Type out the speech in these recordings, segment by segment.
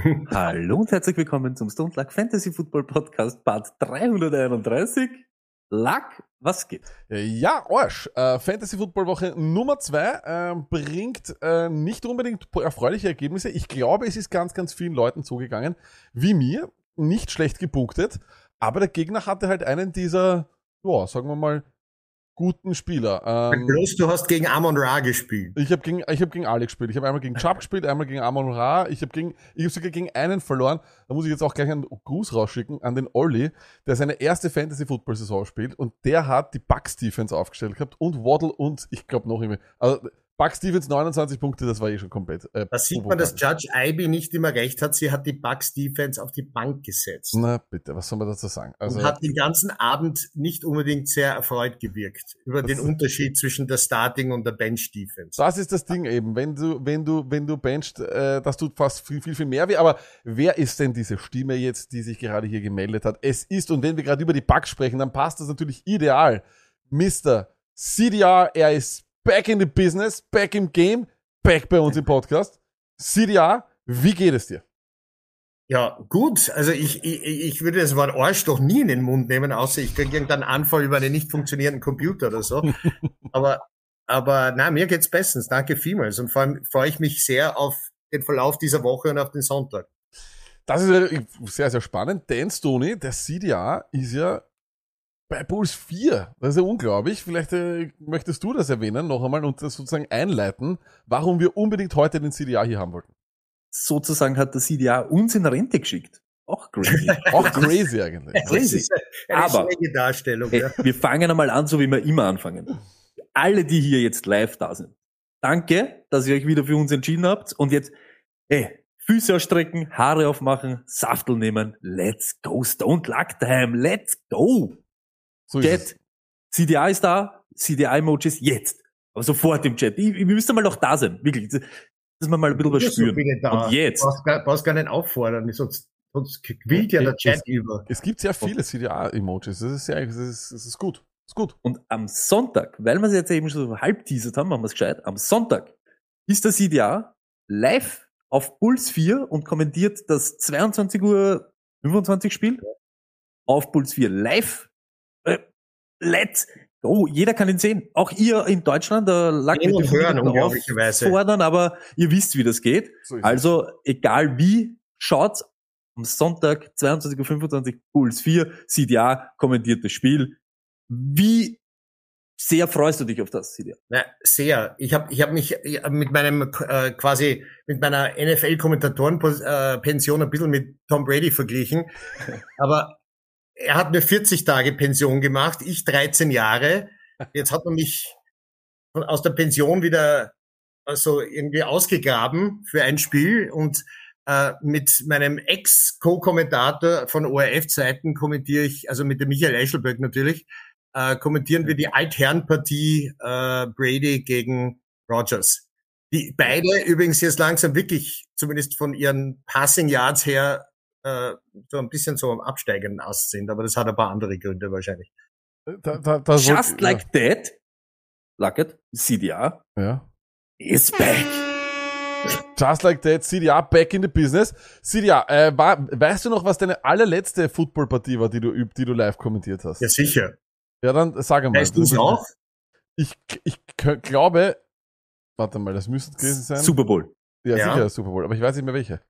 Hallo und herzlich willkommen zum Stone Luck Fantasy Football Podcast Part 331. Luck, was geht? Ja, Arsch. Äh, Fantasy Football Woche Nummer 2 ähm, bringt äh, nicht unbedingt erfreuliche Ergebnisse. Ich glaube, es ist ganz, ganz vielen Leuten zugegangen, wie mir, nicht schlecht gepunktet, aber der Gegner hatte halt einen dieser, ja, sagen wir mal, guten Spieler. Ähm, Bloß du hast gegen Amon Ra gespielt. ich habe gegen, ich hab gegen alle gespielt. Ich habe einmal gegen Chubb gespielt, einmal gegen Amon Ra. Ich habe gegen, ich habe sogar gegen einen verloren. Da muss ich jetzt auch gleich einen Gruß rausschicken an den Olli, der seine erste Fantasy Football Saison spielt und der hat die Bucks Defense aufgestellt gehabt und Waddle und ich glaube noch immer. Also Bucks Defense 29 Punkte, das war eh schon komplett. Äh, Da sieht man, dass Judge Ivy nicht immer recht hat. Sie hat die Bucks Defense auf die Bank gesetzt Na bitte, was soll man dazu sagen? Also und hat den ganzen Abend nicht unbedingt sehr erfreut gewirkt über den Unterschied zwischen der Starting und der Bench Defense. Das ist das Ding eben, wenn du, wenn du, wenn du benchst, äh, das tut fast viel, viel, viel mehr weh. Aber wer ist denn diese Stimme jetzt, die sich gerade hier gemeldet hat? Es ist, und wenn wir gerade über die Bugs sprechen, dann passt das natürlich ideal. Mr. CDR, er ist back in the business, back im game, back bei uns im Podcast. CDR, wie geht es dir? Ja, gut. Also ich, ich, ich würde das Wort Arsch doch nie in den Mund nehmen, außer ich kriege irgendeinen Anfall über einen nicht funktionierenden Computer oder so. aber, aber na, mir geht's bestens. Danke vielmals. Und vor allem freue ich mich sehr auf den Verlauf dieser Woche und auf den Sonntag. Das ist sehr, sehr spannend, denn Stoney, der CDR ist ja bei Bulls 4. Das ist ja unglaublich. Vielleicht äh, möchtest du das erwähnen noch einmal und das sozusagen einleiten, warum wir unbedingt heute den CDA hier haben wollten. Sozusagen hat der CDA uns in Rente geschickt. Auch crazy. Auch crazy eigentlich. Crazy. Das ist eine Aber- Darstellung. Hey, Ja. wir fangen einmal an, so wie wir immer anfangen. Alle, die hier jetzt live da sind. Danke, dass ihr euch wieder für uns entschieden habt. Und jetzt, hey, Füße ausstrecken, Haare aufmachen, Saftel nehmen. Let's go, Stone Luck Time. Let's go. So ist es. Chat, CDA ist da, CDA-Emojis jetzt. Aber sofort im Chat. Ich, wir müssen mal noch da sein, wirklich. Dass wir mal ein bisschen was Ja, so spüren. Und jetzt, Du brauchst gar, brauchst gar nicht auffordern, sonst, sonst quillt ja der Chat über. Es gibt sehr viele CDA-Emojis. Das ist sehr, das ist, das ist gut. Das ist gut. und am Sonntag, weil wir es jetzt eben schon so halb teasert haben, machen wir es gescheit, am Sonntag ist der CDA live auf Puls 4 und kommentiert das 22 Uhr 25 Spiel auf Puls 4 live. Äh, let's go. Jeder kann ihn sehen. Auch ihr in Deutschland, da lag Sehen und hören, unglaublicherweise. auffordern, aber ihr wisst, wie das geht. So. Also, egal wie, schaut am Sonntag 22.25 Uhr Puls 4, CDA kommentiert das Spiel. Wie sehr freust du dich auf das, CDA? Ja, sehr. Ich habe ich hab mich äh, mit meinem äh, quasi mit meiner NFL-Kommentatoren-Pension ein bisschen mit Tom Brady verglichen. Aber er hat eine 40 Tage Pension gemacht, ich 13 Jahre. Jetzt hat man mich aus der Pension wieder also irgendwie ausgegraben für ein Spiel und äh, mit meinem Ex-Co-Kommentator von ORF-Zeiten kommentiere ich, also mit dem Michael Eschelböck natürlich, äh, kommentieren wir die Altherrenpartie äh, Brady gegen Rogers. Die beide übrigens jetzt langsam wirklich, zumindest von ihren Passing Yards her, äh, so ein bisschen so am absteigenden Ast sind, aber das hat ein paar andere Gründe wahrscheinlich. Da, da, da Just wollt- like that, Lucket, CDA ja. is back. Just like that, CDA back in the business. CDA, äh, war, weißt du noch, was deine allerletzte Footballpartie war, die du, die du live kommentiert hast? Ja, sicher. Ja, dann sag einmal. Weißt du es auch? Ich, ich glaube, warte mal, das müsste es gewesen sein. Super Bowl. Ja, Ja. sicher, Super Bowl, aber ich weiß nicht mehr welche.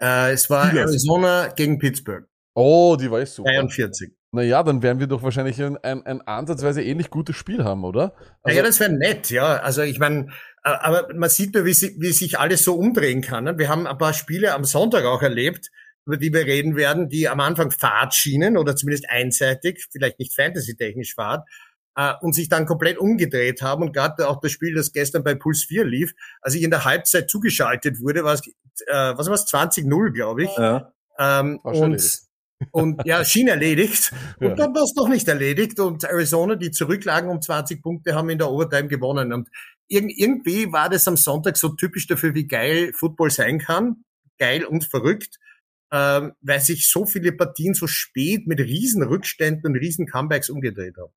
Äh, es war Steelers. Arizona gegen Pittsburgh. Oh, die war eh super. 43. Naja, dann werden wir doch wahrscheinlich ein, ein, ein ansatzweise ähnlich gutes Spiel haben, oder? Also, ja, das wäre nett, ja. Also ich meine, aber man sieht nur, wie, wie sich alles so umdrehen kann. ne? Wir haben ein paar Spiele am Sonntag auch erlebt, über die wir reden werden, die am Anfang Fahrt schienen oder zumindest einseitig, vielleicht nicht fantasy-technisch Fahrt, äh, und sich dann komplett umgedreht haben. Und gerade auch das Spiel, das gestern bei Puls 4 lief, als ich in der Halbzeit zugeschaltet wurde, war es äh, was war's, 20-0, glaube ich. Ja. Ähm, War und, und ja, schien erledigt. Und Ja. dann war es noch nicht erledigt. Und Arizona, die zurücklagen um 20 Punkte, haben in der Overtime gewonnen. Und irg irgendwie war das am Sonntag so typisch dafür, wie geil Football sein kann. Geil und verrückt. Ähm, weil sich so viele Partien so spät mit riesen Rückständen und riesen Comebacks umgedreht haben.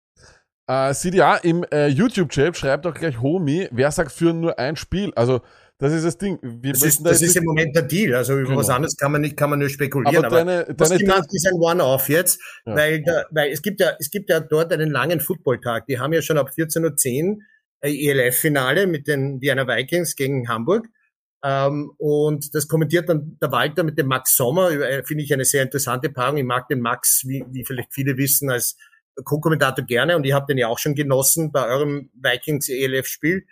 Äh, CDA im äh, YouTube-Chat schreibt auch gleich Homie, wer sagt für nur ein Spiel? Also, das ist das Ding. Wir Das ist, das jetzt ist im Moment der Deal. Also über Genau. was anderes kann man nicht, kann man nur spekulieren. aber deine, Was deine gemacht ist ein One-Off jetzt, Ja. weil, da, weil es gibt ja, es gibt ja dort einen langen Footballtag. Die haben ja schon ab 14.10 Uhr ein ELF-Finale mit den Vienna Vikings gegen Hamburg. Ähm, und das kommentiert dann der Walter mit dem Max Sommer. Äh, Finde ich eine sehr interessante Paarung. Ich mag den Max, wie, wie vielleicht viele wissen, als Co-Kommentator gerne. Und ich habe den ja auch schon genossen bei eurem Vikings ELF-Spiel.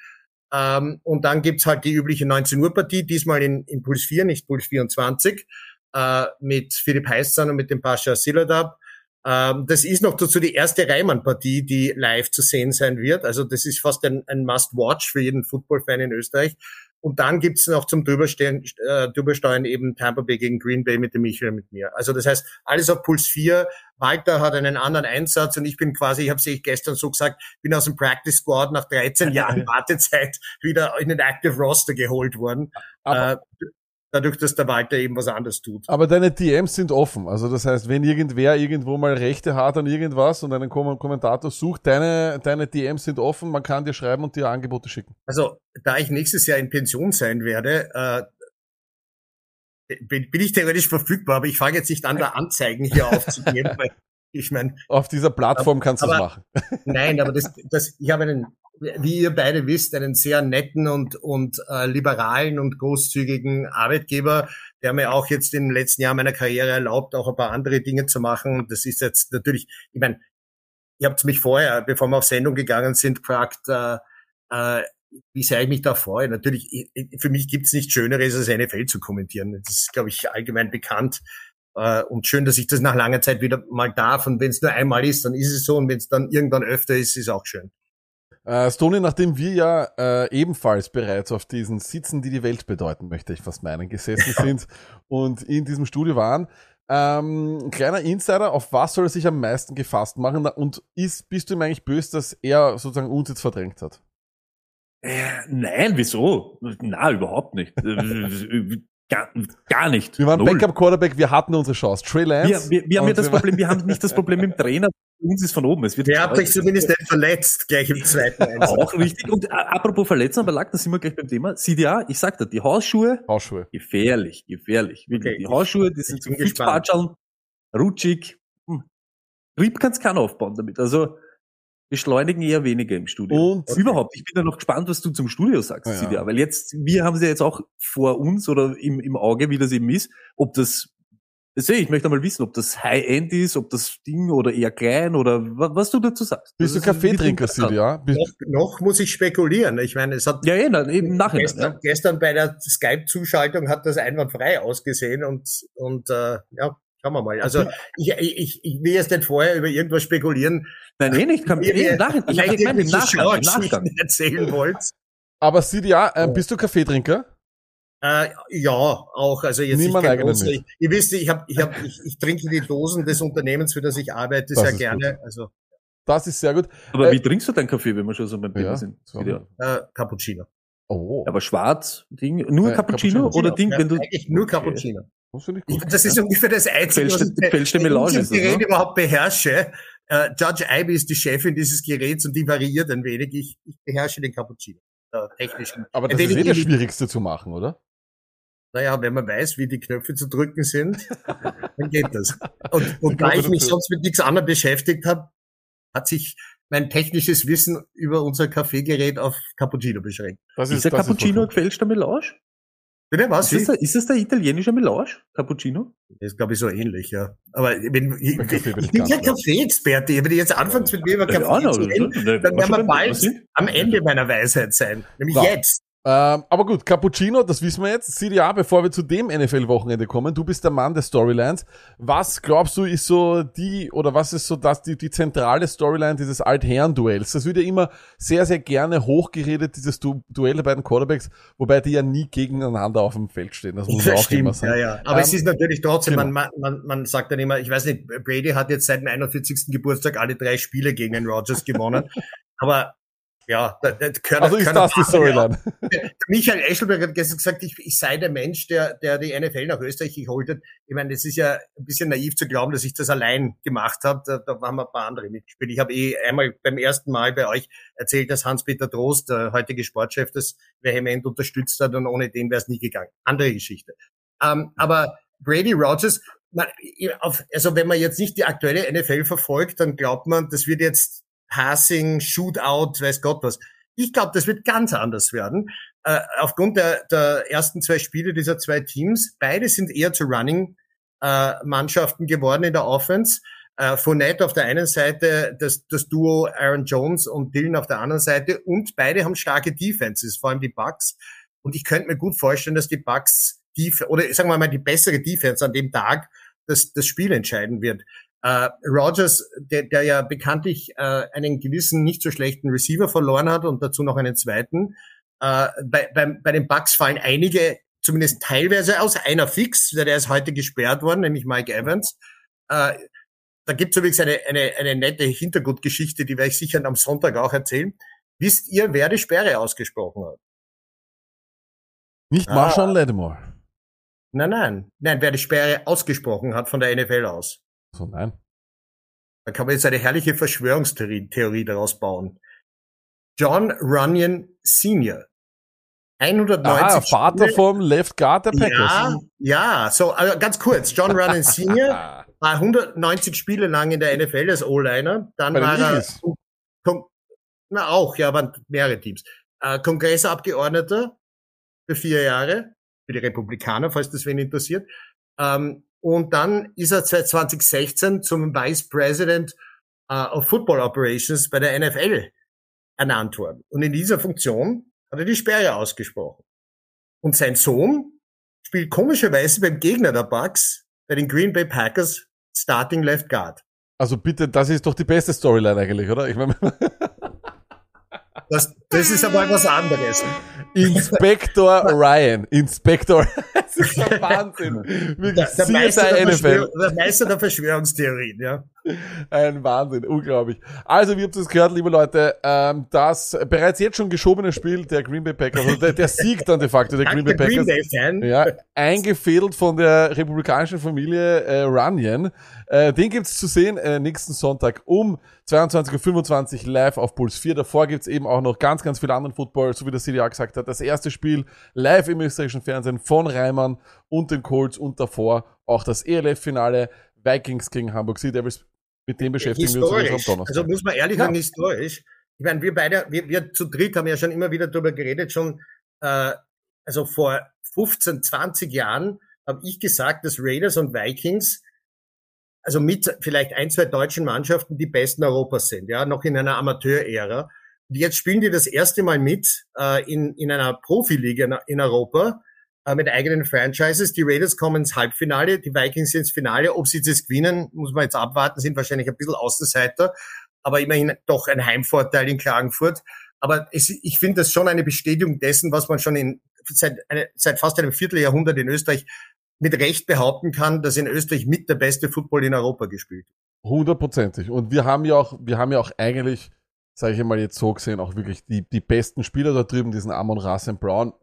Ähm, und dann gibt's halt die übliche 19 Uhr Partie, diesmal in, in Puls 4, nicht Puls 24, äh, mit Philipp Heißzahn und mit dem Pascha Siladab. Ähm, das ist noch dazu die erste Reimann-Partie, die live zu sehen sein wird. Also das ist fast ein, ein Must-Watch für jeden Football-Fan in Österreich. Und dann gibt's noch zum Drüberstehen, äh, Drübersteuern eben Tampa Bay gegen Green Bay mit dem Michael mit mir. Also das heißt, alles auf Puls 4. Walter hat einen anderen Einsatz und ich bin quasi, ich habe es gestern so gesagt, bin aus dem Practice Squad nach 13 Jahren Wartezeit wieder in den Active Roster geholt worden. Aber- äh, dadurch, dass der Walter eben was anderes tut. Aber deine DMs sind offen. Also das heißt, wenn irgendwer irgendwo mal Rechte hat an irgendwas und einen Kom Kommentator sucht, deine, deine DMs sind offen, man kann dir schreiben und dir Angebote schicken. Also, da ich nächstes Jahr in Pension sein werde, äh, bin, bin ich theoretisch verfügbar, aber ich fange jetzt nicht an, da Anzeigen hier aufzugeben, weil ich meine, Auf dieser Plattform kannst du es machen. nein, aber das, das, ich habe einen, wie ihr beide wisst, einen sehr netten und, und äh, liberalen und großzügigen Arbeitgeber, der mir auch jetzt im letzten Jahr meiner Karriere erlaubt, auch ein paar andere Dinge zu machen. Und das ist jetzt natürlich, ich meine, ihr habt mich vorher, bevor wir auf Sendung gegangen sind, gefragt, äh, äh, wie sehr ich mich da freue. Natürlich, ich- ich- für mich gibt's nichts Schöneres, als NFL zu kommentieren. Das ist, glaube ich, allgemein bekannt. Äh, Und schön, dass ich das nach langer Zeit wieder mal darf. Und wenn es nur einmal ist, dann ist es so. Und wenn es dann irgendwann öfter ist, ist auch schön. Äh, Stony, nachdem wir ja äh, ebenfalls bereits auf diesen Sitzen, die die Welt bedeuten, möchte ich fast meinen, gesessen sind und in diesem Studio waren, ähm, kleiner Insider, auf was soll er sich am meisten gefasst machen und ist, bist du ihm eigentlich böse, dass er sozusagen uns jetzt verdrängt hat? Äh, nein, wieso? Na, überhaupt nicht. Äh, gar, gar nicht. Wir waren. Backup-Quarterback, wir hatten unsere Chance. Trey Lance. Wir, wir, wir haben ja das Problem, wir haben nicht das Problem mit dem Trainer. Uns ist von oben. Es wird Der hat sich zumindest nicht verletzt, gleich im zweiten Einsatz. auch richtig. Und äh, apropos Verletzung, aber lag, da sind wir gleich beim Thema. CDA, ich sag dir, die Hausschuhe, Hausschuhe. gefährlich, gefährlich. Wirklich. Okay, die Hausschuhe, die sind gespannt. Spatscheln, rutschig. Hm. Trieb kann's keiner aufbauen damit. Also, beschleunigen eher weniger im Studio. Und Überhaupt. Ich bin ja noch gespannt, was du zum Studio sagst, Ja, ja. CDA. Weil jetzt, wir haben sie jetzt auch vor uns oder im, im Auge, wie das eben ist, ob das, das sehe ich, möchte mal wissen, ob das High-End ist, ob das Ding oder eher klein oder wa- was du dazu sagst. bist du Das Kaffeetrinker? Bist, noch, noch muss ich spekulieren. Ich meine, es hat Ja, ja, na, eben nachher. gestern, Ja. gestern bei der Skype-Zuschaltung hat das einwandfrei ausgesehen und, und äh, ja, schauen wir mal. Also ich, ich, ich will jetzt nicht vorher über irgendwas spekulieren, Nein, eh nicht. Kann, eh, mir im Nachhinein. Ich gemeint, im Nachgang. Nachgang. erzählen wollt. aber CDA, äh, Oh. bist du Kaffeetrinker? Äh, ja, auch. Also jetzt Nimm ich großer- ich, ihr wisst, ich, hab, ich, hab, ich, ich trinke die Dosen des Unternehmens, für das ich arbeite, Das sehr gerne. Also Das ist sehr gut. Aber Äh, wie trinkst du deinen Kaffee, wenn wir schon so beim Thema Ja, sind? äh, Cappuccino. Oh, Aber schwarz, Ding, nur Äh, Cappuccino, Cappuccino. oder Ding, ja, wenn du. eigentlich nur Okay. Cappuccino. das finde ich Ich, gut. das ist ungefähr das Einzige, was Fälschte- ich fälschte in Melange diesem ist das, Gerät ne? überhaupt beherrsche. Äh, Judge Ivy ist die Chefin dieses Geräts und die variiert ein wenig. Ich, ich beherrsche den Cappuccino. Der technischen. Aber ein das ist eh das Schwierigste zu machen, oder? Naja, wenn man weiß, wie die Knöpfe zu drücken sind, dann geht das. Und, und da ich mich sonst mit nichts anderem beschäftigt habe, hat sich mein technisches Wissen über unser Kaffeegerät auf Cappuccino beschränkt. Das Ist der das Cappuccino vollkommen- gefälschter Melange? Bitte, was? Ist das, der, ist das der italienische Melange? Cappuccino? Das ist, glaube ich, so ähnlich, ja. Aber wenn, ich, ich bin raus. Kaffee-Experte. Wenn ihr jetzt anfangt mit mir über Kaffee zu reden, dann werden wir bald am Ende meiner Weisheit sein. Nämlich jetzt. Ähm, aber gut, Cappuccino, das wissen wir jetzt. CDA, bevor wir zu dem NFL-Wochenende kommen, du bist der Mann der Storylines. Was glaubst du, ist so die, oder was ist so das, die, die zentrale Storyline dieses Altherren-Duells? Das wird ja immer sehr, sehr gerne hochgeredet, dieses du Duell der beiden Quarterbacks, wobei die ja nie gegeneinander auf dem Feld stehen. Das muss man auch immer sagen. ja, ja. Aber es Ähm, ist natürlich trotzdem, genau. man, man, man sagt dann immer, ich weiß nicht, Brady hat jetzt seit dem 41. Geburtstag alle drei Spiele gegen den Rogers gewonnen. aber ja, da, da gehört, Also ist das die paar mehr Storyline? Michael Eschelberg hat gestern gesagt, ich, ich sei der Mensch, der, der die NFL nach Österreich geholt hat. Ich meine, das ist ja ein bisschen naiv zu glauben, dass ich das allein gemacht habe. Da, da waren ein paar andere mitgespielt. Ich habe eh einmal beim ersten Mal bei euch erzählt, dass Hans-Peter Trost, der heutige Sportchef, das vehement unterstützt hat und ohne den wäre es nie gegangen. Andere Geschichte. Ähm, aber Brady Rogers, also wenn man jetzt nicht die aktuelle NFL verfolgt, dann glaubt man, das wird jetzt Passing, Shootout, weiß Gott was. Ich glaube, das wird ganz anders werden. Äh, aufgrund der, der ersten zwei Spiele dieser zwei Teams, beide sind eher zu Running-Mannschaften geworden in der Offense. Äh, Fournette auf der einen Seite, das, das Duo Aaron Jones und Dylan auf der anderen Seite und beide haben starke Defenses, vor allem die Bucks. Und ich könnte mir gut vorstellen, dass die Bucks die, oder sagen wir mal die bessere Defense an dem Tag das, das Spiel entscheiden wird. Äh, Rogers, der, der ja bekanntlich äh, einen gewissen nicht so schlechten Receiver verloren hat und dazu noch einen zweiten. Äh, bei, beim, bei den Bucks fallen einige zumindest teilweise aus. Einer fix, der der ist heute gesperrt worden, nämlich Mike Evans. Äh, da gibt es übrigens eine, eine, eine nette Hintergrundgeschichte, die werde ich sicher am Sonntag auch erzählen. Wisst ihr, wer die Sperre ausgesprochen hat? Nicht Ah. Marshawn Lattimore. Nein, nein. Nein, wer die Sperre ausgesprochen hat von der NFL aus. So, nein. Da kann man jetzt eine herrliche Verschwörungstheorie Theorie daraus bauen. John Runyon Senior. 190 Ah, Vater Spiele. vom Left Guard der Packers. Ja, ja, so also ganz kurz. John Runyon Senior war 190 Spiele lang in der NFL als O-Liner. Dann Bei war er. Kon na auch, ja, waren mehrere Teams. Äh, Kongressabgeordneter für vier Jahre, für die Republikaner, falls das wen interessiert. Ähm, und dann ist er seit 2016 zum Vice President äh, of Football Operations bei der NFL ernannt worden. Und in dieser Funktion hat er die Sperre ausgesprochen. Und sein Sohn spielt komischerweise beim Gegner der Bucks, bei den Green Bay Packers, Starting Left Guard. Also bitte, das ist doch die beste Storyline eigentlich, oder? Ich meine, Das, das ist aber was anderes. Inspektor Ryan. Inspektor. Das ist der Wahnsinn. Wirklich, Der, der, Meister der, NFL. Der Meister der Verschwörungstheorien, ja. Ein Wahnsinn, unglaublich. Also, wie habt ihr es gehört, liebe Leute, ähm, das bereits jetzt schon geschobene Spiel der Green Bay Packers, also der, der Sieg dann de facto der Green Bay Danke, Green Packers. Bay. Ja, eingefädelt von der republikanischen Familie äh, Runyon. Äh, den gibt's zu sehen äh, nächsten Sonntag um 22.25 Uhr live auf Puls 4. Davor gibt's eben auch noch ganz, ganz viel anderen Football, so wie der CDA gesagt hat. Das erste Spiel live im österreichischen Fernsehen von Reimann und den Colts und davor auch das ELF-Finale Vikings gegen Hamburg Sea Devils. Mit dem beschäftigen wir uns am historisch. Donnerstag. Also muss man ehrlich Ja. sagen, historisch. Ich meine, wir beide, wir, wir zu dritt haben ja schon immer wieder darüber geredet, schon, äh, also vor 15, 20 Jahren habe ich gesagt, dass Raiders und Vikings, also mit vielleicht ein, zwei deutschen Mannschaften, die besten Europas sind, ja, noch in einer Amateurära. Jetzt spielen die das erste Mal mit äh, in, in einer Profiliga in, in Europa äh, mit eigenen Franchises. Die Raiders kommen ins Halbfinale, die Vikings ins Finale. Ob sie das gewinnen, muss man jetzt abwarten, sind wahrscheinlich ein bisschen Außenseiter, aber immerhin doch ein Heimvorteil in Klagenfurt. Aber es, ich finde das schon eine Bestätigung dessen, was man schon in, seit, eine, seit fast einem Vierteljahrhundert in Österreich mit Recht behaupten kann, dass in Österreich mit der beste Football in Europa gespielt. Hundertprozentig. Und wir haben ja auch, wir haben ja auch eigentlich, sage ich mal jetzt so gesehen, auch wirklich die, die besten Spieler da drüben, diesen Amon Rasen Brown.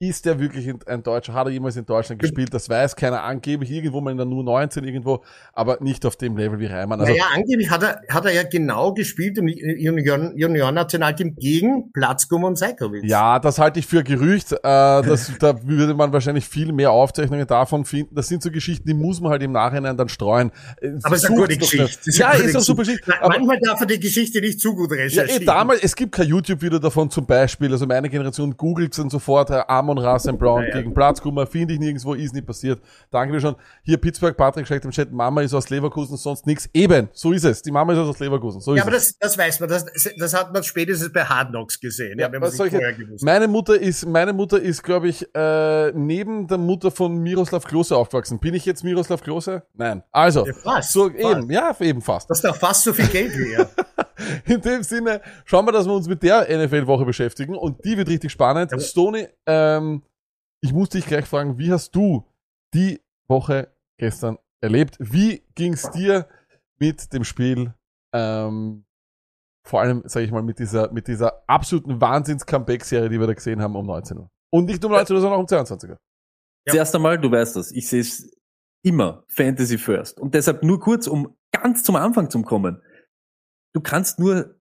Ist der wirklich ein- Deutscher? Hat er jemals in Deutschland gespielt? Das weiß keiner angeblich irgendwo mal in der Nu 19 irgendwo, aber nicht auf dem Level wie Reimann. Also, naja, angeblich hat er, hat er ja genau gespielt im Junior- Junior-Nationalteam gegen Platzgum und Seikovic. ja, das halte ich für Gerücht. Äh, das, da würde man wahrscheinlich viel mehr Aufzeichnungen davon finden. Das sind so Geschichten, die muss man halt im Nachhinein dann streuen. Äh, Aber es ist eine gute Geschichte. ist Ja, eine ist auch super Geschichte. Aber, manchmal darf er die Geschichte nicht zu gut Ja, recherchieren. eh, damals, es gibt kein YouTube-Video davon zum Beispiel, also meine Generation googelt dann sofort, Herr Amon Rasen Brown Ja, ja. gegen Platzkummer, finde ich nirgendwo, ist nicht passiert. Danke dir schon. Hier Pittsburgh, Patrick schreibt im Chat, Mama ist aus Leverkusen, sonst nichts. Eben, so ist es. Die Mama ist aus Leverkusen, so ist Ja, aber es. das, das weiß man. Das, das hat man spätestens bei Hard Knocks gesehen. Ja, wenn man sich ich vorher gewusst hat. meine Mutter ist, meine Mutter ist, glaube ich, äh, neben der Mutter von Miroslav Klose aufgewachsen. Bin ich jetzt Miroslav Klose? Nein. Also, Ja, fast, so fast. eben, ja, eben fast. Das ist doch fast so viel Geld wie er. In dem Sinne, schauen wir, dass wir uns mit der NFL-Woche beschäftigen und die wird richtig spannend. Ja. Stoney, ähm, ich muss dich gleich fragen, wie hast du die Woche gestern erlebt? Wie ging's dir mit dem Spiel? Ähm, vor allem, sage ich mal, mit dieser, mit dieser absoluten Wahnsinns-Comeback-Serie, die wir da gesehen haben um 19 Uhr. Und nicht um 19 Uhr, sondern auch um 22 Uhr. Ja. Zuerst einmal, du weißt das, ich sehe es immer Fantasy First. Und deshalb nur kurz, um ganz zum Anfang zu kommen. Du kannst nur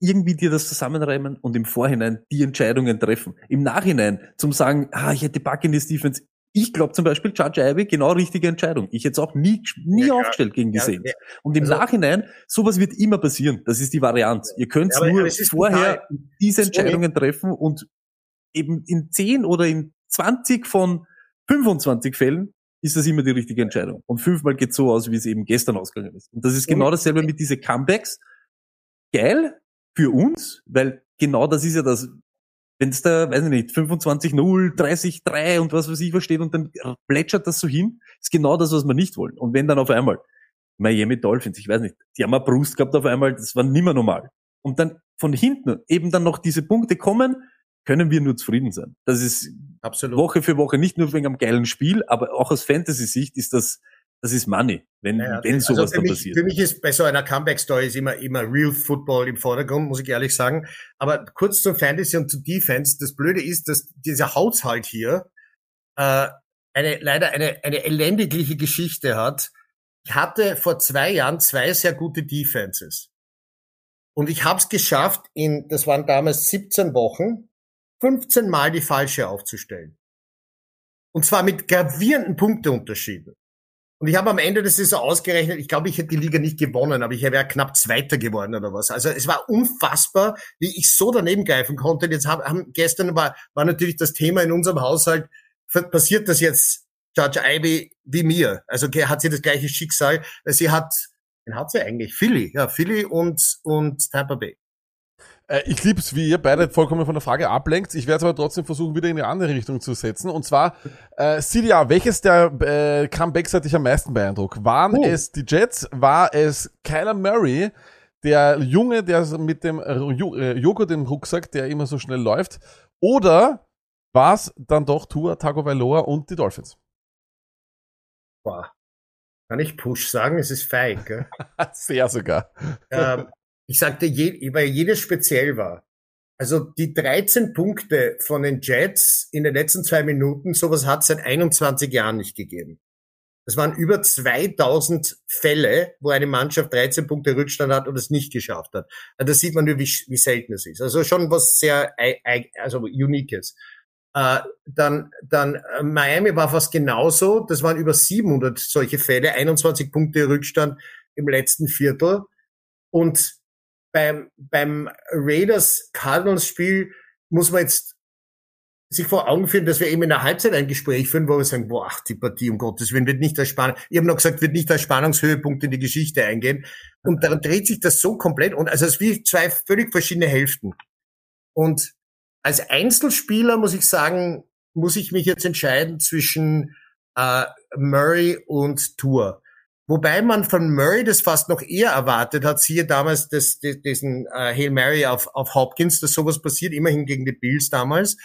irgendwie dir das zusammenreimen und im Vorhinein die Entscheidungen treffen. Im Nachhinein zum sagen, ah, ich hätte Buccaneers Defense. Ich glaube zum Beispiel, Judge Ivy, genau richtige Entscheidung. Ich hätte es auch nie, nie Ja, aufgestellt gegen die Ja, Saints. ja. Und im Also- Nachhinein, sowas wird immer passieren. Das ist die Variante. Ihr könnt Ja, nur vorher diese. Entscheidungen treffen und eben in 10 oder in 20 von 25 Fällen ist das immer die richtige Entscheidung. Und fünfmal geht so aus, wie es eben gestern ausgegangen ist. Und das ist genau dasselbe mit diese Comebacks. Geil für uns, weil genau das ist ja das, wenn es da, weiß ich nicht, 25-0, 30-3 und was weiß ich was steht und dann plätschert das so hin, ist genau das, was wir nicht wollen. Und wenn dann auf einmal Miami Dolphins, ich weiß nicht, die haben eine Brust gehabt auf einmal, das war nimmer normal. Und dann von hinten eben dann noch diese Punkte kommen, können wir nur zufrieden sein. Das ist Absolut. Woche für Woche, nicht nur wegen einem geilen Spiel, aber auch aus Fantasy-Sicht ist das, das ist Money, wenn, Ja, wenn sowas also dann mich, passiert. Für mich ist bei so einer Comeback-Story ist immer, immer Real Football im Vordergrund, muss ich ehrlich sagen. Aber kurz zum Fantasy und zu Defense. Das Blöde ist, dass dieser Haushalt hier äh, eine leider eine, eine elendigliche Geschichte hat. Ich hatte vor zwei Jahren zwei sehr gute Defenses. Und ich habe es geschafft, in, das waren damals 17 Wochen, 15 Mal die falsche aufzustellen. Und zwar mit gravierenden Punkteunterschieden. Und ich habe am Ende der Saison ausgerechnet, ich glaube, ich hätte die Liga nicht gewonnen, aber ich wäre knapp Zweiter geworden oder was. Also es war unfassbar, wie ich so daneben greifen konnte. Jetzt haben, haben gestern war, war natürlich das Thema in unserem Haushalt, passiert das jetzt Judge Ivy wie mir? Also hat sie das gleiche Schicksal. Sie hat, wen hat sie eigentlich? Philly, ja, Philly und, und Tampa Bay. Äh, ich liebe es, wie ihr beide vollkommen von der Frage ablenkt. Ich werde es aber trotzdem versuchen, wieder in eine andere Richtung zu setzen. Und zwar, äh, CDA, welches der äh, Comebacks hat dich am meisten beeindruckt? Waren Oh. es die Jets? War es Kyler Murray, der Junge, der mit dem äh, äh, Joghurt im Rucksack, der immer so schnell läuft? Oder war es dann doch Tua Tagovailoa und die Dolphins? Boah. Kann ich Push sagen? Es ist feig, gell? Sehr sogar. ähm, ich sagte, je, weil jedes speziell war. Also die 13 Punkte von den Jets in den letzten zwei Minuten, sowas hat es seit 21 Jahren nicht gegeben. Das waren über 2000 Fälle, wo eine Mannschaft 13 Punkte Rückstand hat und es nicht geschafft hat. Also da sieht man nur, wie, wie selten es ist. Also schon was sehr, also Uniques. Äh, dann, dann äh, Miami war fast genauso. Das waren über 700 solche Fälle, 21 Punkte Rückstand im letzten Viertel. Und beim, beim Raiders Cardinals Spiel muss man jetzt sich vor Augen führen, dass wir eben in der Halbzeit ein Gespräch führen, wo wir sagen, boah, ach, die Partie um Gottes Willen wird nicht als Spannung, ich habe noch gesagt, wird nicht als Spannungshöhepunkt in die Geschichte eingehen. Und dann dreht sich das so komplett und also es ist wie zwei völlig verschiedene Hälften. Und als Einzelspieler muss ich sagen, muss ich mich jetzt entscheiden zwischen äh, Murray und Tour. Wobei man von Murray das fast noch eher erwartet hat, siehe damals das, das, diesen äh, Hail Mary auf, auf Hopkins, dass sowas passiert, immerhin gegen die Bills damals.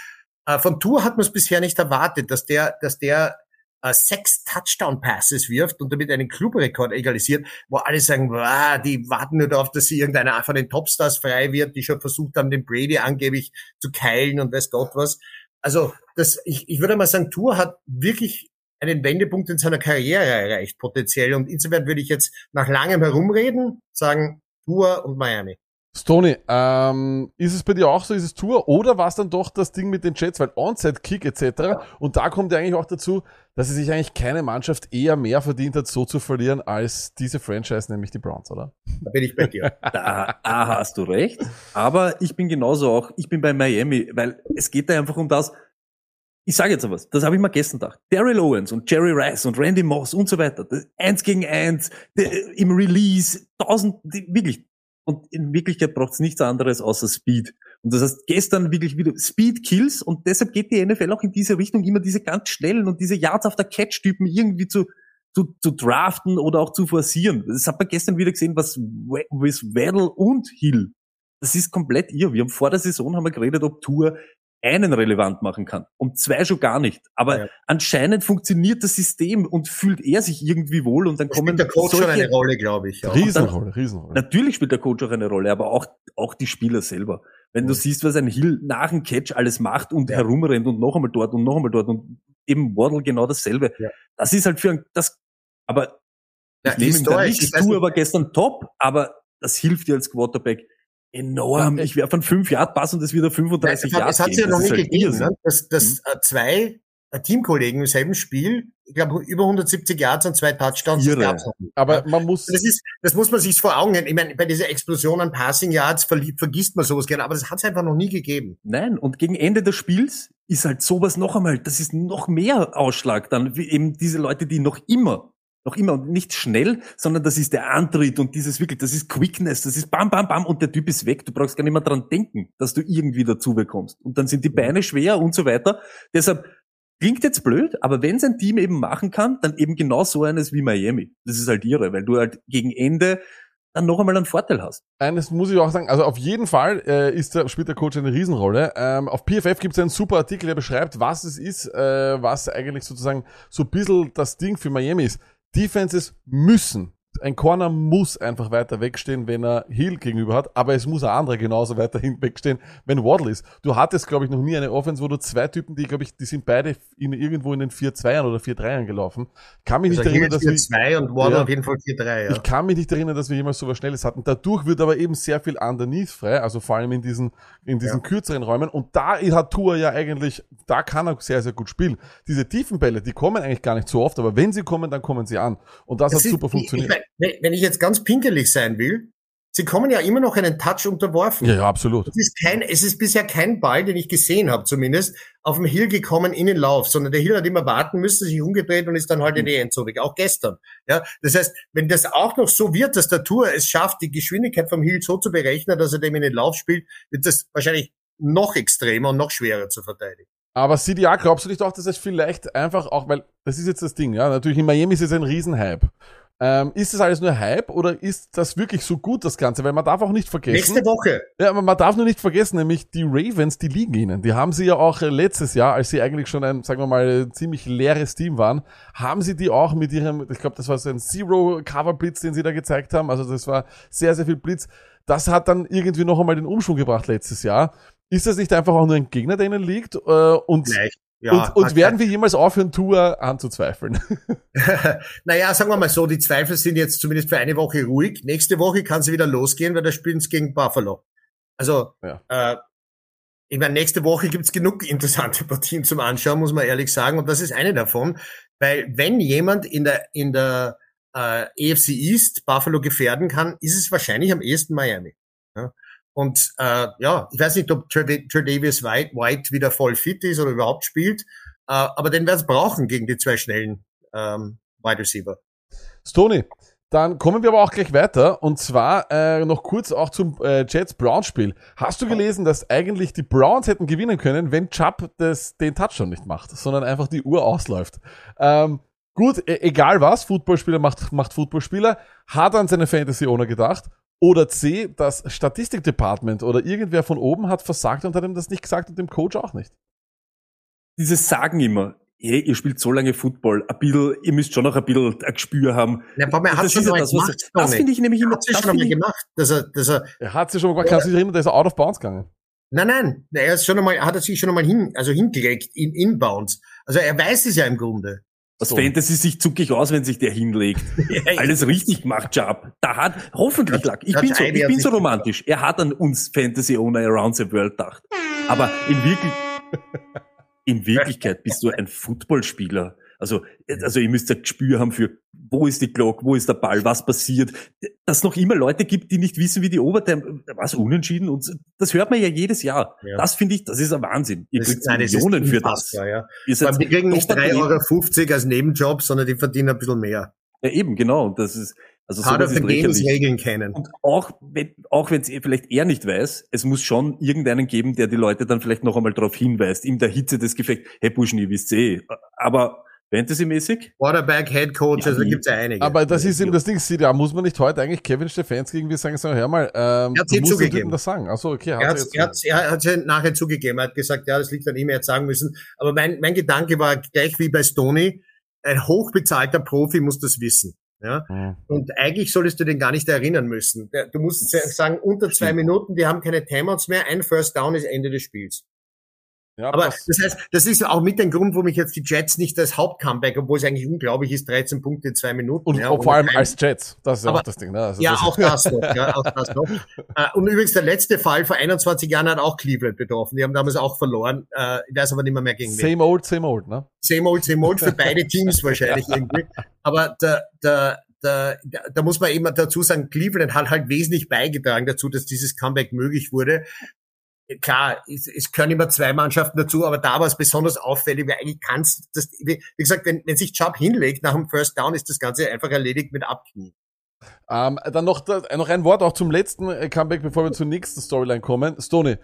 Äh, von Tour hat man es bisher nicht erwartet, dass der, dass der äh, sechs Touchdown-Passes wirft und damit einen Clubrekord egalisiert, wo alle sagen, wow, die warten nur darauf, dass sie irgendeiner von den Topstars frei wird, die schon versucht haben, den Brady angeblich zu keilen und weiß Gott was. Also das, ich, ich würde mal sagen, Tour hat wirklich einen Wendepunkt in seiner Karriere erreicht, potenziell. Und insofern würde ich jetzt nach langem Herumreden sagen, Tour und Miami. Stoney, ähm, ist es bei dir auch so, ist es Tour oder war es dann doch das Ding mit den Jets, weil Onside-Kick etc. Und da kommt ja eigentlich auch dazu, dass es sich eigentlich keine Mannschaft eher mehr verdient hat, so zu verlieren, als diese Franchise, nämlich die Browns, oder? Da bin ich bei dir. Da, da hast du recht. Aber ich bin genauso auch, ich bin bei Miami, weil es geht da einfach um das, ich sage jetzt was, das habe ich mal gestern gedacht. Daryl Owens und Jerry Rice und Randy Moss und so weiter, eins gegen eins, der, im Release, tausend, wirklich. Und in Wirklichkeit braucht es nichts anderes außer Speed. Und das heißt, gestern wirklich wieder Speed Kills und deshalb geht die NFL auch in diese Richtung, immer diese ganz schnellen und diese Yards auf der Catch-Typen irgendwie zu, zu, zu draften oder auch zu forcieren. Das hat man gestern wieder gesehen, was with Weddle und Hill. Das ist komplett irr. Wir haben vor der Saison haben wir geredet, ob Tour einen relevant machen kann. Und zwei schon gar nicht. Aber Ja. anscheinend funktioniert das System und fühlt er sich irgendwie wohl und dann Das kommen spielt der Coach schon solche, eine Rolle, glaube ich. Ja. Riesenrolle, Riesenrolle. Natürlich spielt der Coach auch eine Rolle, aber auch, auch die Spieler selber. Wenn du siehst, was ein Hill nach dem Catch alles macht und Ja. herumrennt und noch einmal dort und noch einmal dort und eben Waddle genau dasselbe. Ja. Das ist halt für ein, das, aber Ja, ich nehme ihm da nichts nicht- aber gestern top, aber das hilft dir als Quarterback enorm. Ich werfe einen 5 Yard Pass und es wieder 35 Nein, Yard es hat es ja noch Das nie halt gegeben, ne? dass, dass Mhm. zwei äh, Teamkollegen im selben Spiel, ich glaube über 170 Yards und zwei Touchdowns, das Irre. Aber man muss, Das ist, das muss man sich vor Augen halten. Ich meine, bei dieser Explosion an Passing Yards vergisst man sowas gerne, aber das hat es einfach noch nie gegeben. Nein, und gegen Ende des Spiels ist halt sowas noch einmal, das ist noch mehr Ausschlag dann, wie eben diese Leute, die noch immer, noch immer und nicht schnell, sondern das ist der Antritt und dieses wirklich, das ist Quickness, das ist bam, bam, bam und der Typ ist weg. Du brauchst gar nicht mehr dran denken, dass du irgendwie dazu bekommst. Und dann sind die Beine schwer und so weiter. Deshalb klingt jetzt blöd, aber wenn sein Team eben machen kann, dann eben genau so eines wie Miami. Das ist halt irre, weil du halt gegen Ende dann noch einmal einen Vorteil hast. eines muss ich auch sagen, also auf jeden Fall äh, ist der, spielt der Coach eine Riesenrolle. Ähm, auf PFF gibt es einen super Artikel, der beschreibt, was es ist, äh, was eigentlich sozusagen so ein bisschen das Ding für Miami ist. Defenses müssen, ein Corner muss einfach weiter wegstehen, wenn er Hill gegenüber hat, aber es muss ein anderer genauso weiter wegstehen, wenn Waddle ist. Du hattest, glaube ich, noch nie eine Offense, wo du zwei Typen, die, glaube ich, die sind beide in, irgendwo in den 4-2ern oder 4-3ern gelaufen. Kann mich Also nicht erinnern, dass wir... 4-2 und Waddle Ja. auf jeden Fall 4-3, ja. Ich kann mich nicht erinnern, dass wir jemals so was Schnelles hatten. Dadurch wird aber eben sehr viel underneath frei, also vor allem in diesen, in diesen kürzeren Räumen. Und da hat Tour ja eigentlich, da kann er sehr, sehr gut spielen. Diese tiefen Bälle, die kommen eigentlich gar nicht so oft, aber wenn sie kommen, dann kommen sie an. Und das, Das hat super funktioniert. Ich mein, wenn- ich jetzt ganz pinkelig sein will, sie kommen ja immer noch einen Touch unterworfen. ja, ja, absolut. Es ist kein, es ist bisher kein Ball, den ich gesehen habe, zumindest, auf dem Hill gekommen in den Lauf, sondern der Hill hat immer warten müssen, sich umgedreht und ist dann halt in die Endzone, auch gestern. Ja, das heißt, wenn das auch noch so wird, dass der Tour es schafft, die Geschwindigkeit vom Hill so zu berechnen, dass er dem in den Lauf spielt, wird das wahrscheinlich noch extremer und noch schwerer zu verteidigen. Aber CDA, glaubst du nicht auch, dass es vielleicht einfach auch, weil das ist jetzt das Ding, ja, natürlich in Miami ist es ein Riesenhype. Ähm, ist das alles nur Hype oder ist das wirklich so gut, das Ganze? Weil man darf auch nicht vergessen. Nächste Woche. Ja, aber man darf nur nicht vergessen, nämlich die Ravens, die liegen ihnen. Die haben sie ja auch äh, letztes Jahr, als sie eigentlich schon ein, sagen wir mal, ziemlich leeres Team waren, haben sie die auch mit ihrem, ich glaube, das war so ein Zero-Cover-Blitz, den sie da gezeigt haben. Also das war sehr, sehr viel Blitz. Das hat dann irgendwie noch einmal den Umschwung gebracht letztes Jahr. Ist das nicht einfach auch nur ein Gegner, der ihnen liegt? Äh, und, Vielleicht. Ja, und, und werden wir jemals aufhören, Tour anzuzweifeln? naja, sagen wir mal so, die Zweifel sind jetzt zumindest für eine Woche ruhig. Nächste Woche kann sie wieder losgehen, weil da spielen sie gegen Buffalo. Also, Ja. äh, ich meine, nächste Woche gibt's genug interessante Partien zum Anschauen, muss man ehrlich sagen. Und das ist eine davon. Weil wenn jemand in der, in der äh, AFC East Buffalo gefährden kann, ist es wahrscheinlich am ehesten Miami. Ja? Und äh, ja, ich weiß nicht, ob Tredavious White, White wieder voll fit ist oder überhaupt spielt, äh, aber den werden sie brauchen gegen die zwei schnellen ähm, Wide Receiver. Stony, dann kommen wir aber auch gleich weiter und zwar äh, noch kurz auch zum äh, Jets-Browns-Spiel. Hast du gelesen, dass eigentlich die Browns hätten gewinnen können, wenn Chubb das, den Touchdown nicht macht, sondern einfach die Uhr ausläuft? Ähm, gut, e egal was, Footballspieler macht, macht Footballspieler, hat an seine Fantasy-Owner gedacht. Oder C, das Statistikdepartment oder irgendwer von oben hat versagt und hat ihm das nicht gesagt und dem Coach auch nicht. Dieses Sagen immer, hey, ihr spielt so lange Football, ein bisschen, ihr müsst schon noch ein bisschen ein Gespür haben. Ja, aber er hat das schon mal das, gemacht, das Tony. finde ich nämlich Er immer, hat es das schon ich, gemacht, dass er, dass er, Er hat sich schon mal, kannst du dich erinnern, der ist out of bounds gegangen. nein, nein, er ist schon einmal, hat er sich schon einmal hin, also hingelegt in Inbounds. Also er weiß es ja im Grunde. Aus So. Fantasy sich zuckig aus, wenn sich der hinlegt. Alles richtig macht, Job. Da hat, hoffentlich lag. Ich bin so, ich bin so romantisch. Er hat an uns Fantasy Owner around the world gedacht. Aber in wirklich, in Wirklichkeit bist du ein Footballspieler. Also, also ihr müsst ein Gespür haben für, wo ist die Glock, wo ist der Ball, was passiert. Dass noch immer Leute gibt, die nicht wissen, wie die Overtime, was unentschieden und das hört man ja jedes Jahr. Ja. Das finde ich, das ist ein Wahnsinn. Ihr Das- kriegt nein, das Millionen für das. Ja. Seid die kriegen nicht doppelt 3,50 Euro als Nebenjob, sondern die verdienen ein bisschen mehr. Ja, eben, genau. Und das ist, also Part of the ist game ist lächerlich. Regeln kennen. Und auch wenn, auch wenn es vielleicht er nicht weiß, es muss schon irgendeinen geben, der die Leute dann vielleicht noch einmal darauf hinweist, in der Hitze des Gefechts, hey Burschen, ihr wisst eh. Aber Fantasy-mäßig? Quarterback, Head Coach, Ja, also die- gibt's ja einige. Aber das ist eben das Ding, ja, muss man nicht heute eigentlich Kevin Stefanski irgendwie sagen, so, hör mal, ähm, Er hat's du zugegeben. Das sagen. Achso, okay, er hat hat er jetzt er hat's, er hat's ja nachher zugegeben. Er hat gesagt, ja, das liegt an ihm, er hätte sagen müssen. Aber mein, mein Gedanke war gleich wie bei Stoney, ein hochbezahlter Profi muss das wissen. Ja? Mhm. Und eigentlich solltest du den gar nicht erinnern müssen. Du musst sa- sagen, unter zwei Minuten, die haben keine Timeouts mehr, ein First Down ist Ende des Spiels. Ja, Aber das, das heißt, das ist auch mit dem Grund, wo mich jetzt die Jets nicht als Hauptcomeback, obwohl es eigentlich unglaublich ist, 13 Punkte in zwei Minuten. und ja, vor allem Time- als Jets, das ist Aber- auch das Ding. Ne? Also ja, das, auch das noch. Ja, auch das noch. Äh, Und übrigens, der letzte Fall vor 21 Jahren hat auch Cleveland betroffen. Die haben damals auch verloren. Äh, Ich weiß aber nicht mehr, mehr gegen wen. Same old, same old, ne? Same old, same old für beide Teams wahrscheinlich irgendwie. Aber da, da, da, da muss man eben dazu sagen, Cleveland hat halt wesentlich beigetragen dazu, dass dieses Comeback möglich wurde. Klar, es, es können immer zwei Mannschaften dazu, aber da war es besonders auffällig, weil eigentlich kannst das, wie gesagt, wenn, wenn sich Chubb hinlegt nach dem First Down, ist das Ganze einfach erledigt mit Abknie. Ähm, dann noch, noch ein Wort auch zum letzten äh, Comeback, bevor wir zur nächsten Storyline kommen. Stoney,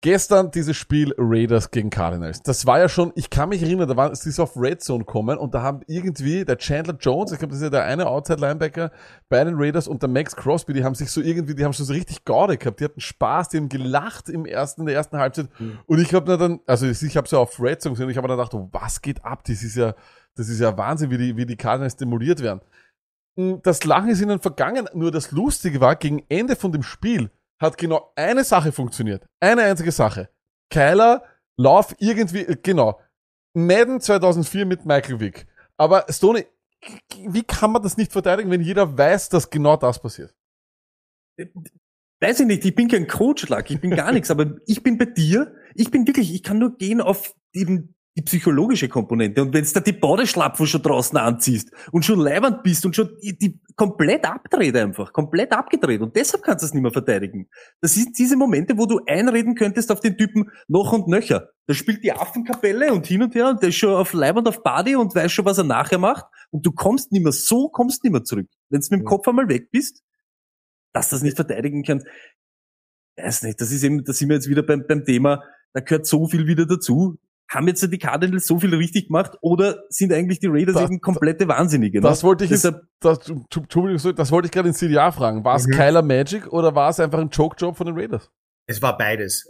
gestern dieses Spiel Raiders gegen Cardinals. Das war ja schon, ich kann mich erinnern, da war sie so auf Red Zone kommen und da haben irgendwie der Chandler Jones, ich glaube, das ist ja der eine Outside-Linebacker bei den Raiders und der Max Crosby, die haben sich so irgendwie, die haben schon so richtig Gaude gehabt, die hatten Spaß, die haben gelacht im ersten, in der ersten Halbzeit und ich habe dann, also ich habe so auf Red Zone gesehen und ich habe dann gedacht, oh, was geht ab? Das ist ja, das ist ja Wahnsinn, wie die, wie die Cardinals demoliert werden. Das Lachen ist ihnen vergangen. Nur das Lustige war, gegen Ende von dem Spiel hat genau eine Sache funktioniert. Eine einzige Sache. Kyler, Lauf irgendwie, äh, genau. Madden 2004 mit Michael Vick. Aber Stoney, wie kann man das nicht verteidigen, wenn jeder weiß, dass genau das passiert? Weiß ich nicht, ich bin kein Coach, Luck, ich bin gar nichts, aber ich bin bei dir. Ich bin wirklich, ich kann nur gehen auf eben die psychologische Komponente. Und wenn du da die Badeschlapfen schon draußen anziehst und schon leibend bist und schon die, die komplett abdreht einfach, komplett abgedreht und deshalb kannst du es nicht mehr verteidigen. Das sind diese Momente, wo du einreden könntest auf den Typen noch und nöcher. Da spielt die Affenkapelle und hin und her und der ist schon auf leibend auf Body und weiß schon, was er nachher macht und du kommst nicht mehr so, kommst nicht mehr zurück. Wenn du mit dem. Kopf einmal weg bist, dass das nicht verteidigen kannst, weiß nicht, das ist eben, da sind wir jetzt wieder beim, beim Thema, da gehört so viel wieder dazu. Haben jetzt die Cardinals so viel richtig gemacht oder sind eigentlich die Raiders Das- eben komplette Wahnsinnige? ne? Das wollte ich jetzt, Deshalb, das, das wollte ich gerade in CDA fragen. War es Mhm. Kyler Magic oder war es einfach ein Choke-Job von den Raiders? Es war beides.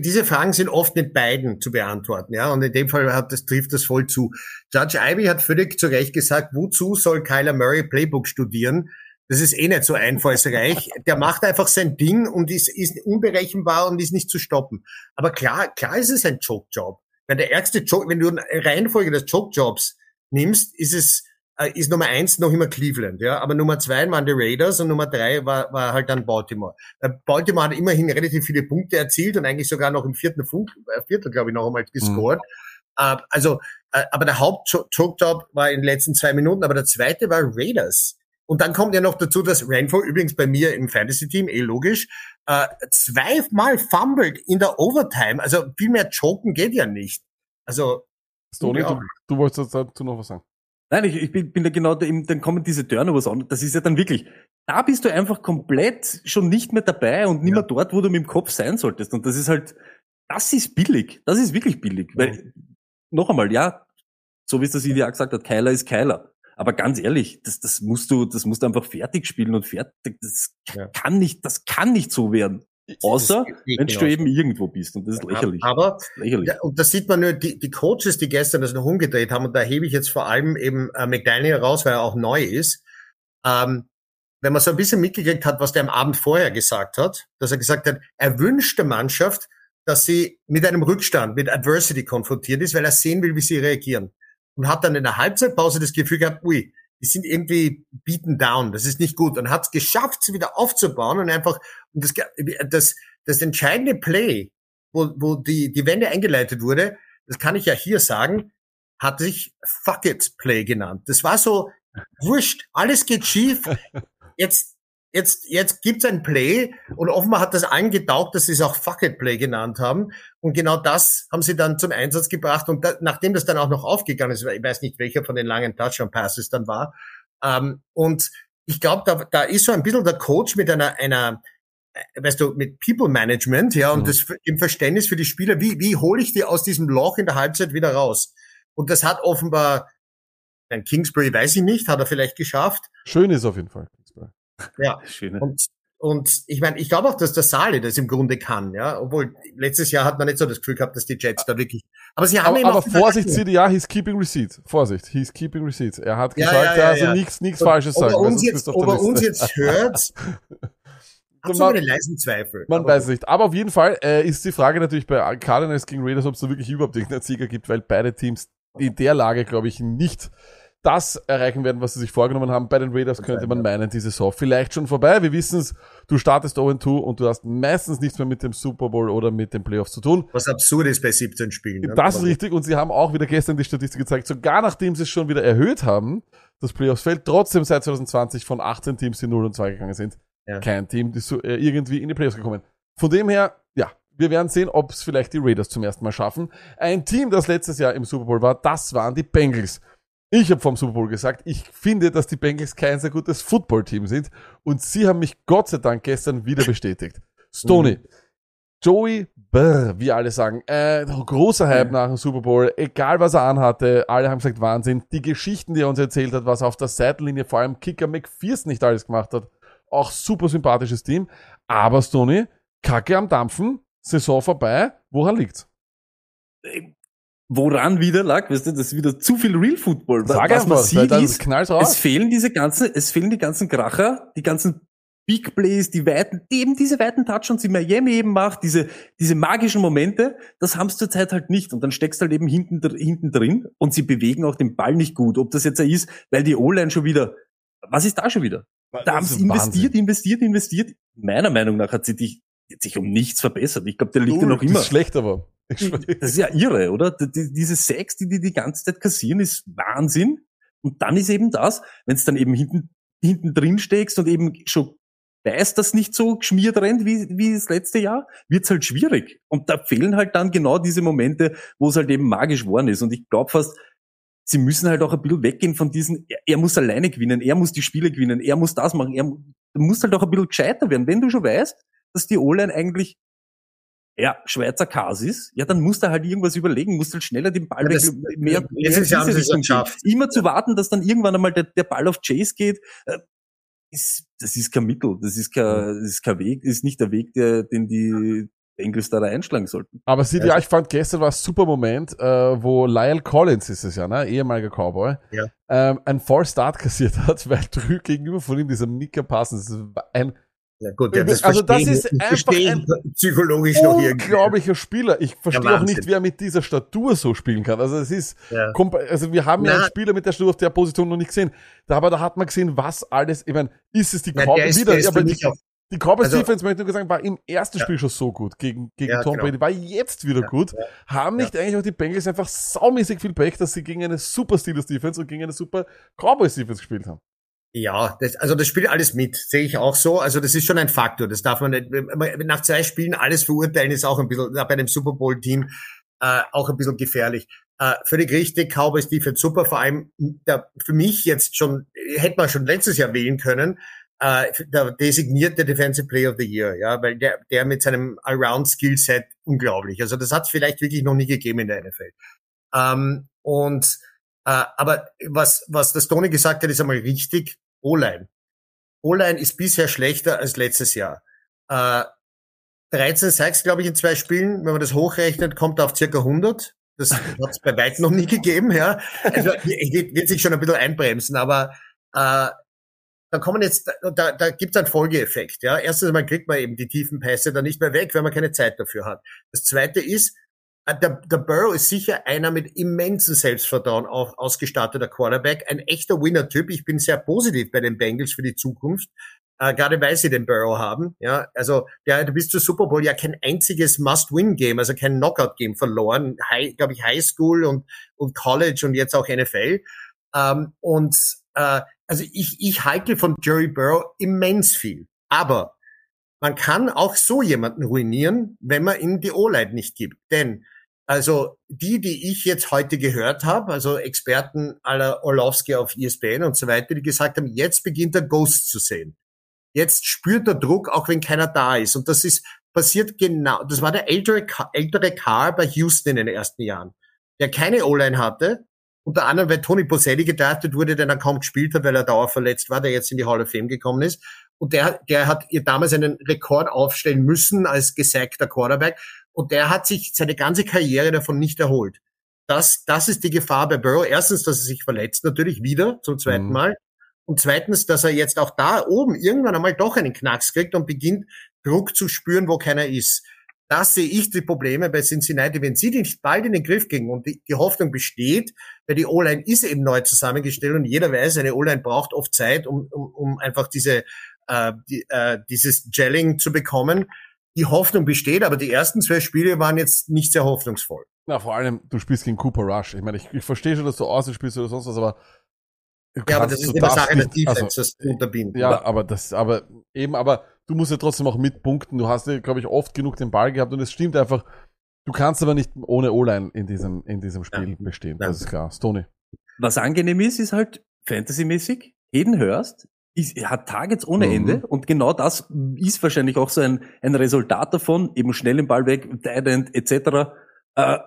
Diese Fragen sind oft mit beiden zu beantworten, ja. Und in dem Fall hat das, trifft das voll zu. Judge Ivy hat völlig zu Recht gesagt, wozu soll Kyler Murray Playbook studieren? Das ist eh nicht so einfallsreich. Der macht einfach sein Ding und ist, ist unberechenbar und ist nicht zu stoppen. Aber klar, klar ist es ein Joke-Job. Wenn der ärgste Joke, wenn du eine Reihenfolge des Joke-Jobs nimmst, ist es, äh, ist Nummer eins noch immer Cleveland, ja. Aber Nummer zwei waren die Raiders und Nummer drei war, war halt dann Baltimore. Äh, Baltimore hat immerhin relativ viele Punkte erzielt und eigentlich sogar noch im vierten Funk, äh, Viertel, glaube ich, noch einmal gescored. Äh, also, äh, aber der Haupt-Choke-Job war in den letzten zwei Minuten, aber der zweite war Raiders. Und dann kommt ja noch dazu, dass Renfro übrigens bei mir im Fantasy-Team, eh logisch, äh, zweimal fumbled in der Overtime. Also viel mehr choken geht ja nicht. Also, Stoney, du, du wolltest dazu noch was sagen. nein, ich, ich bin, bin da genau, da, dann kommen diese Turnovers an. Das ist ja dann wirklich, da bist du einfach komplett schon nicht mehr dabei und nicht Ja. mehr dort, wo du mit dem Kopf sein solltest. Und das ist halt, das ist billig. Das ist wirklich billig. Weil, noch einmal, ja, so wie es das Idea gesagt hat, Keiler ist Keiler. Aber ganz ehrlich, das, das musst du, das musst du einfach fertig spielen und fertig. Das Ja. kann nicht, das kann nicht so werden. Außer, wenn du eben irgendwo bist. Und das ist lächerlich. Aber Das ist lächerlich. Ja, und das sieht man nur, die, die Coaches, die gestern das noch umgedreht haben, und da hebe ich jetzt vor allem eben äh, McDaniel raus, weil er auch neu ist. Ähm, wenn man so ein bisschen mitgekriegt hat, was der am Abend vorher gesagt hat, dass er gesagt hat, er wünscht der Mannschaft, dass sie mit einem Rückstand, mit Adversity konfrontiert ist, weil er sehen will, wie sie reagieren. Und hat dann in der Halbzeitpause das Gefühl gehabt, ui, die sind irgendwie beaten down, das ist nicht gut. Und hat es geschafft, sie wieder aufzubauen und einfach, und das, das, das entscheidende Play, wo, wo die, die Wende eingeleitet wurde, das kann ich ja hier sagen, hat sich Fuck It Play genannt. Das war so, wurscht, alles geht schief. Jetzt, jetzt, jetzt gibt's ein Play und offenbar hat das allen getaugt, dass sie es auch Fuck It Play genannt haben. Und genau das haben sie dann zum Einsatz gebracht. Und da, nachdem das dann auch noch aufgegangen ist, ich weiß nicht, welcher von den langen Touchdown Passes dann war. Ähm, und ich glaube, da, da ist so ein bisschen der Coach mit einer, einer, äh, weißt du, mit People Management, ja, und Mhm. das im Verständnis für die Spieler, wie, wie hole ich die aus diesem Loch in der Halbzeit wieder raus? Und das hat offenbar, ein Kingsbury weiß ich nicht, hat er vielleicht geschafft. Schön ist auf jeden Fall. Ja. Schöne. Und, und ich meine, ich glaube auch, dass der Sali das im Grunde kann, ja. Obwohl letztes Jahr hat man nicht so das Gefühl gehabt, dass die Jets da wirklich. Aber sie haben Aber, aber Vorsicht, CDA, he's keeping receipts. Vorsicht, he's keeping receipts. Er hat Ja, gesagt, ja, er ja, also ja. nichts, nichts Falsches ob sagen. er weil uns jetzt, ob er uns jetzt hört, hat so Man- meine leisen Zweifel. Man weiß es nicht. Aber auf jeden Fall äh, ist die Frage natürlich bei Cardinals gegen Raiders, ob es da wirklich überhaupt irgendeinen Sieger gibt, weil beide Teams in der Lage, glaube ich, nicht das erreichen werden, was sie sich vorgenommen haben. Bei den Raiders könnte man meinen, die Saison vielleicht schon vorbei. Wir wissen es, du startest 0-2 und du hast meistens nichts mehr mit dem Super Bowl oder mit den Playoffs zu tun. Was absurd ist bei 17 Spielen. ne? Das ist richtig und sie haben auch wieder gestern die Statistik gezeigt, sogar nachdem sie es schon wieder erhöht haben, das Playoffs-Feld, trotzdem seit 2020 von 18 Teams, die 0 und 2 gegangen sind, Ja. kein Team ist so, äh, irgendwie in die Playoffs gekommen. Von dem her, ja, wir werden sehen, ob es vielleicht die Raiders zum ersten Mal schaffen. Ein Team, das letztes Jahr im Super Bowl war, das waren die Bengals. Ich habe vom Super Bowl gesagt, ich finde, dass die Bengals kein sehr gutes Football-Team sind. Und sie haben mich Gott sei Dank gestern wieder bestätigt. Stoney, Joey Brr, wie alle sagen, äh, großer Hype nach dem Super Bowl, egal was er anhatte, alle haben gesagt Wahnsinn. Die Geschichten, die er uns erzählt hat, was er auf der Seitenlinie vor allem Kicker McPherson nicht alles gemacht hat, auch super sympathisches Team. Aber Stoney, Kacke am Dampfen, Saison vorbei, woran liegt's? Woran wieder lag, weißt du, das ist wieder zu viel Real Football. Sag Was man sieht dann ist, es fehlen diese ganzen, es fehlen die ganzen Kracher, die ganzen Big Plays, die weiten, eben diese weiten Touchdowns, die Miami eben macht, diese, diese magischen Momente, das haben sie zurzeit halt nicht. Und dann steckst du halt eben hinten, hinten drin und sie bewegen auch den Ball nicht gut. Ob das jetzt ist, weil die O-Line schon wieder, was ist da schon wieder? Da haben sie investiert, Wahnsinn. investiert, investiert. Meiner Meinung nach hat sie dich, sich um nichts verbessert. Ich glaube, der liegt ja noch immer. Das ist schlecht aber. Schwör. Das ist ja irre, oder? Die- die- Diese Sex, die die die ganze Zeit kassieren, ist Wahnsinn. Und dann ist eben das, wenn es dann eben hinten, hinten drin steckst und eben schon weißt, dass nicht so geschmiert rennt wie, wie das letzte Jahr, wird's halt schwierig. Und da fehlen halt dann genau diese Momente, wo es halt eben magisch geworden ist. Und ich glaube fast, sie müssen halt auch ein bisschen weggehen von diesen, er, er muss alleine gewinnen, er muss die Spiele gewinnen, er muss das machen, er mu- du musst halt auch ein bisschen gescheiter werden. Wenn du schon weißt, dass die O-Line eigentlich ja, Schweizer Kas ist, ja, dann musst du halt irgendwas überlegen, musst halt schneller den Ball Ja, weg, das- mehr, mehr letztes Jahr haben diese sie es Richtung geschafft. Immer zu warten, dass dann irgendwann einmal der, der Ball auf Chase geht, äh, ist, das ist kein Mittel, das ist kein, das ist kein Weg, das ist nicht der Weg, der, den die Bengals da, da einschlagen sollten. Aber sieht ja, ich fand gestern war ein super Moment, äh, wo Lyle Collins ist es ja, ne, ehemaliger Cowboy, Ja. ähm, ein Fall Start kassiert hat, weil drü gegenüber von ihm dieser Mika Parsons, das war ein Ja, gut, ja, das Also das ist einfach ein psychologisch noch unglaublicher Spieler. Ich verstehe Ja, auch nicht, Wahnsinn. wie er mit dieser Statur so spielen kann. Also es ist, Ja. also wir haben ja Na. einen Spieler mit der Statur auf der Position noch nicht gesehen. Da, aber da hat man gesehen, was alles, ich meine, ist es die Cowboys wieder, der ist aber die, die Cowboys also- Defense, möchte ich nur sagen, war im ersten Ja. Spiel schon so gut gegen, gegen Ja, Tom genau. Brady, war jetzt wieder Ja, gut. Haben nicht eigentlich auch die Bengals einfach saumäßig viel Pech, dass sie gegen eine super Steelers Defense und gegen eine super Cowboys Defense gespielt haben. Ja, das, also das spielt alles mit, sehe ich auch so. Also das ist schon ein Faktor. Das darf man nicht, nach zwei Spielen alles verurteilen, ist auch ein bisschen, bei einem Super Bowl Team, äh, auch ein bisschen gefährlich. Äh, völlig richtig, Cowboys Defense super, vor allem der, für mich jetzt schon, hätte man schon letztes Jahr wählen können, äh, der designierte Defensive Player of the Year, ja, weil der, der mit seinem Around Skillset unglaublich. Also das hat es vielleicht wirklich noch nie gegeben in der NFL. Ähm, und äh, aber was, was das Tony gesagt hat, ist einmal richtig. O-Line. O-Line ist bisher schlechter als letztes Jahr. Äh, 13 Sacks, glaube ich, in zwei Spielen. Wenn man das hochrechnet, kommt er auf circa 100. Das hat es bei weitem noch nie gegeben, ja. Also, wird, sich schon ein bisschen einbremsen, aber äh, da kommen jetzt, da, da gibt es einen Folgeeffekt. Ja, erstens einmal kriegt man eben die tiefen Pässe dann nicht mehr weg, weil man keine Zeit dafür hat. Das Zweite ist, der, der Burrow ist sicher einer mit immensen Selbstvertrauen auf, ausgestatteter Quarterback, ein echter Winner-Typ. Ich bin sehr positiv bei den Bengals für die Zukunft. äh, gerade weil sie den Burrow haben. Ja, also der du bist zu Super Bowl ja kein einziges Must-Win-Game, also kein Knockout-Game verloren. Glaube ich, High School und und College und jetzt auch NFL. Ähm, und äh, also ich ich halte von Jerry Burrow immens viel, aber man kann auch so jemanden ruinieren, wenn man ihm die O-Line nicht gibt, denn also die, die ich jetzt heute gehört habe, also Experten aller Orlowski auf ESPN und so weiter, die gesagt haben, jetzt beginnt er Ghost zu sehen. Jetzt spürt er Druck, auch wenn keiner da ist. Und das ist passiert genau, das war der ältere, ältere Carr bei Houston in den ersten Jahren, der keine O-Line hatte, unter anderem, weil Tony Boselli gedraftet wurde, der dann kaum gespielt hat, weil er dauerverletzt war, der jetzt in die Hall of Fame gekommen ist. Und der, der hat ihr damals einen Rekord aufstellen müssen als gesackter Quarterback. Und der hat sich seine ganze Karriere davon nicht erholt. Das, das ist die Gefahr bei Burrow. Erstens, dass er sich verletzt, natürlich wieder zum zweiten Mhm. Mal. Und zweitens, dass er jetzt auch da oben irgendwann einmal doch einen Knacks kriegt und beginnt, Druck zu spüren, wo keiner ist. Das sehe ich die Probleme bei Cincinnati. Wenn sie nicht bald in den Griff kriegen und die, die Hoffnung besteht, weil die O-Line ist eben neu zusammengestellt und jeder weiß, eine O-Line braucht oft Zeit, um, um, um einfach diese, äh, die, äh, dieses Gelling zu bekommen. Die Hoffnung besteht, aber die ersten zwei Spiele waren jetzt nicht sehr hoffnungsvoll. Na, vor allem, du spielst gegen Cooper Rush. Ich meine, ich, ich verstehe schon, dass du außen spielst oder sonst was, aber. Ja, aber das ist darfst Sache der Defense, also, das unterbinden. Ja, aber das, aber eben, aber du musst ja trotzdem auch mitpunkten. Du hast ja, glaube ich, oft genug den Ball gehabt und es stimmt einfach. Du kannst aber nicht ohne O-Line in diesem, in diesem Spiel bestehen. Nein. Das ist klar. Stoney. Was angenehm ist, ist halt fantasymäßig. Jeden hörst, ist, er hat Targets ohne Mhm. Ende und genau das ist wahrscheinlich auch so ein, ein Resultat davon, eben schnell den Ball weg, Tight End etc. Äh,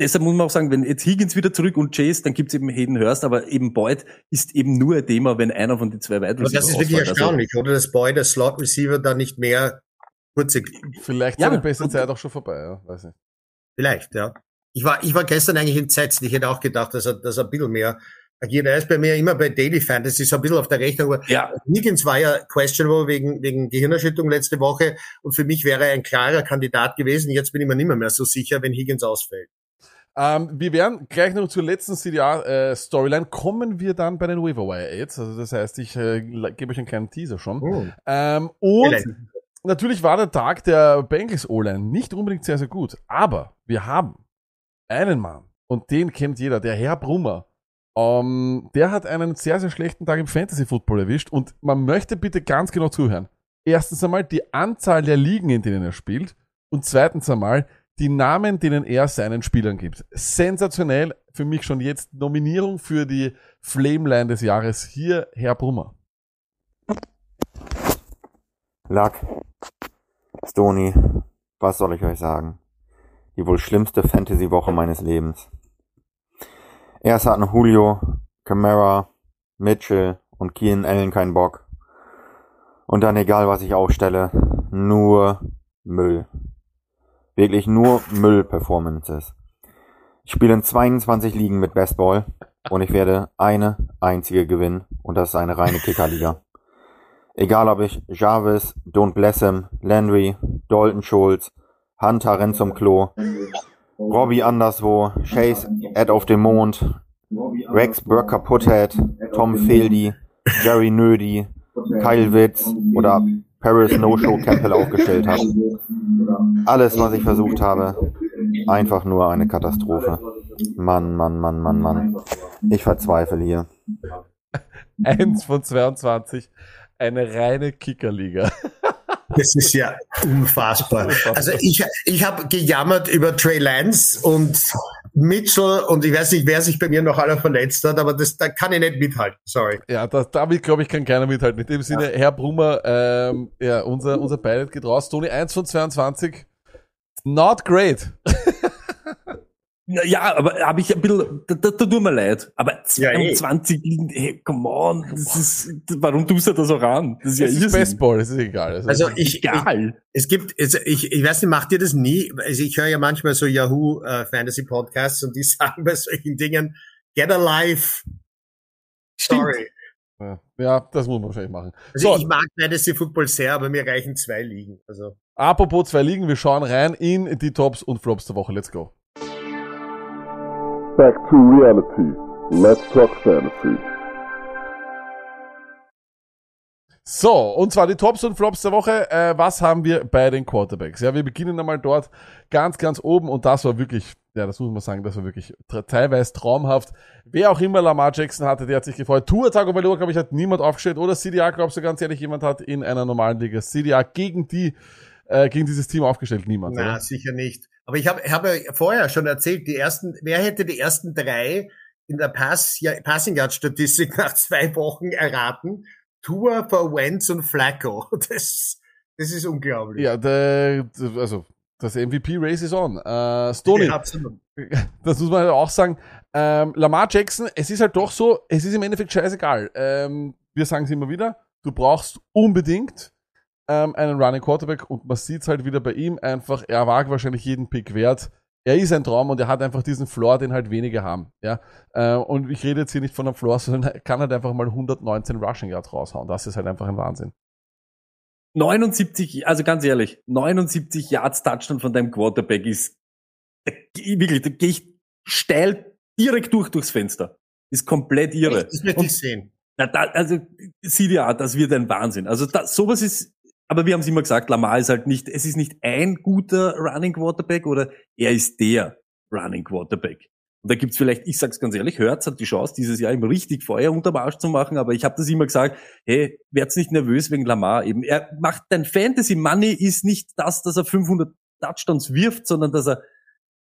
deshalb muss man auch sagen, wenn jetzt Higgins wieder zurück und Chase, dann gibt's eben Hayden Hurst, aber eben Boyd ist eben nur ein Thema, wenn einer von den zwei Wide Aber das ist wirklich. Also, erstaunlich, oder? Dass Boy, der Slot Receiver, da nicht mehr kurze, Vielleicht Ja, seine beste und- Zeit auch schon vorbei, ja. Weiß nicht. vielleicht, ja. Ich war, ich war gestern eigentlich entsetzt. Ich hätte auch gedacht, dass er, dass er ein bisschen mehr agiert. Er ist bei mir immer bei Daily Fantasy so ein bisschen auf der Rechnung. Aber ja, Higgins war ja questionable wegen, wegen Gehirnerschütterung letzte Woche. Und für mich wäre er ein klarer Kandidat gewesen. Jetzt bin ich mir nicht mehr, so sicher, wenn Higgins ausfällt. Ähm, wir werden gleich noch zur letzten CDA-Storyline kommen wir dann bei den Waiver Wire Aids. Also das heißt, ich äh, gebe euch einen kleinen Teaser schon. Oh. Ähm, und Vielleicht. natürlich war der Tag der Bengals O-Line nicht unbedingt sehr, sehr gut. Aber wir haben einen Mann und den kennt jeder, der Herr Brummer. Ähm, der hat einen sehr, sehr schlechten Tag im Fantasy Football erwischt und man möchte bitte ganz genau zuhören. Erstens einmal die Anzahl der Ligen, in denen er spielt und zweitens einmal die Namen, denen er seinen Spielern gibt. Sensationell, für mich schon jetzt Nominierung für die Flameline des Jahres. Hier Herr Brummer. Luck, Stony, was soll ich euch sagen? Die wohl schlimmste Fantasy-Woche meines Lebens. Erst hatten Julio, Camara, Mitchell und Keenan Allen keinen Bock. Und dann egal was ich aufstelle, nur Müll. Wirklich nur Müll-Performances. Ich spiele in 22 Ligen mit Bestball und ich werde eine einzige gewinnen und das ist eine reine Kickerliga. Egal ob ich Jarvis, Don't Bless Him, Landry, Dalton Schulz, Hunter rennt zum Klo, Robbie anderswo, Chase Ed auf dem Mond, Rex Burke Kaputthead, Tom Feldy, Jerry Nödi, Kyle Witz oder Paris No-Show Campbell aufgestellt habe. Alles, was ich versucht habe, einfach nur eine Katastrophe. Mann, Mann, Mann, Mann, Mann. Ich verzweifle hier. Eins von 22. Eine reine Kickerliga. Das ist ja unfassbar. Also ich, ich habe gejammert über Trey Lance und Mitchell und ich weiß nicht, wer sich bei mir noch alle verletzt hat, aber das, da kann ich nicht mithalten. Sorry. Ja, das, damit glaube ich kann keiner mithalten. In dem Sinne, Herr Brummer, ähm, ja, unser, unser Pilot geht raus. Tony 1 von 22. Not great. Na ja, aber habe ich ein bisschen, da, da, da tut mir leid. Aber Ja, eh. 22 Ligen, hey, come on, das ist, warum tust du das auch an? Das ist ja Es ist Irrsinn. Baseball, es ist egal. Es Also ist, ich, ich, Egal. es gibt, also ich, ich weiß nicht, macht ihr das nie? Also ich höre ja manchmal so Yahoo äh, Fantasy Podcasts und die sagen bei solchen Dingen, get a life. Sorry. ja, das muss man wahrscheinlich machen. Also So. ich mag Fantasy Football sehr, aber mir reichen zwei Ligen. Also Apropos zwei Ligen, wir schauen rein in die Tops und Flops der Woche. Let's go. Back to reality. Let's talk fantasy. So, und zwar die Tops und Flops der Woche. Äh, was haben wir bei den Quarterbacks? Ja, wir beginnen einmal dort ganz, ganz oben und das war wirklich, ja, das muss man sagen, das war wirklich teilweise traumhaft. Wer auch immer Lamar Jackson hatte, der hat sich gefreut. Tua Tagovailoa, glaube ich, hat niemand aufgestellt. Oder CDA, glaubst du ganz ehrlich, jemand hat in einer normalen Liga CDA gegen die, äh, gegen dieses Team aufgestellt? Niemand, Na, oder? sicher nicht. Aber ich habe hab ja vorher schon erzählt, die ersten, wer hätte die ersten drei in der Pass, ja, Passing Yard Statistik nach zwei Wochen erraten? Tour for Wentz und Flacco. Das, das ist unglaublich. Ja, der, also, das MVP-Race is on. Äh, Stoney, Ja, absolut. das muss man halt auch sagen. Ähm, Lamar Jackson, es ist halt doch so, es ist im Endeffekt scheißegal. Ähm, wir sagen es immer wieder, du brauchst unbedingt ähm, einen Running Quarterback und man sieht es halt wieder bei ihm einfach, er war wahrscheinlich jeden Pick wert. Er ist ein Traum und er hat einfach diesen Floor, den halt wenige haben. Ja? Äh, und ich rede jetzt hier nicht von einem Floor, sondern er kann halt einfach mal 119 Rushing Yards raushauen. Das ist halt einfach ein Wahnsinn. 79, also ganz ehrlich, 79 Yards Touchdown von deinem Quarterback ist wirklich, da gehe ich steil direkt durch durchs Fenster. Ist komplett irre. Das möchte Und ich sehen. Na, da, also CDA, das wird ein Wahnsinn. Also da, sowas ist, aber wir haben es immer gesagt, Lamar ist halt nicht, es ist nicht ein guter Running Quarterback oder er ist der Running Quarterback. Und da gibt's vielleicht, ich sag's ganz ehrlich, Hurts hat die Chance, dieses Jahr ihm richtig Feuer unterm Arsch zu machen, aber ich habe das immer gesagt, hey, werd's nicht nervös wegen Lamar eben. Er macht, dein Fantasy Money ist nicht das, dass er 500 Touchdowns wirft, sondern dass er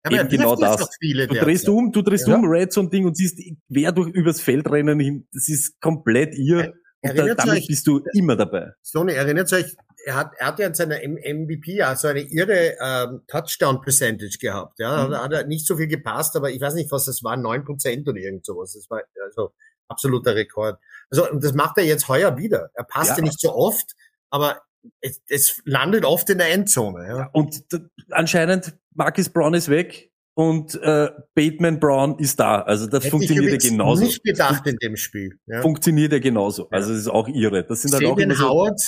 Aber er eben genau das. Viele Du drehst um, du drehst Ja. um, Red Zone Ding und siehst quer durch übers Feld rennen hin. Das ist komplett irr. Und Erinnert damit euch- bist du immer dabei. Sony, erinnert euch, er hat, er hat ja in seiner MVP ja so eine irre ähm, Touchdown-Percentage gehabt. Ja, Mhm. da hat er nicht so viel gepasst, aber ich weiß nicht, was das war, neun Prozent oder irgend sowas. Das war also absoluter Rekord. Also und das macht er jetzt heuer wieder. Er passt ja, Ja. nicht so oft, aber es, es landet oft in der Endzone. Ja. Und d- anscheinend Marcus Brown ist weg und äh, Bateman Brown ist da. Also das Hätte funktioniert ich ja genauso. nicht gedacht in dem Spiel. Ja. Funktioniert ja genauso. Also das ist auch irre. Das sind halt auch Xavier immer so. Howard,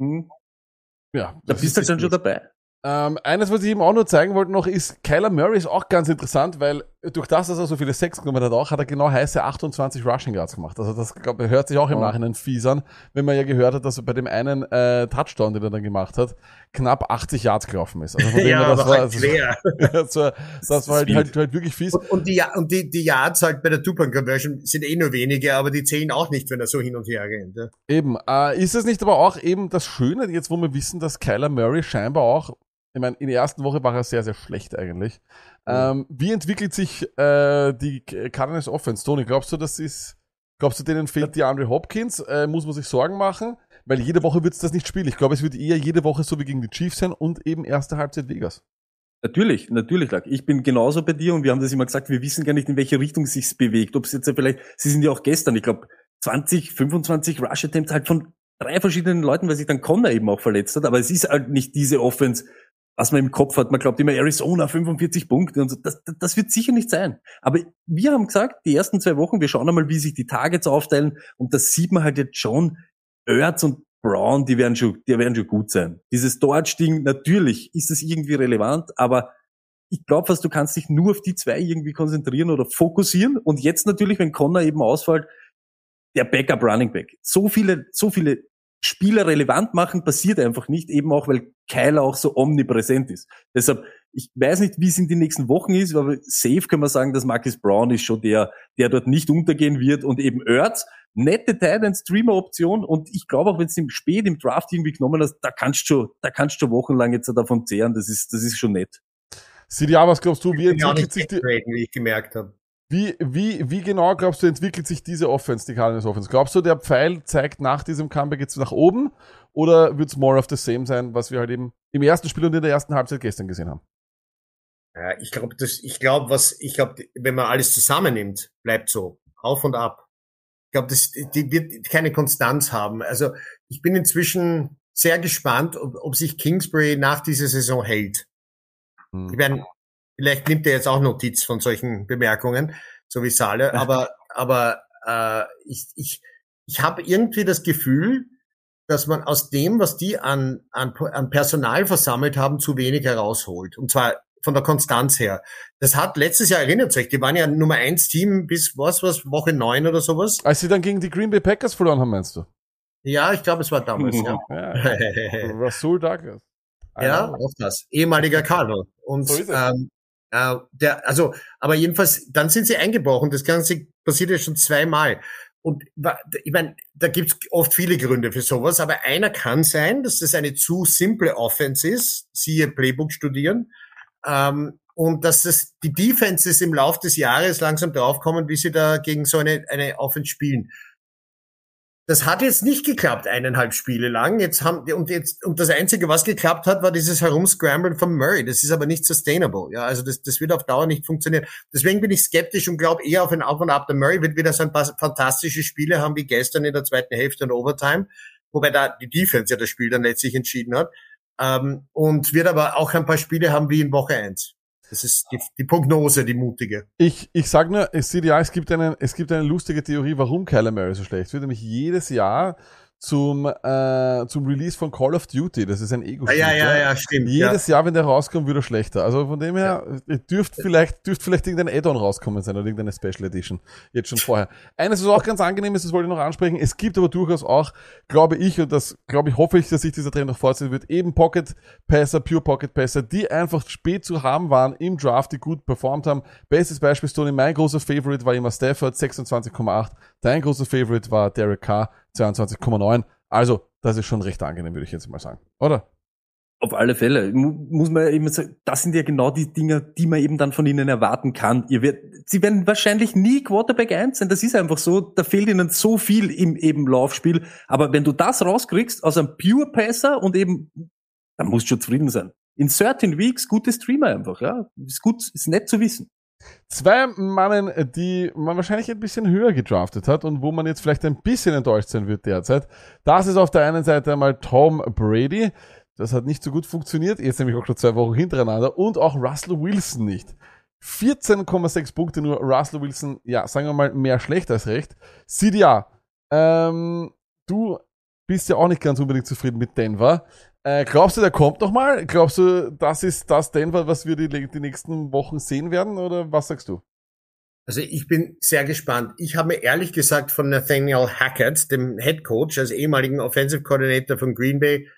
Hm, Ja, da bist ist du halt dann schon dabei. Ähm, eines, was ich ihm auch nur zeigen wollte noch, ist, Kyler Murray ist auch ganz interessant, weil durch das, dass er so viele Sex genommen hat, auch, hat er genau heiße 28 Rushing Yards gemacht. Also das glaub, hört sich auch im. Nachhinein fies an, wenn man ja gehört hat, dass er bei dem einen äh, Touchdown, den er dann gemacht hat, knapp 80 Yards gelaufen ist. Also von dem ja, her, das aber war, halt schwer. das war, das war halt, halt, halt wirklich fies. Und, und die, Ja- und die, die Yards halt bei der Two-Point-Conversion sind eh nur wenige, aber die zählen auch nicht, wenn er so hin und her rennt. Ja. Eben. Äh, ist es nicht aber auch eben das Schöne, jetzt wo wir wissen, dass Kyler Murray scheinbar auch, ich meine, in der ersten Woche war er sehr, sehr schlecht eigentlich. Ähm, wie entwickelt sich äh, die Cardinals Offense? Tony, glaubst du, das ist, glaubst du, denen fehlt die Andre Hopkins? Äh, muss man sich Sorgen machen? Weil jede Woche wird es das nicht spielen. Ich glaube, es wird eher jede Woche so wie gegen die Chiefs sein und eben erste Halbzeit Vegas. Natürlich, natürlich, Lack. Ich bin genauso bei dir und wir haben das immer gesagt, wir wissen gar nicht, in welche Richtung sich's bewegt. Ob es jetzt ja vielleicht, sie sind ja auch gestern, ich glaube, 20, 25 Rush Attempts halt von drei verschiedenen Leuten, weil sich dann Connor eben auch verletzt hat. Aber es ist halt nicht diese Offense, was man im Kopf hat. Man glaubt immer Arizona 45 Punkte und so. Das, das, wird sicher nicht sein. Aber wir haben gesagt, die ersten zwei Wochen, wir schauen einmal, wie sich die Targets aufteilen und das sieht man halt jetzt schon. Ertz und Brown, die werden schon, die werden schon gut sein. Dieses Dodge-Ding, natürlich ist es irgendwie relevant, aber ich glaube fast, du kannst dich nur auf die zwei irgendwie konzentrieren oder fokussieren. Und jetzt natürlich, wenn Connor eben ausfällt, der Backup Running Back. So viele, so viele Spieler relevant machen, passiert einfach nicht, eben auch, weil Kyler auch so omnipräsent ist. Deshalb, ich weiß nicht, wie es in den nächsten Wochen ist, aber safe können wir sagen, dass Marcus Brown ist schon der, der dort nicht untergehen wird und eben Ertz, nette Titan Streamer Option und ich glaube auch, wenn es im spät im Draft irgendwie genommen hast, da kannst du schon, da kannst du wochenlang jetzt davon zehren, das ist, das ist schon nett. Sidia, was glaubst du, wie entwickelt sich die, wie ich gemerkt habe. Wie, wie, wie genau glaubst du, entwickelt sich diese Offense, die Cardinals Offense? Glaubst du, der Pfeil zeigt nach diesem Comeback jetzt nach oben oder wird's more of the same sein, was wir halt eben im ersten Spiel und in der ersten Halbzeit gestern gesehen haben? Ja, ich glaube, das, ich glaube, was, ich glaube, wenn man alles zusammennimmt, bleibt so. Auf und ab. Ich glaube, das, die wird keine Konstanz haben. Also, ich bin inzwischen sehr gespannt, ob, ob sich Kingsbury nach dieser Saison hält. Hm. Ich meine, vielleicht nimmt er jetzt auch Notiz von solchen Bemerkungen, so wie Sale, aber, aber äh, ich, ich, ich habe irgendwie das Gefühl, dass man aus dem, was die an, an, an Personal versammelt haben, zu wenig herausholt. Und zwar von der Konstanz her. Das hat letztes Jahr, erinnert euch, die waren ja Nummer eins Team bis was, was, Woche neun oder sowas. Als sie dann gegen die Green Bay Packers verloren haben, meinst du? Ja, ich glaube, es war damals. ja. Ja, Rasul Douglas. Ja, auch das. Ehemaliger Cardinal. Und So ähm, äh, der, also, aber jedenfalls, dann sind sie eingebrochen. Das Ganze passiert ja schon zweimal. Und ich meine, da gibt's oft viele Gründe für sowas, aber einer kann sein, dass das eine zu simple Offense ist, siehe Playbook studieren, ähm, und dass es die Defenses im Lauf des Jahres langsam draufkommen, wie sie da gegen so eine, eine Offense spielen. Das hat jetzt nicht geklappt, eineinhalb Spiele lang. Jetzt haben, und jetzt, und das Einzige, was geklappt hat, war dieses Herumscramblen von Murray. Das ist aber nicht sustainable. Ja, also das, das wird auf Dauer nicht funktionieren. Deswegen bin ich skeptisch und glaube eher auf ein Auf und Ab. Der Murray wird wieder so ein paar fantastische Spiele haben wie gestern in der zweiten Hälfte und Overtime. Wobei da die Defense ja das Spiel dann letztlich entschieden hat. Ähm, und wird aber auch ein paar Spiele haben wie in Woche eins. Das ist die, die Prognose, die mutige. Ich, ich sag nur, es sieht ja, es gibt, einen, es gibt eine lustige Theorie, warum Kyler Murray so schlecht wird. Nämlich jedes Jahr zum, äh, zum Release von Call of Duty. Das ist ein ego Ah, ja, ja, ja, stimmt. ja. Jedes Jahr, wenn der rauskommt, wird er schlechter. Also von dem her äh, dürft vielleicht, dürft vielleicht irgendein Add-on rauskommen sein oder irgendeine Special Edition. Jetzt schon vorher. Eines, was auch ganz angenehm ist, das wollte ich noch ansprechen. Es gibt aber durchaus auch, glaube ich, und das glaube ich, hoffe ich, dass sich dieser Trend noch fortsetzen wird, eben Pocket Passer, Pure Pocket Passer, die einfach spät zu haben waren im Draft, die gut performt haben. Bestes Beispiel, Tony, mein großer Favorite war immer Stafford, 26,8. Dein großer Favorite war Derek Carr, 22,9. Also, das ist schon recht angenehm, würde ich jetzt mal sagen. Oder? Auf alle Fälle. Mu muss man eben sagen, das sind ja genau die Dinge, die man eben dann von ihnen erwarten kann. Ihr wird, sie werden wahrscheinlich nie Quarterback 1 sein. Das ist einfach so. Da fehlt ihnen so viel im eben Laufspiel. Aber wenn du das rauskriegst aus einem Pure Passer und eben, dann musst du schon zufrieden sein. In certain weeks gute Streamer einfach, ja. Ist gut, ist nett zu wissen. Zwei Mannen, die man wahrscheinlich ein bisschen höher gedraftet hat und wo man jetzt vielleicht ein bisschen enttäuscht sein wird derzeit. Das ist auf der einen Seite einmal Tom Brady. Das hat nicht so gut funktioniert, jetzt nämlich auch schon zwei Wochen hintereinander und auch Russell Wilson nicht. 14,6 Punkte nur Russell Wilson, ja, sagen wir mal, mehr schlecht als recht. CDA, ähm, du bist ja auch nicht ganz unbedingt zufrieden mit Denver. Äh, glaubst du, der kommt nochmal? Glaubst du, das ist das Denver, was wir die, die nächsten Wochen sehen werden? Oder was sagst du? Also ich bin sehr gespannt. Ich habe mir ehrlich gesagt von Nathaniel Hackett, dem Head Coach, als ehemaligen Offensive Coordinator von Green Bay,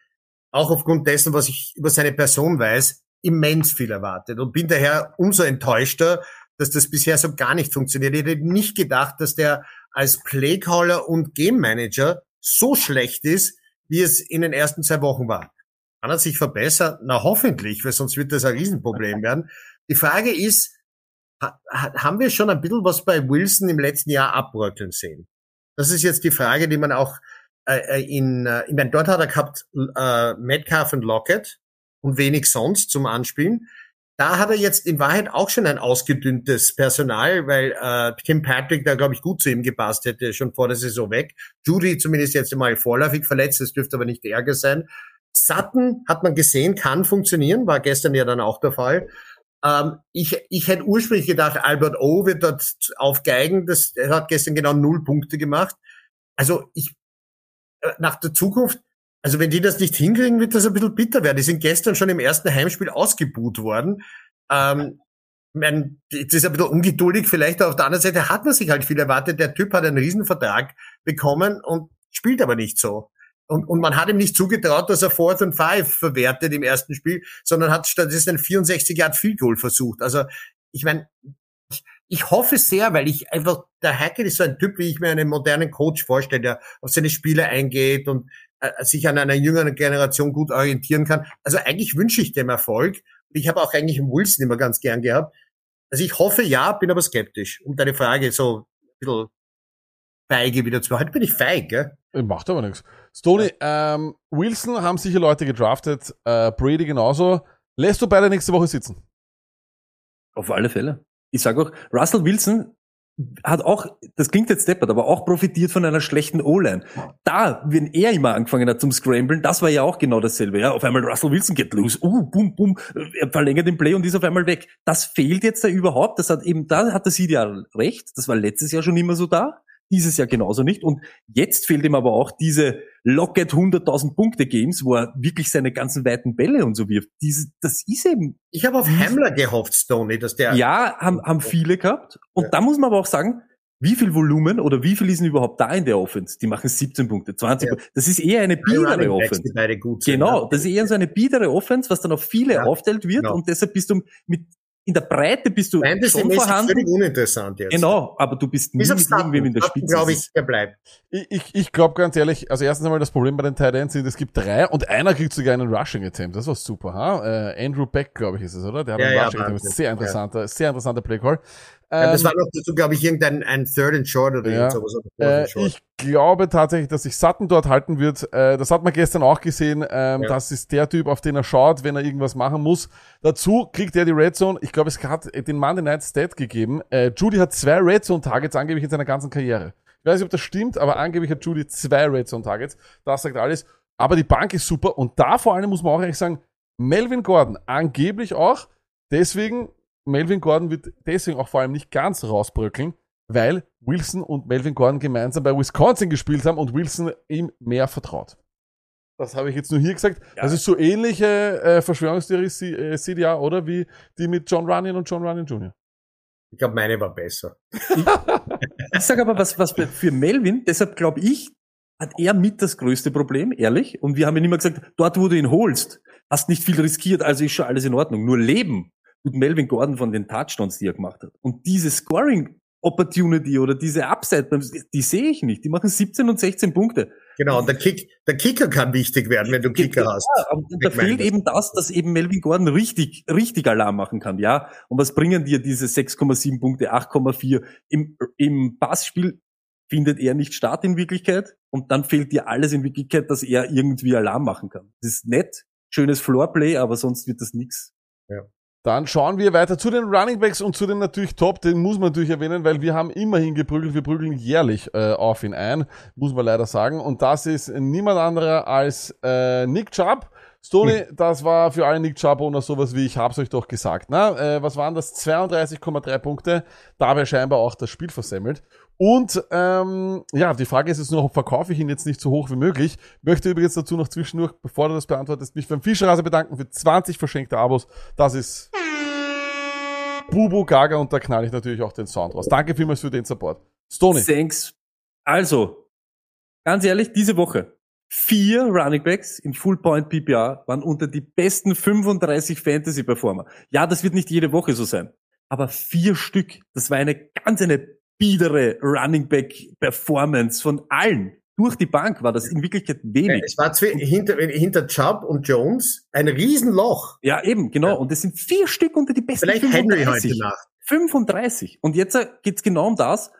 auch aufgrund dessen, was ich über seine Person weiß, immens viel erwartet und bin daher umso enttäuschter, dass das bisher so gar nicht funktioniert. Ich hätte nicht gedacht, dass der als Playcaller und Game Manager so schlecht ist, wie es in den ersten zwei Wochen war. Kann er sich verbessern? Na hoffentlich, weil sonst wird das ein Riesenproblem werden. Die Frage ist, ha- ha- haben wir schon ein bisschen was bei Wilson im letzten Jahr abrütteln sehen? Das ist jetzt die Frage, die man auch äh, äh, in, äh, ich meine, dort hat er gehabt äh, Metcalf und Lockett und wenig sonst zum Anspielen. Da hat er jetzt in Wahrheit auch schon ein ausgedünntes Personal, weil äh, Tim Patrick da, glaube ich, gut zu ihm gepasst hätte, schon vor der Saison weg. Judy zumindest jetzt einmal vorläufig verletzt, das dürfte aber nicht Ärger sein. Sutton hat man gesehen, kann funktionieren, war gestern ja dann auch der Fall. Ähm, ich, ich hätte ursprünglich gedacht, Albert O wird dort aufgeigen. Das, er hat gestern genau null Punkte gemacht. Also ich, äh, nach der Zukunft, also wenn die das nicht hinkriegen, wird das ein bisschen bitter werden. Die sind gestern schon im ersten Heimspiel ausgebuht worden. Ähm, mein, das ist ein bisschen ungeduldig vielleicht, aber auf der anderen Seite hat man sich halt viel erwartet. Der Typ hat einen Riesenvertrag bekommen und spielt aber nicht so. Und, und man hat ihm nicht zugetraut, dass er Fourth and Five verwertet im ersten Spiel, sondern hat stattdessen ein 64 Yard Field Goal versucht. Also ich meine, ich, ich hoffe sehr, weil ich einfach, der Hackett ist so ein Typ, wie ich mir einen modernen Coach vorstelle, der auf seine Spiele eingeht und äh, sich an einer jüngeren Generation gut orientieren kann. Also eigentlich wünsche ich dem Erfolg. Ich habe auch eigentlich einen Wilson immer ganz gern gehabt. Also ich hoffe ja, bin aber skeptisch. Um deine Frage so ein bisschen feige wieder zu Heute bin ich feig, gell? Äh, Macht aber nichts. Stoney, ähm, Wilson haben sicher Leute gedraftet, äh, Brady genauso. Lässt du beide nächste Woche sitzen? Auf alle Fälle. Ich sage auch, Russell Wilson hat auch, das klingt jetzt deppert, aber auch profitiert von einer schlechten O-Line. Da, wenn er immer angefangen hat zum Scramblen, das war ja auch genau dasselbe. Ja, auf einmal Russell Wilson geht los, uh, bum, bum, er verlängert den Play und ist auf einmal weg. Das fehlt jetzt da überhaupt. Das hat eben, da hat das Ideal recht. Das war letztes Jahr schon immer so da. Dieses Jahr genauso nicht. Und jetzt fehlt ihm aber auch diese Locket 100.000 Punkte Games, wo er wirklich seine ganzen weiten Bälle und so wirft. Diese, das ist eben Ich habe auf Hamler gehofft, Stoney, dass der ja, haben, haben viele gehabt. Und Ja. da muss man aber auch sagen, wie viel Volumen oder wie viel ist denn überhaupt da in der Offense? Die machen 17 Punkte, 20 Ja. Punkte. Das ist eher eine biedere Offense. die beide gut sind. Genau, ja. das ist eher so eine biedere Offense, was dann auf viele Ja, aufteilt wird genau. und deshalb bist du mit, in der Breite bist du schon Fantasy-mäßig vorhanden. völlig uninteressant jetzt. Genau, aber du bist nie mit irgendwem in der Spitze. glaube Das ich, der bleibt. Ich, ich, ich glaube ganz ehrlich, also erstens einmal das Problem bei den Tight Ends sind, es gibt drei und einer kriegt sogar einen Rushing Attempt. Das war super, ha? Äh, Andrew Beck, glaube ich, ist es, oder? Der hat Ja, einen ja, Rushing Attempt. Wahnsinn. Sehr interessanter, sehr interessanter Playcall. Ja, das Ähm, war noch dazu, glaube ich, irgendein ein Third and Short oder Ja. irgend sowas. Äh, and Short. ich glaube tatsächlich, dass sich Sutton dort halten wird. Äh, das hat man gestern auch gesehen. Ähm, Ja. Das ist der Typ, auf den er schaut, wenn er irgendwas machen muss. Dazu kriegt er die Red Zone. Ich glaube, es hat den Monday Night Stat gegeben. Äh, Judy hat zwei Red Zone Targets angeblich in seiner ganzen Karriere. Ich weiß nicht, ob das stimmt, aber angeblich hat Judy zwei Red Zone Targets. Das sagt alles. Aber die Bank ist super. Und da vor allem muss man auch ehrlich sagen, Melvin Gordon angeblich auch. Deswegen, Melvin Gordon wird deswegen auch vor allem nicht ganz rausbröckeln, weil Wilson und Melvin Gordon gemeinsam bei Wisconsin gespielt haben und Wilson ihm mehr vertraut. Das habe ich jetzt nur hier gesagt. Ja. Das ist so ähnliche äh, Verschwörungstheorie C- äh, CDA, oder? Wie die mit John Runyon und John Runyon Jr. Ich glaube, meine war besser. Ich sage aber, was, was für Melvin, deshalb glaube ich, hat er mit das größte Problem, ehrlich. Und wir haben ihn immer gesagt, dort, wo du ihn holst, hast nicht viel riskiert, also ist schon alles in Ordnung. Nur Leben tut Melvin Gordon von den Touchdowns, die er gemacht hat. Und diese Scoring Opportunity oder diese Upside, die sehe ich nicht. Die machen 17 und 16 Punkte. Genau, und der, Kick, der Kicker kann wichtig werden, wenn du Kicker Ja, hast. aber da Ich meine fehlt eben das, dass eben Melvin Gordon richtig, richtig Alarm machen kann, ja. Und was bringen dir diese 6,7 Punkte, 8,4? Im, Im Passspiel findet er nicht statt in Wirklichkeit und dann fehlt dir alles in Wirklichkeit, dass er irgendwie Alarm machen kann. Das ist nett, schönes Floorplay, aber sonst wird das nix. Dann schauen wir weiter zu den Running Backs und zu den natürlich Top, den muss man natürlich erwähnen, weil wir haben immerhin geprügelt, wir prügeln jährlich äh, auf ihn ein, muss man leider sagen. Und das ist niemand anderer als äh, Nick Chubb. Stoney, das war für alle Nick Chubb oder sowas wie, ich hab's euch doch gesagt. Na, äh, was waren das? 32,3 Punkte, dabei scheinbar auch das Spiel versemmelt. Und ähm, ja, die Frage ist jetzt nur verkaufe ich ihn jetzt nicht so hoch wie möglich? Möchte übrigens dazu noch zwischendurch, bevor du das beantwortest, mich beim Fischerhase bedanken für 20 verschenkte Abos. Das ist Bubu Gaga und da knall ich natürlich auch den Sound raus. Danke vielmals für den Support. Stoney. Thanks. Also, ganz ehrlich, diese Woche vier Running Backs in Full Point PPR waren unter die besten 35 Fantasy Performer. Ja, das wird nicht jede Woche so sein, aber vier Stück. Das war eine ganz eine biedere Running Back Performance von allen. Durch die Bank war das in Wirklichkeit wenig. Es war hinter, hinter Chubb und Jones ein Riesenloch. Ja, eben, genau. Ja. Und es sind vier Stück unter die besten Vielleicht Henry 35. heute Nacht. 35. Und jetzt äh, geht's genau um das.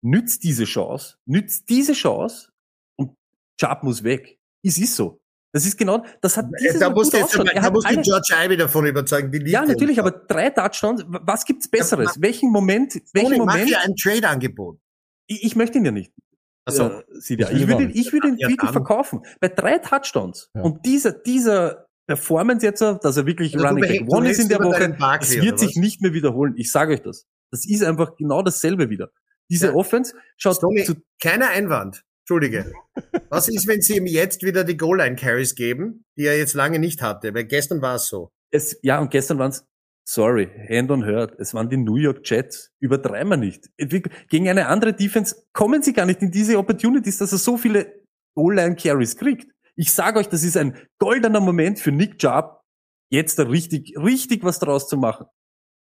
Nützt diese Chance, nützt diese Chance und Chubb muss weg. Es ist so. Das ist genau, das hat dieses Da musst jetzt da hat musst du George Ivy davon überzeugen. Die ja, natürlich, einfach. aber drei Touchdowns, was gibt's Besseres? Welchen Moment, Tony, welchen mach Moment, dir ein Trade-Angebot. ich, ich möchte ihn ja nicht. Also, äh. Ich will ich würde, ihn ich würde ihn Ja, wirklich verkaufen. Bei drei Touchdowns. Ja. Und dieser, dieser Performance jetzt, dass er wirklich Also Running Back One ist in der Woche, das wird sich nicht mehr wiederholen. Ich sage euch das. Das ist einfach genau dasselbe wieder. Diese Ja. Offense schaut Stoney, zu, keiner Einwand. Entschuldige. Was ist, wenn sie ihm jetzt wieder die Goal-Line-Carries geben, die er jetzt lange nicht hatte? Weil gestern war es so. es, ja, und gestern waren es, sorry, hand on hurt, es waren die New York Jets. Übertreiben wir nicht. Gegen eine andere Defense kommen sie gar nicht in diese Opportunities, dass er so viele Goal-Line-Carries kriegt. Ich sage euch, das ist ein goldener Moment für Nick Chubb, jetzt da richtig, richtig was draus zu machen.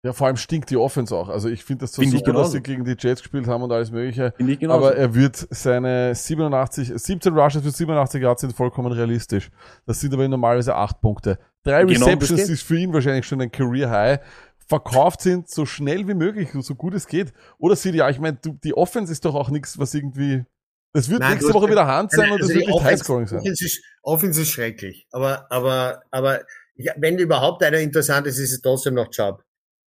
Ja, vor allem stinkt die Offense auch. Also ich finde das so Finde ich super, dass sie gegen die Jets gespielt haben und alles mögliche. Finde ich genauso. Aber er wird seine 87, 17 Rushes für 87 Yards sind vollkommen realistisch. Das sind aber normalerweise 8 Punkte. Drei Genau, Receptions ist für ihn wahrscheinlich schon ein Career High. Verkauft sind so schnell wie möglich, so gut es geht. Oder sieht ja, ich meine, die Offense ist doch auch nichts, was irgendwie. Das wird Nein, nächste Woche wieder Hand sein und Also das wird nicht Highscoring sein. Offense ist, Offense ist schrecklich. Aber, aber, aber, ja, wenn überhaupt einer interessant ist, ist es trotzdem noch Chubb.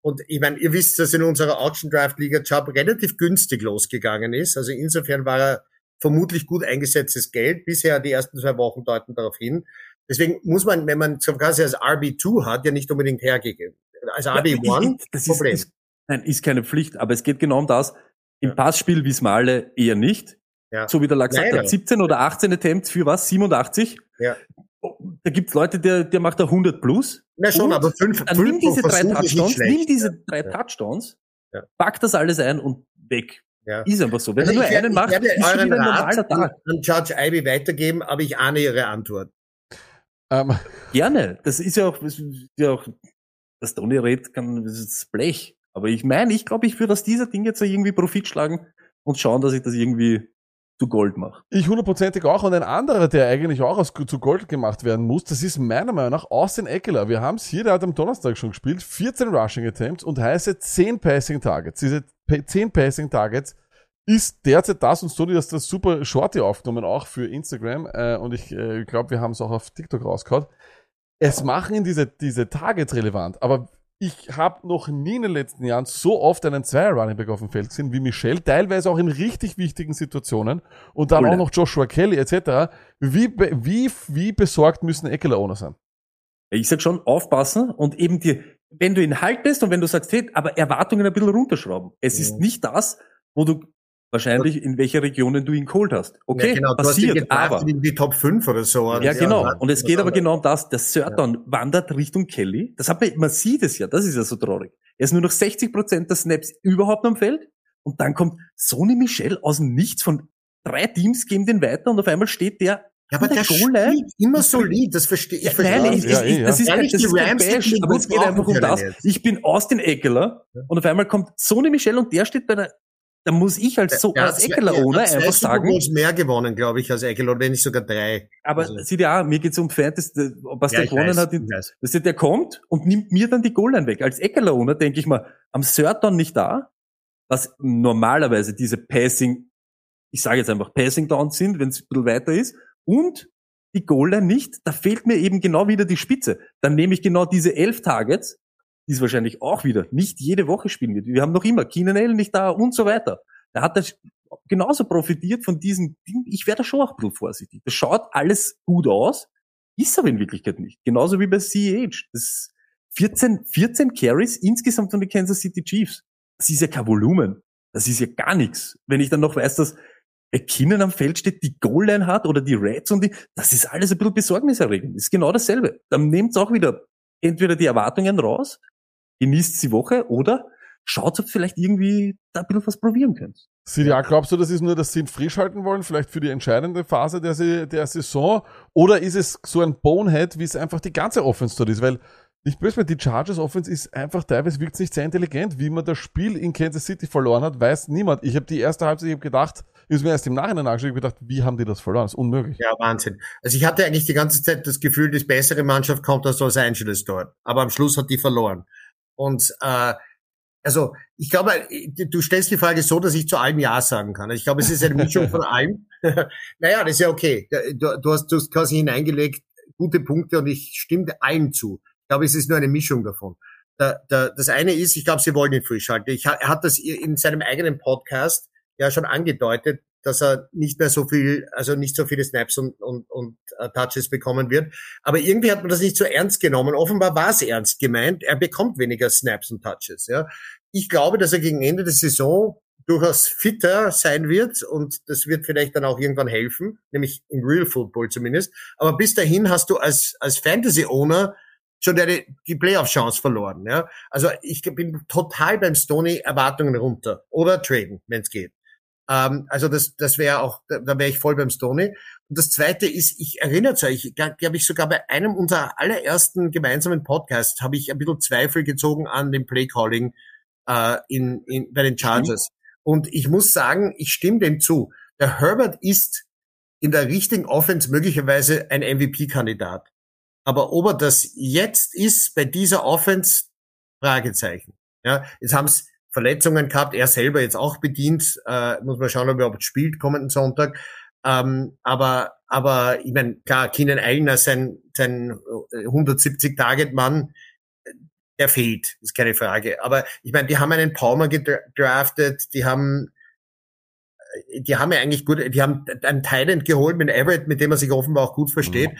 Und ich meine, ihr wisst, dass in unserer Auction Draft Liga Chubb relativ günstig losgegangen ist. Also insofern war er vermutlich gut eingesetztes Geld. Bisher die ersten zwei Wochen deuten darauf hin. Deswegen muss man, wenn man so quasi als RB2 hat, ja nicht unbedingt hergegeben. Als Ja, RB1 ich- das ist, Problem. ist, nein, ist keine Pflicht, aber es geht genau um das. Im Ja. Passspiel wissen wir alle eher nicht. Ja. So wie der Lack sagt, Leider. hat 17 oder 18 Attempts für was? 87? Ja. Da gibt's Leute, der, der macht da 100 plus. Na schon, Und aber fünf, Dann fünf nimm diese drei Versuche ist nicht Touchdowns, schlecht. nimm diese drei Ja. Touchdowns, Ja. pack das alles ein und weg. Ja. Ist einfach so. Wenn Also er nur ich werde- einen ich macht, werde ist euren wieder ein Rat normaler an, an Judge Ivy weitergeben, aber ich ahne Ihre Antwort. Ähm, Gerne. Das ist ja auch, das ist ja auch das Tony redet, kann, das ist das Blech. Aber ich meine, ich glaube, ich würde aus dieser Ding jetzt irgendwie Profit schlagen und schauen, dass ich das irgendwie zu Gold mache. Ich hundertprozentig auch. Und ein anderer, der eigentlich auch aus, zu Gold gemacht werden muss, das ist meiner Meinung nach Austin Eckler. Wir haben es hier, der hat am Donnerstag schon gespielt, 14 Rushing Attempts und heiße 10 Passing Targets. Diese pa- 10 Passing Targets ist derzeit das und Sony, dass das super Shorty aufgenommen, auch für Instagram. Äh, und ich äh, glaube, wir haben es auch auf TikTok rausgehauen. Es machen diese, diese Targets relevant, aber ich habe noch nie in den letzten Jahren so oft einen Zweier Running Back auf dem Feld gesehen wie Michelle, teilweise auch in richtig wichtigen Situationen und dann Cool. auch noch Joshua Kelly etc. Wie, wie, wie besorgt müssen Eckler Owner sein? Ich sag schon, aufpassen und eben dir, wenn du ihn haltest und wenn du sagst, hey, aber Erwartungen ein bisschen runterschrauben. Es ist nicht das, wo du wahrscheinlich in welcher Regionen du ihn geholt hast. Okay, ja, genau, du hast passiert, aber. in die Top 5 oder so. Ja, genau. Und es geht aber genau um das. Der Surton wandert Richtung Kelly. Das hat man, man sieht es ja. Das ist ja so traurig. Er ist nur noch 60 Prozent der Snaps überhaupt am Feld. Und dann kommt Sony Michel aus dem Nichts von drei Teams geben den weiter und auf einmal steht der Ja, aber der Goal-Line. spielt immer solid, das verstehe ich. Ja, verstehe nein, das. ich, Ja, ich, das ja. ist, Ehrlich, das die ist kein Rams Bash, aber es geht einfach um das. jetzt. Ich bin Austin Eckler und auf einmal kommt Sony Michel und der steht bei der, da muss ich als so, Der als hat zwei- Eckler der Owner hat zwei einfach sagen, Bowls mehr gewonnen, glaube ich, als Eckler, wenn nicht sogar drei. aber Also- sieh dir an, mir geht's um Fantasy, was Ja, der ich gewonnen weiß, hat, ich ist, der kommt und nimmt mir dann die Goal-Line weg. Als Eckler Owner denke ich mal, am Surton nicht da, was normalerweise diese Passing, ich sage jetzt einfach Passing Downs sind, wenn es ein bisschen weiter ist, und die Goal-Line nicht, da fehlt mir eben genau wieder die Spitze. Dann nehme ich genau diese elf Targets, die es wahrscheinlich auch wieder nicht jede Woche spielen wird. Wir haben noch immer Keenan Allen nicht da und so weiter. Da hat er genauso profitiert von diesem Ding. Ich wäre da schon auch ein vorsichtig. Das schaut alles gut aus, ist aber in Wirklichkeit nicht. Genauso wie bei CH. Das ist 14, 14 Carries insgesamt von den Kansas City Chiefs. Das ist ja kein Volumen. Das ist ja gar nichts. Wenn ich dann noch weiß, dass McKinnon am Feld steht, die Goal-Line hat oder die Reds und die, das ist alles ein bisschen besorgniserregend. Das ist genau dasselbe. Dann nehmt auch wieder entweder die Erwartungen raus, genießt die Woche oder schaut, ob ihr vielleicht irgendwie da ein bisschen was probieren könnt. CDA, glaubst du, das ist nur, dass sie ihn frisch halten wollen, vielleicht für die entscheidende Phase der, der Saison? Oder ist es so ein Bonehead, wie es einfach die ganze Offense dort ist? Weil, nicht böse, weil die Chargers Offense ist einfach teilweise wirkt nicht sehr intelligent. Wie man das Spiel in Kansas City verloren hat, weiß niemand. Ich habe die erste Halbzeit, ich habe gedacht, ist mir erst im Nachhinein angeschaut, ich habe gedacht, wie haben die das verloren? Das ist unmöglich. Ja, Wahnsinn. Also ich hatte eigentlich die ganze Zeit das Gefühl, die bessere Mannschaft kommt aus Los Angeles dort. Aber am Schluss hat die verloren. Und äh, also ich glaube, du stellst die Frage so, dass ich zu allem Ja sagen kann. Ich glaube, es ist eine Mischung von allem. naja, das ist ja okay. Du, du, hast, du hast quasi hineingelegt gute Punkte und ich stimme allen zu. Ich glaube, es ist nur eine Mischung davon. Da, da, das eine ist, ich glaube, sie wollen ihn frisch halten. Ich, er hat das in seinem eigenen Podcast ja schon angedeutet, dass er nicht mehr so viel, also nicht so viele Snaps und, und, und äh, Touches bekommen wird. Aber irgendwie hat man das nicht so ernst genommen. Offenbar war es ernst gemeint. Er bekommt weniger Snaps und Touches. Ja. Ich glaube, dass er gegen Ende der Saison durchaus fitter sein wird und das wird vielleicht dann auch irgendwann helfen, nämlich im Real Football zumindest. Aber bis dahin hast du als, als Fantasy-Owner schon deine, die Playoff-Chance verloren. Ja? Also ich bin total beim Stoney Erwartungen runter oder traden, wenn es geht. Ähm, also das, das wäre auch, da, da wäre ich voll beim Stoney. Und das Zweite ist, ich erinnere euch, glaube ich sogar bei einem unserer allerersten gemeinsamen Podcasts habe ich ein bisschen Zweifel gezogen an dem Playcalling äh, in, in, bei den Chargers. Und ich muss sagen, ich stimme dem zu. Der Herbert ist in der richtigen Offense möglicherweise ein MVP-Kandidat. Aber ob er das jetzt ist bei dieser Offense, Fragezeichen. Ja, jetzt haben es Verletzungen gehabt, er selber jetzt auch bedient. Äh, muss man schauen, ob er überhaupt spielt kommenden Sonntag. Ähm, aber, aber ich meine, klar, Keenan Eilner, sein, sein 170 Target Mann, der fehlt, ist keine Frage. Aber ich meine, die haben einen Palmer gedraftet, die haben die haben ja eigentlich gut, die haben einen Thailand geholt mit Everett, mit dem er sich offenbar auch gut versteht.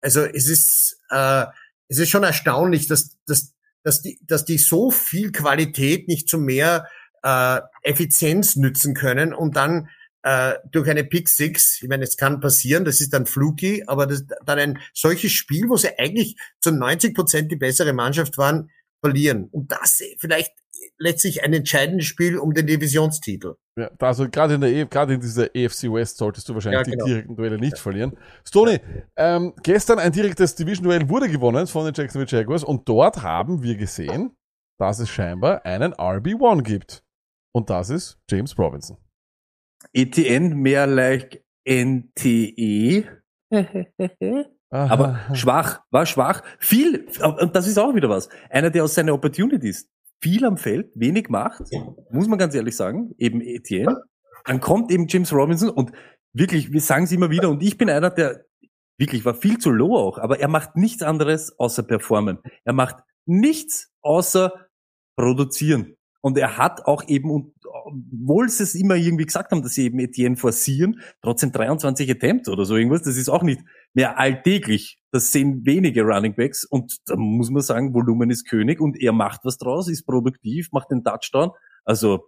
Also es ist, äh, es ist schon erstaunlich, dass, dass, dass, die, dass die so viel Qualität nicht zu mehr äh, Effizienz nützen können und dann äh, durch eine Pick Six, ich meine, es kann passieren, das ist dann fluky, aber das, dann ein solches Spiel, wo sie eigentlich zu 90 Prozent die bessere Mannschaft waren, verlieren. Und das vielleicht letztlich ein entscheidendes Spiel um den Divisionstitel. Ja, also gerade in der E- gerade in dieser EFC West solltest du wahrscheinlich Ja, genau. die direkten Duelle nicht verlieren. Stoney, ähm, gestern ein direktes Division-Duell wurde gewonnen von den Jacksonville Jaguars und dort haben wir gesehen, dass es scheinbar einen RB1 gibt. Und das ist James Robinson. ETN mehr like NTE. Aha. Aber schwach, war schwach. Viel, und das ist auch wieder was. Einer, der aus seinen Opportunities viel am Feld, wenig macht, muss man ganz ehrlich sagen, eben Etienne. Dann kommt eben James Robinson und wirklich, wir sagen es immer wieder, und ich bin einer, der wirklich war viel zu low auch, aber er macht nichts anderes außer performen. Er macht nichts außer produzieren. Und er hat auch eben, und obwohl sie es immer irgendwie gesagt haben, dass sie eben Etienne forcieren, trotzdem 23 Attempts oder so irgendwas, das ist auch nicht mehr alltäglich. Das sehen wenige Running Backs und da muss man sagen, Volumen ist König und er macht was draus, ist produktiv, macht den Touchdown. Also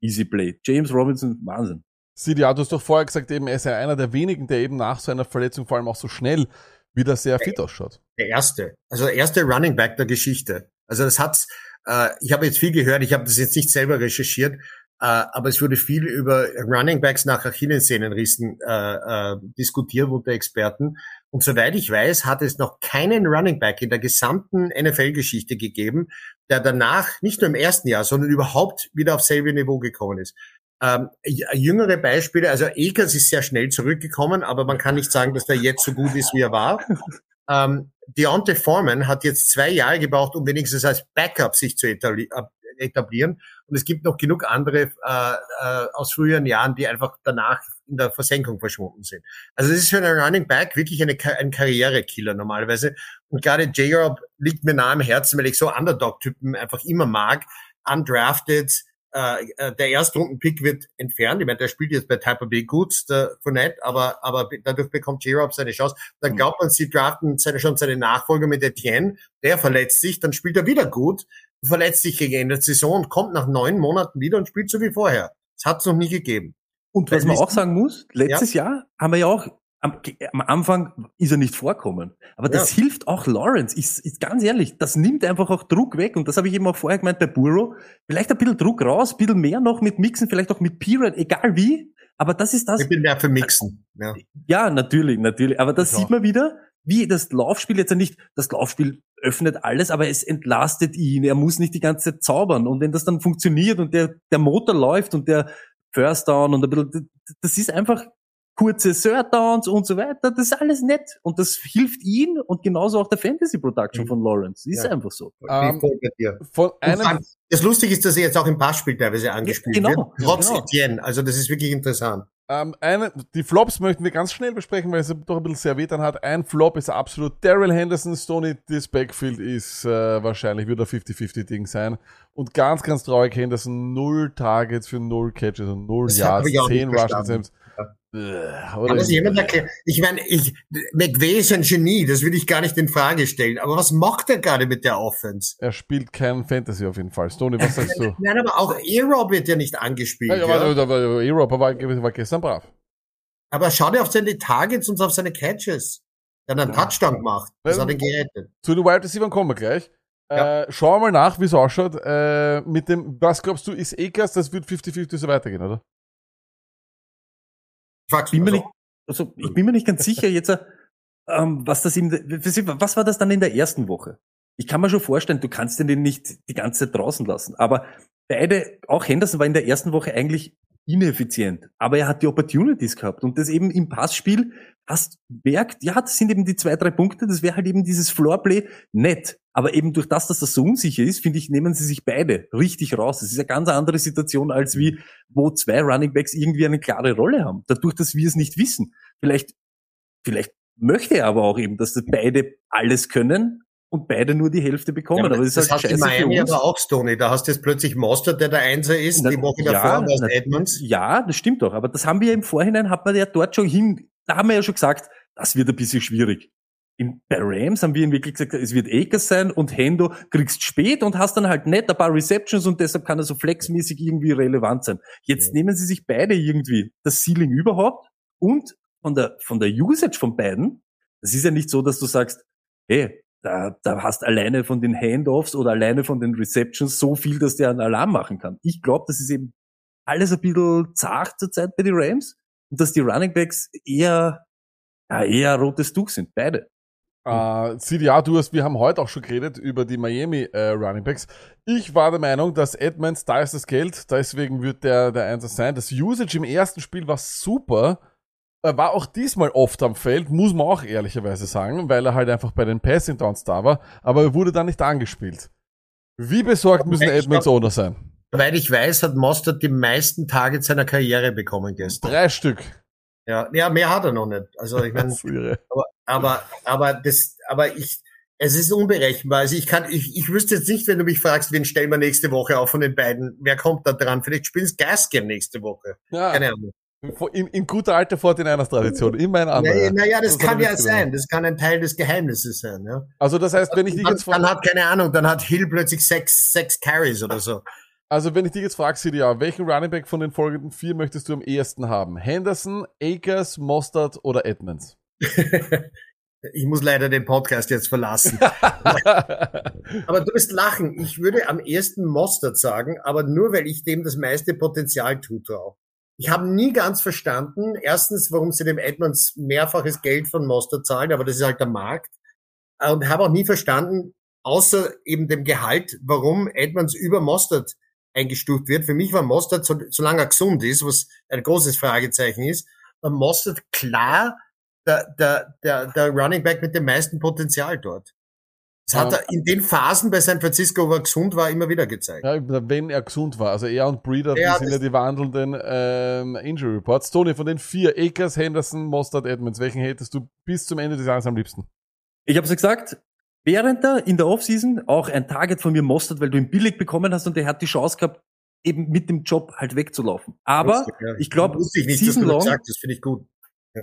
easy play. James Robinson, Wahnsinn. Sidi, ja, du hast doch vorher gesagt, eben, er ist ja einer der wenigen, der eben nach so einer Verletzung vor allem auch so schnell wieder sehr fit ausschaut. Der erste, also der erste Running Back der Geschichte. Also das hat's, äh, ich habe jetzt viel gehört, ich habe das jetzt nicht selber recherchiert, aber es wurde viel über Running Backs nach Achillessehnenrissen äh, äh, diskutiert unter Experten. Und soweit ich weiß, hat es noch keinen Running Back in der gesamten NFL-Geschichte gegeben, der danach nicht nur im ersten Jahr, sondern überhaupt wieder auf selbe Niveau gekommen ist. Ähm, jüngere Beispiele, also Akers ist sehr schnell zurückgekommen, aber man kann nicht sagen, dass der jetzt so gut ist, wie er war. Ähm, Deontay Foreman hat jetzt zwei Jahre gebraucht, um wenigstens als Backup sich zu etabli ab- etablieren. Und es gibt noch genug andere äh, äh, aus früheren Jahren, die einfach danach in der Versenkung verschwunden sind. Also es ist für einen Running Back wirklich eine, ein Karrierekiller normalerweise. Und gerade J-Rob liegt mir nah am Herzen, weil ich so Underdog-Typen einfach immer mag. Undrafted, äh, äh, der Erstrunden-Pick wird entfernt. Ich meine, der spielt jetzt bei Tampa Bay gut, der Fournette, aber, aber dadurch bekommt J-Rob seine Chance. Dann glaubt man, sie draften seine, schon seine Nachfolger mit Etienne, der verletzt sich, dann spielt er wieder gut, verletzt sich gegen Ende der Saison und kommt nach neun Monaten wieder und spielt so wie vorher. Das hat es noch nie gegeben. Und was man auch sagen muss, letztes Jahr haben wir ja auch, am, am Anfang ist er nicht vorkommen. Aber das hilft auch Lawrence. Ist, ist ganz ehrlich, das nimmt einfach auch Druck weg. Und das habe ich eben auch vorher gemeint bei Burrow. Vielleicht ein bisschen Druck raus, ein bisschen mehr noch mit Mixen, vielleicht auch mit Pirate, egal wie. Aber das ist das, Ich bin mehr für Mixen. Ja. ja, natürlich, natürlich. Aber das Ja. sieht man wieder, wie das Laufspiel jetzt ja nicht, das Laufspiel öffnet alles, aber es entlastet ihn. Er muss nicht die ganze Zeit zaubern. Und wenn das dann funktioniert und der, der Motor läuft und der First Down und ein bisschen, das ist einfach kurze Third Downs und so weiter. Das ist alles nett. Und das hilft ihm und genauso auch der Fantasy Production Mhm. von Lawrence. Ist Ja. einfach so. Ähm. Von einem, Das Lustige ist, dass er jetzt auch im Passspiel teilweise angespielt genau, wird, trotz genau. Etienne. Also das ist wirklich interessant. ähm, eine, die Flops möchten wir ganz schnell besprechen, weil es doch ein bisschen sehr weh dann hat. Ein Flop ist absolut Daryl Henderson. Stoney, das Backfield ist äh, wahrscheinlich wieder 50-50-Ding sein. Und ganz, ganz traurig, Henderson, null Targets für null Catches und null Das Yards, hab ich auch nicht 10 Rushing verstanden. Attempts. Oder das jemand erklären? Ich meine, ich, McVay ist ein Genie, das würde ich gar nicht in Frage stellen. Aber was macht er gerade mit der Offense? er spielt kein Fantasy auf jeden Fall. Stoney, was sagst du? Nein, aber auch E-Rob wird ja nicht angespielt. Ja, Ja, E-Rob war, war gestern brav. aber schau dir auf seine Targets und auf seine Catches. Er hat einen Touchdown gemacht. Das hat ihn gerettet. Zu den Wide Receivers kommen wir gleich. Ja. Äh, schauen wir mal nach, wie es ausschaut. Äh, mit dem, was glaubst du, ist Akers, das wird 50-50 so weitergehen, oder? Frag's bin mir mal nicht, also ich bin mir nicht ganz sicher jetzt, ähm, was das der- was war das dann in der ersten Woche? Ich kann mir schon vorstellen, du kannst den nicht die ganze Zeit draußen lassen. Aber beide, auch Henderson war in der ersten Woche eigentlich ineffizient. Aber er hat die Opportunities gehabt. Und das eben im Passspiel hast merkt, ja, das sind eben die zwei, drei Punkte, das wäre halt eben dieses Floorplay nett. Aber eben durch das, dass das so unsicher ist, finde ich, nehmen sie sich beide richtig raus. Das ist eine ganz andere Situation, als wie, wo zwei Running Backs irgendwie eine klare Rolle haben. Dadurch, dass wir es nicht wissen. Vielleicht, vielleicht möchte er aber auch eben, dass das beide alles können und beide nur die Hälfte bekommen. Ja, aber das das, ist halt hast du in scheiße für Miami aber auch, Stoney. Da hast du jetzt plötzlich Mostert, der der Einser ist. Na, die Woche ja, davor war Edmonds. Ja, das stimmt doch. Aber das haben wir im Vorhinein, hat man ja dort schon hin, da haben wir ja schon gesagt, das wird ein bisschen schwierig. In, bei Rams haben wir ihn wirklich gesagt, es wird Akers sein und Hendo kriegst spät und hast dann halt nicht ein paar Receptions und deshalb kann er so flexmäßig irgendwie relevant sein. Jetzt nehmen sie sich beide irgendwie das Ceiling überhaupt und von der, von der Usage von beiden, das ist ja nicht so, dass du sagst, hey, da, da hast alleine von den Handoffs oder alleine von den Receptions so viel, dass der einen Alarm machen kann. Ich glaube, das ist eben alles ein bisschen zart zurzeit bei den Rams und dass die Running Backs eher, ja, eher rotes Tuch sind, beide. Äh, CDA, du hast, wir haben heute auch schon geredet über die Miami äh, Running Backs. Ich war der Meinung, dass Edmonds, da ist das Geld, deswegen wird der der Einsatz sein. Das Usage im ersten Spiel war super. Er war auch diesmal oft am Feld, muss man auch ehrlicherweise sagen, weil er halt einfach bei den Passing Downs da war, aber er wurde dann nicht angespielt. Wie besorgt müssen Edmonds Owner sein? Soweit ich weiß, hat Mostert die meisten Targets seiner Karriere bekommen gestern. Drei Stück. Ja, ja, mehr hat er noch nicht. Also ich meine, aber, aber, aber das, aber ich, es ist unberechenbar. Also ich kann, ich, ich wüsste jetzt nicht, wenn du mich fragst, wen stellen wir nächste Woche auf von den beiden, wer kommt da dran? Vielleicht spielen es Gaskin nächste Woche. Ja, Keine Ahnung. In, in guter alter 49ers Tradition, immer ein anderer. Naja, naja, das, Das kann ja sein. Das kann ein Teil des Geheimnisses sein. Ja. Also das heißt, wenn ich dich Dann, jetzt dann frage, hat, keine Ahnung, dann hat Hill plötzlich sechs, sechs Carries oder so. also wenn ich dich jetzt frage, CDA, welchen Running Back von den folgenden vier möchtest du am ehesten haben? Henderson, Akers, Mostert oder Edmonds? Ich muss leider den Podcast jetzt verlassen. Aber du wirst lachen. Ich würde am ersten Mostert sagen, aber nur weil ich dem das meiste Potenzial zutraue. Ich habe nie ganz verstanden, erstens, warum sie dem Edmonds mehrfaches Geld von Mostert zahlen, aber das ist halt der Markt. Und habe auch nie verstanden, außer eben dem Gehalt, warum Edmonds über Mostert eingestuft wird. Für mich war Mostert, so, solange er gesund ist, was ein großes Fragezeichen ist, war Mostert klar der, der, der, der Running Back mit dem meisten Potenzial dort. Das hat er in den Phasen bei San Francisco, wo er gesund war, immer wieder gezeigt. Ja, wenn er gesund war. Also er und Breeder, Ja, die sind ja das- die wandelnden ähm, Injury Reports. Tony, von den vier, Akers, Henderson, Mostert, Edmonds, welchen hättest du bis zum Ende des Jahres am liebsten? Ich habe ja gesagt, während der in der Offseason auch ein Target von mir mostert, weil du ihn billig bekommen hast und der hat die Chance gehabt, eben mit dem Job halt wegzulaufen. Aber Lustig, ja. ich glaub, Wusste ich nicht, dass season das long- hast, finde ich gut.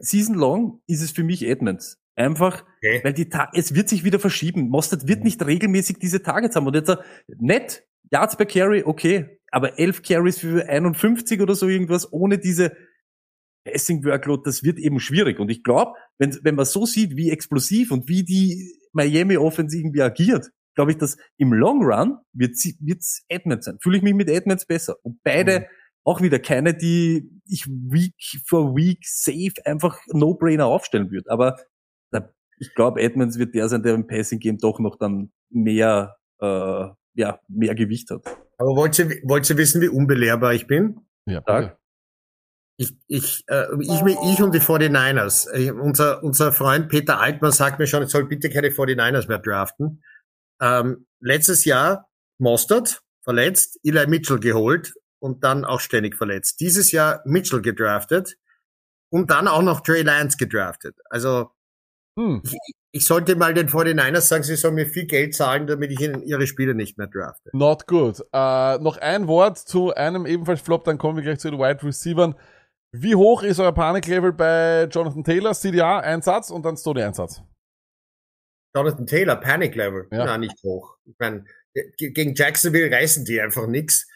Season long ist es für mich Edmonds. Einfach, Okay. weil die Ta es wird sich wieder verschieben. Mostert wird nicht regelmäßig diese Targets haben. Und jetzt äh, nett, Yards per Carry, okay, aber 11 Carries für 51 oder so irgendwas ohne diese Passing Workload, das wird eben schwierig. Und ich glaube, wenn, wenn man so sieht, wie explosiv und wie die Miami Offense irgendwie agiert, glaube ich, dass im Long Run wird wird's Edmonds sein. Fühle ich mich mit Edmonds besser. Und beide auch wieder keine, die ich Week for Week safe einfach No-Brainer aufstellen würde. Aber ich glaube, Edmonds wird der sein, der im Passing Game doch noch dann mehr, äh, ja, mehr Gewicht hat. Aber wollt ihr, wollt ihr wissen, wie unbelehrbar ich bin? Ja, Sag. Ich, ich, äh, ich, ich und die 49ers. Äh, unser, unser Freund Peter Altmann sagt mir schon, ich soll bitte keine 49ers mehr draften. Ähm, letztes Jahr Mostert verletzt, Eli Mitchell geholt und dann auch ständig verletzt. Dieses Jahr Mitchell gedraftet und dann auch noch Trey Lance gedraftet. Also Hm. ich sollte mal den 49ers sagen, sie sollen mir viel Geld zahlen, damit ich ihnen ihre Spiele nicht mehr drafte. Not good. Äh, noch ein Wort zu einem ebenfalls Flop, dann kommen wir gleich zu den Wide Receivern. Wie hoch ist euer Paniklevel bei Jonathan Taylor? CDA, ein Satz und dann Stoney, ein Satz. Jonathan Taylor, Panic Level, Ja. na nicht hoch. Ich meine, ge- gegen Jacksonville reißen die einfach nix.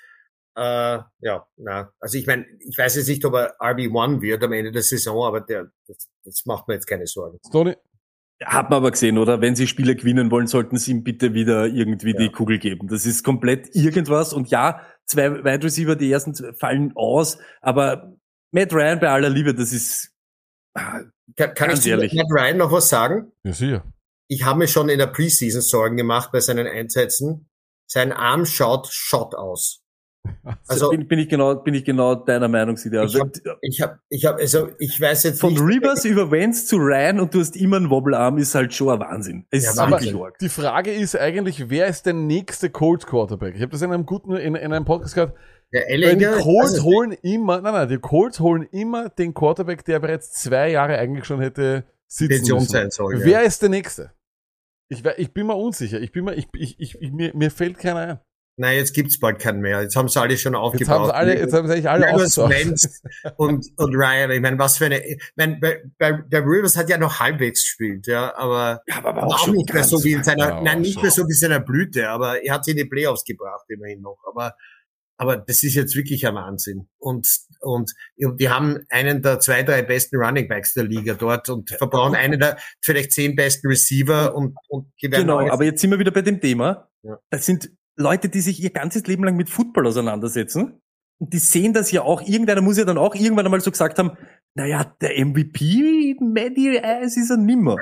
Äh, ja, na, also ich meine, ich weiß jetzt nicht, ob er RB1 wird am Ende der Saison, aber der, das, das macht mir jetzt keine Sorgen. Stoney, Hat man aber gesehen, oder? Wenn sie Spiele gewinnen wollen, sollten sie ihm bitte wieder irgendwie Ja. die Kugel geben. Das ist komplett irgendwas. Und ja, zwei Wide Receiver, die ersten fallen aus, aber Matt Ryan bei aller Liebe, das ist, ah, Kann, kann ich ehrlich. Matt Ryan noch was sagen? ja sicher. Ich habe mir schon in der Preseason Sorgen gemacht bei seinen Einsätzen. Sein Arm schaut shot aus. Also bin, bin ich genau, bin ich genau deiner Meinung, Sida. Ich hab- ich habe, ich habe, also ich weiß jetzt Von nicht. Rivers über Vance zu Ryan und du hast immer einen Wobbelarm, ist halt schon ein Wahnsinn. Es Ja, ist Wahnsinn. wirklich arg. Die Frage ist eigentlich, wer ist der nächste Colts Quarterback? Ich habe das in einem guten, in, in einem Podcast gehört. Der die Colts nicht. holen immer, nein, nein, die Colts holen immer den Quarterback, der bereits zwei Jahre eigentlich schon hätte sitzen Pension müssen. sein soll. ja. Wer ist der nächste? Ich, ich bin mir unsicher. Ich bin mir, ich, ich, ich, ich mir, mir fällt keiner ein. Nein, jetzt gibt's bald keinen mehr. Jetzt haben sie alle schon aufgebaut. Jetzt haben sie alle, jetzt haben sie eigentlich alle Rivers. Wentz und, und Ryan. Ich meine, was für eine, ich mein, bei, bei, der Rivers hat ja noch halbwegs gespielt, ja, aber Ja, aber auch, nicht mehr so wie in seiner, Ja, nein, auch nicht schon. mehr so wie in seiner Blüte, aber er hat sie in die Playoffs gebracht, immerhin noch. Aber aber das ist jetzt wirklich ein Wahnsinn. Und, und die haben einen der zwei, drei besten Running Backs der Liga dort und verbrauchen einen der vielleicht zehn besten Receiver und, und Genau, aber jetzt sind wir wieder bei dem Thema. Ja. Das sind Leute, die sich ihr ganzes Leben lang mit Football auseinandersetzen. Und die sehen das ja auch, irgendeiner muss ja dann auch irgendwann einmal so gesagt haben, naja, der MVP, Matty Ice ist er nimmer.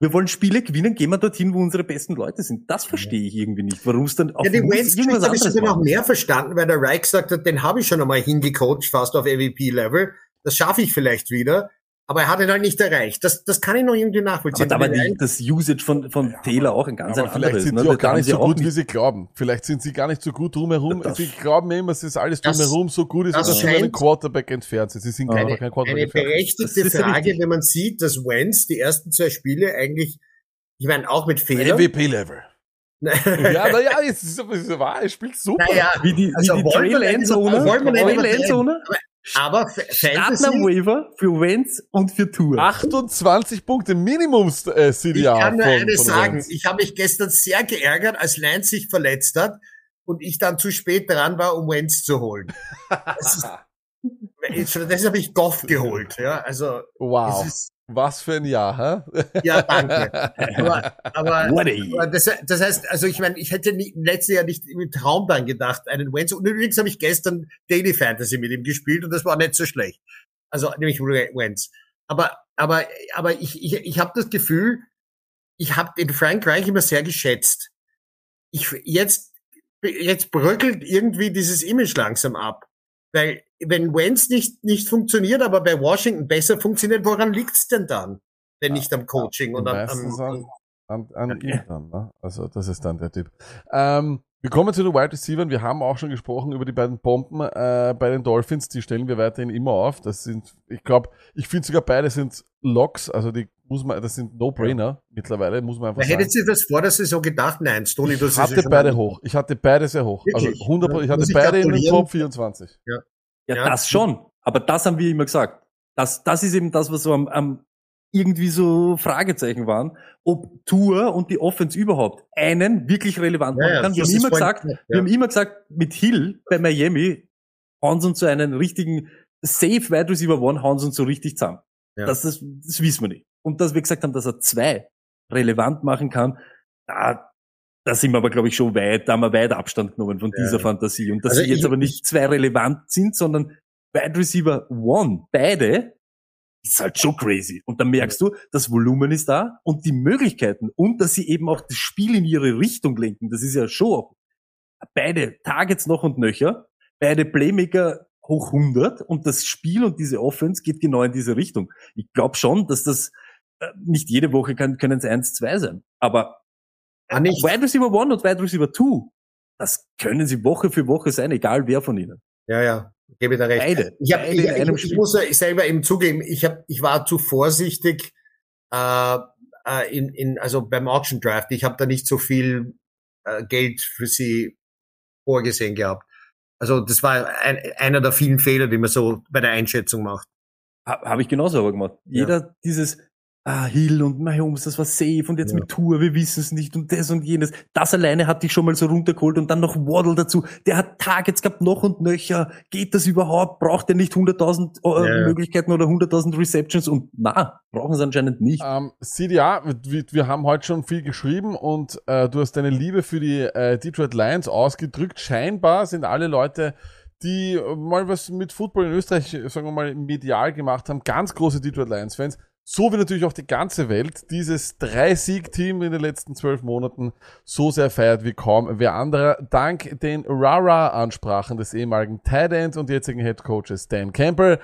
Wir wollen Spiele gewinnen, gehen wir dorthin, wo unsere besten Leute sind. Das verstehe ich irgendwie nicht. Warum es dann auf Ja, die Wentz irgendwas habe ich anderes sogar noch mehr verstanden, weil der Reich gesagt hat, den habe ich schon einmal hingecoacht, fast auf MVP-Level. Das schaffe ich vielleicht wieder. Aber er hat ihn halt nicht erreicht. Das, das kann ich noch irgendwie Aber nachvollziehen. da war die, das Usage von, von Taylor auch ein ganz Aber ein vielleicht anderes. sind ne? sie auch gar nicht so gut, wie sie glauben. Vielleicht sind sie gar nicht so gut drumherum. Das- sie glauben immer, es ist alles Das- drumherum so gut ist, das dass sie einen scheint- Quarterback entfernt sind. Sie sind Eine- einfach kein Quarterback eine entfernt. Das berechtigte ist ja Frage, wenn man sieht, dass Wentz die ersten zwei Spiele eigentlich, ich meine, auch mit Fehlern. MVP-Level. Ja, naja, es ist, es ist wahr, er spielt super. naja, Wie die, Also wie die wir Trail Owner, wollen wir nicht Aber F- starten am Fantasy, Waiver für Wentz und für Tour. 28 Punkte Minimums äh, ich CDA kann nur von, eines von sagen. Wentz. Ich habe mich gestern sehr geärgert, als Lance sich verletzt hat und ich dann zu spät dran war, um Wentz zu holen. Das ist, deshalb habe ich Goff geholt. Ja, also Wow. es ist, Was für ein Jahr, hä? ja, danke. Aber, aber das, das heißt, also ich meine, ich hätte nie, im letzten Jahr nicht im Traum dann gedacht, einen Wentz. Und übrigens habe ich gestern Daily Fantasy mit ihm gespielt und das war nicht so schlecht. Also nämlich Wentz. Aber aber aber ich ich, ich habe das Gefühl, ich habe den Frank Reich immer sehr geschätzt. Ich jetzt jetzt bröckelt irgendwie dieses Image langsam ab, weil wenn Wentz nicht nicht funktioniert, aber bei Washington besser funktioniert, woran liegt's denn dann? Wenn nicht am Coaching und am, am, an, an, an ihm dann, ne? Also das ist dann der Typ. Ähm, wir kommen zu den Wide Receivers. Wir haben auch schon gesprochen über die beiden Bomben äh, bei den Dolphins. Die stellen wir weiterhin immer auf. Das sind, ich glaube, ich finde sogar beide sind Locks. Also die muss man, das sind No-Brainer mittlerweile, muss man einfach sagen. hättet ihr das vor der Saison gedacht? Nein, Stoney, du Ich es ja hatte beide hoch. Ich hatte beide sehr hoch. Wirklich? Also 100 Ich hatte ich beide in den? Top 24. Ja, Ja. das schon. Aber das haben wir immer gesagt. Das, das ist eben das, was so am, am irgendwie so Fragezeichen waren, ob Tour und die Offense überhaupt einen wirklich relevant Ja, machen ja, kann. Wir haben immer gesagt, gesagt, wir ja. haben immer gesagt, mit Hill bei Miami hauen sie uns so einen richtigen Safe Wide Receiver One, hauen sie uns so richtig zusammen. Ja. Das, das, das wissen wir nicht. Und dass wir gesagt haben, dass er zwei relevant machen kann, da, da sind wir aber, glaube ich, schon weit, da haben wir weit Abstand genommen von Ja. dieser Fantasie. Und dass Also sie jetzt ich- aber nicht zwei relevant sind, sondern Wide Receiver One, beide, ist halt schon crazy. Und dann merkst du, das Volumen ist da und die Möglichkeiten und dass sie eben auch das Spiel in ihre Richtung lenken. Das ist ja schon auch beide Targets noch und nöcher, beide Playmaker hoch 100 und das Spiel und diese Offense geht genau in diese Richtung. Ich glaube schon, dass das äh, nicht jede Woche kann, können es 1-2 sein. Aber Ah, nicht. Wide Receiver One und Wide Receiver Two, das können sie Woche für Woche sein, egal wer von ihnen. Ja, ja, gebe ich da recht. Beide. Ich, hab, Beide ich, ich, ich muss ja selber eben zugeben, ich, hab, ich war zu vorsichtig äh, äh, in, in, also beim Auction Draft. Ich habe da nicht so viel äh, Geld für sie vorgesehen gehabt. Also das war ein, einer der vielen Fehler, die man so bei der Einschätzung macht. Ha, Habe ich genauso aber gemacht. Jeder dieses ah, Hill und Mahomes, das war safe und jetzt Ja. mit Tour, wir wissen es nicht und das und jenes. Das alleine hat dich schon mal so runtergeholt und dann noch Waddle dazu. Der hat Targets gehabt, noch und nöcher. Geht das überhaupt? Braucht er nicht 100.000 äh, Ja. Möglichkeiten oder 100.000 Receptions? Und na, brauchen sie anscheinend nicht. Ähm, CDA, wir, wir haben heute schon viel geschrieben und äh, du hast deine Liebe für die äh, Detroit Lions ausgedrückt. Scheinbar sind alle Leute, die mal was mit Football in Österreich, sagen wir mal, medial gemacht haben, ganz große Detroit Lions-Fans. So wie natürlich auch die ganze Welt dieses Drei-Sieg-Team in den letzten zwölf Monaten so sehr feiert wie kaum wer anderer. Dank den Rara-Ansprachen des ehemaligen Tight Ends und jetzigen Head Coaches Dan Campbell.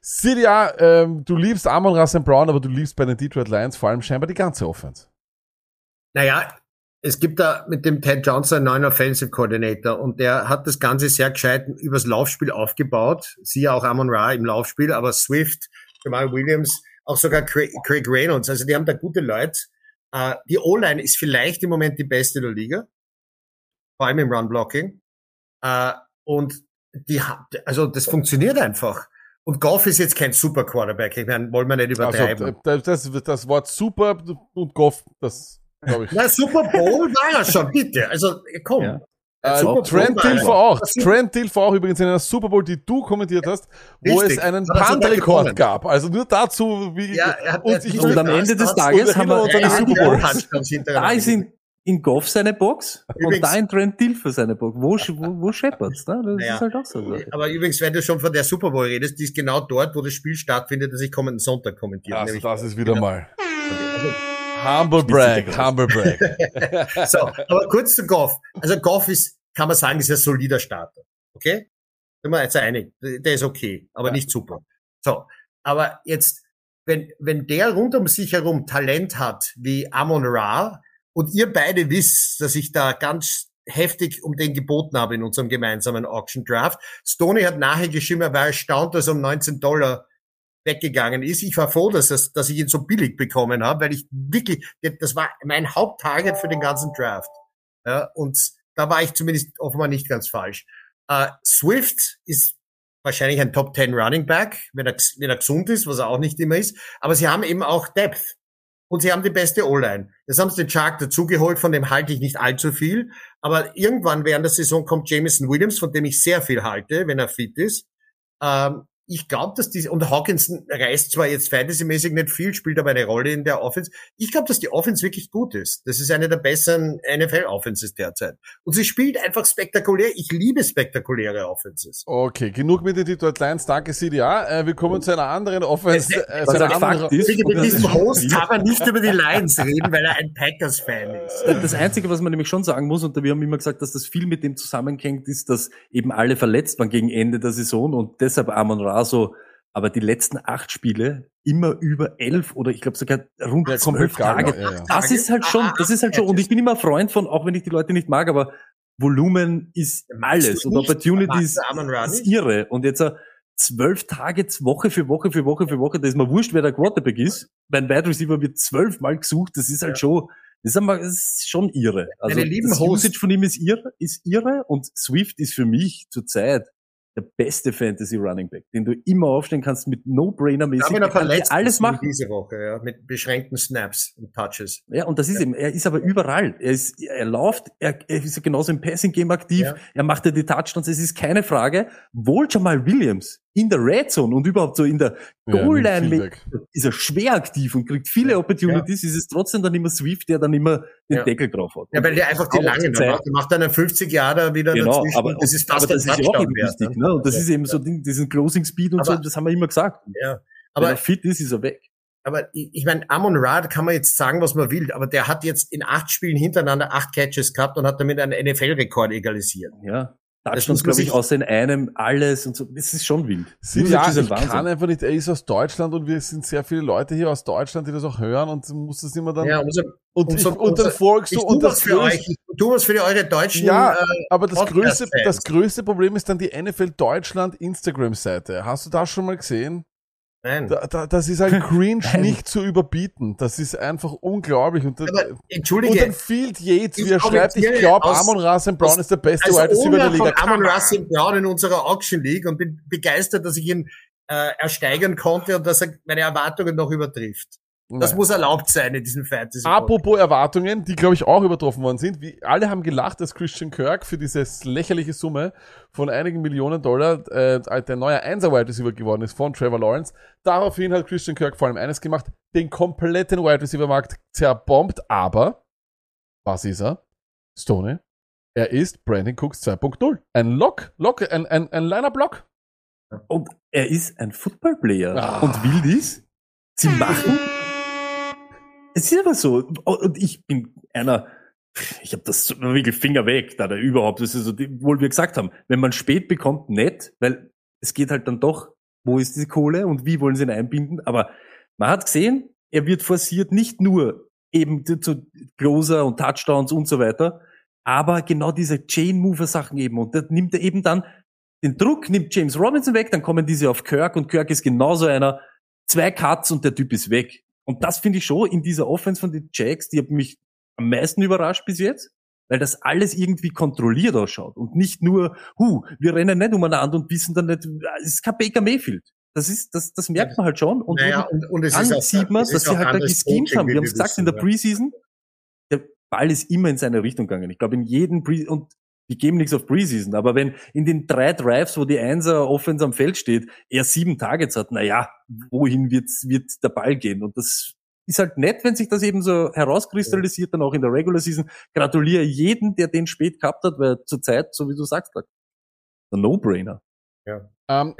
Sidia, ähm, du liebst Amon Russell Brown, aber du liebst bei den Detroit Lions vor allem scheinbar die ganze Offense. Naja, es gibt da mit dem Ted Johnson einen neuen Offensive Coordinator und der hat das Ganze sehr gescheit übers Laufspiel aufgebaut. Siehe auch Amon Ra im Laufspiel, aber Swift, Jamal Williams, auch sogar Craig, Craig Reynolds. Also die haben da gute Leute. Äh, die O-Line ist vielleicht im Moment die beste der Liga. Vor allem im Run-Blocking. Äh, und die hat, also das funktioniert einfach. Und Goff ist jetzt kein Super Quarterback. Ich meine, wollen wir nicht übertreiben. Also, das, das, das Wort super und Goff, das glaube ich. Na, Super Bowl war er schon, bitte. Also, komm. Ja. Äh, Trent Dilfer er. auch. Trent Dilfer auch übrigens in einer Super Bowl, die du kommentiert hast, wo Richtig. es einen Punt-Rekord gab. Also nur dazu, wie Ja, hat, und ich Und am Ende des und Tages haben wir uns hat Super Bowl. Da ist in, in Goff seine Box und Übrigens- da in Trent Dilfer seine Box. Wo, wo, wo scheppert's? Ne? Das Naja. ist halt auch so. eine. Aber übrigens, wenn du schon von der Super Bowl redest, die ist genau dort, wo das Spiel stattfindet, das ich kommenden Sonntag kommentiere. Also das ist wieder mal Also, Humble Brag, Humble Brag. so, aber kurz zu Goff. Also Goff ist, kann man sagen, ist ein solider Starter. Okay? Sind wir jetzt einig. Der ist okay, aber Ja. nicht super. So. Aber jetzt, wenn, wenn der rund um sich herum Talent hat, wie Amon Ra, und ihr beide wisst, dass ich da ganz heftig um den geboten habe in unserem gemeinsamen Auction Draft. Stoney hat nachher geschrieben, er war erstaunt, dass er um 19 Dollar weggegangen ist. Ich war froh, dass, das, dass ich ihn so billig bekommen habe, weil ich wirklich, das war mein Haupttarget für den ganzen Draft. Ja, und da war ich zumindest offenbar nicht ganz falsch. Äh, Swift ist wahrscheinlich ein Top 10 Running Back, wenn er, wenn er gesund ist, was er auch nicht immer ist. Aber sie haben eben auch Depth. Und sie haben die beste O-Line. Jetzt haben sie den Chuck dazugeholt, von dem halte ich nicht allzu viel. Aber irgendwann während der Saison kommt Jameson Williams, von dem ich sehr viel halte, wenn er fit ist. Ähm, ich glaube, dass die, und Hawkinson reißt zwar jetzt fantasymäßig nicht viel, spielt aber eine Rolle in der Offense. Ich glaube, dass die Offense wirklich gut ist. Das ist eine der besseren NFL-Offenses derzeit. Und sie spielt einfach spektakulär. Ich liebe spektakuläre Offenses. Okay, genug mit den Detroit Lions. Danke, CDA. Äh, wir kommen zu einer anderen Offense. Äh, zu Was einer ein anderen, Fakt ist, Mit diesem Host kann man nicht über die Lions reden, weil er ein Packers-Fan ist. Das Einzige, was man nämlich schon sagen muss, und wir haben immer gesagt, dass das viel mit dem zusammenhängt, ist, dass eben alle verletzt waren gegen Ende der Saison und deshalb Amon Ra so, aber die letzten acht Spiele immer über elf oder ich glaube sogar rund Ja, komplett Tage. nicht, ja, ja. Das ist halt schon, das ist halt schon, und ich bin immer Freund von, auch wenn ich die Leute nicht mag, aber Volumen ist alles und Opportunities ist irre. Und jetzt äh, zwölf Targets Woche für Woche für Woche für Woche, da ist mir wurscht, wer der Quarterback ist. Mein Wide Receiver wird zwölfmal gesucht, das ist halt schon, das ist, einmal, das ist schon irre. Also Meine lieben das Usage von ihm ist irre, ist irre und Swift ist für mich zurzeit der beste Fantasy Running Back, den du immer aufstellen kannst mit No-Brainer-mäßig. Kann dir verletzt alles machen. diese Woche, ja, mit beschränkten Snaps und Touches. Ja, und das ist eben, er ist aber überall. Er ist, er läuft, er, er ist ja genauso im Passing Game aktiv, Ja. er macht ja die Touchdowns, es ist keine Frage. Wohl Jamal Williams in der Red Zone und überhaupt so in der Ja, viel mit, weg. ist er schwer aktiv und kriegt viele Ja. Opportunities, ist es trotzdem dann immer Swift, der dann immer den Ja. Deckel drauf hat. Ja, weil der einfach die langen macht. Der macht dann einen 50 Jahre wieder Genau, dazwischen. aber das ist fast aber das ein ist ja auch eben wichtig, ne? ne? Und das Ja. ist eben so Ding, diesen Closing Speed und Aber- so, das haben wir immer gesagt. Ja. Wenn Aber er fit ist, ist er weg. Aber ich, ich meine, Amon Ra, da kann man jetzt sagen, was man will, aber der hat jetzt in acht Spielen hintereinander acht Catches gehabt und hat damit einen NFL-Rekord egalisiert. Ja. Muss man glaube ich, außer in einem, alles und so. Das ist schon wild. Sie, ja, ist ein ich Wahnsinn. kann einfach nicht, er ist aus Deutschland und wir sind sehr viele Leute hier aus Deutschland, die das auch hören und muss das immer dann, Ja, umso, und, umso- ich, und dann folgst du und das für euch. größte, Ich was für eure deutschen. Ja, äh, aber das größte, das größte Problem ist dann die NFL Deutschland Instagram-Seite. Hast du das schon mal gesehen? Nein. Da, da, das ist ein Cringe Nein. nicht zu überbieten. Das ist einfach unglaublich. Und, da- Aber und entschuldige, dann Field Yates, wie Ich er schreibt, ich glaube, Amon Rasen Brown ist der beste Wide Receiver der Liga. Amon on. Russell Brown in unserer Auction League und bin begeistert, dass ich ihn äh, ersteigern konnte und dass er meine Erwartungen noch übertrifft. Das Nein. muss erlaubt sein in diesem Fantasy. Apropos Erwartungen, die glaube ich auch übertroffen worden sind. Wie, alle haben gelacht, dass Christian Kirk für diese lächerliche Summe von einigen Millionen Dollar äh, der neue Einser Wide Receiver geworden ist von Trevor Lawrence. Daraufhin hat Christian Kirk vor allem eines gemacht, den kompletten Wide Receiver Markt zerbombt, aber was ist er? Stoney. Er ist Brandon Cooks 2.0. Ein Lock, Lock, ein, ein, ein Liner-Block. Und er ist ein Footballplayer. Ah. Und will dies. Sie machen. Es ist aber so. Und ich bin einer, ich habe das wirklich Finger weg, da der überhaupt, das ist so, wohl wir gesagt haben, wenn man spät bekommt, nett, weil es geht halt dann doch, wo ist die Kohle und wie wollen sie ihn einbinden, aber man hat gesehen, er wird forciert nicht nur eben zu- zu Closer und Touchdowns und so weiter, aber genau diese Chain-Mover-Sachen eben und da nimmt er eben dann den Druck, nimmt James Robinson weg, dann kommen diese auf Kirk und Kirk ist genauso einer, zwei Cuts und der Typ ist weg. Und das finde ich schon in dieser Offense von den Jacks, die hat mich am meisten überrascht bis jetzt, weil das alles irgendwie kontrolliert ausschaut und nicht nur, hu, wir rennen nicht umeinander und wissen dann nicht, es ist kein Baker Mayfield. Das ist, das, das merkt man halt schon. Und naja, und, und es dann ist auch, sieht man, dass sie halt da geschemt haben. Wir haben es gesagt, in der. Preseason, der Ball ist immer in seine Richtung gegangen. Ich glaube, in jedem Pre und die geben nichts auf Preseason. Aber wenn in den drei Drives, wo die Einser Offense am Feld steht, er sieben Targets hat, na ja, wohin wird, wird der Ball gehen? Und das ist halt nett, wenn sich das eben so herauskristallisiert, dann auch in der Regular Season. Gratuliere jeden, der den spät gehabt hat, weil zurzeit, so wie du sagst, der No-Brainer. Ähm,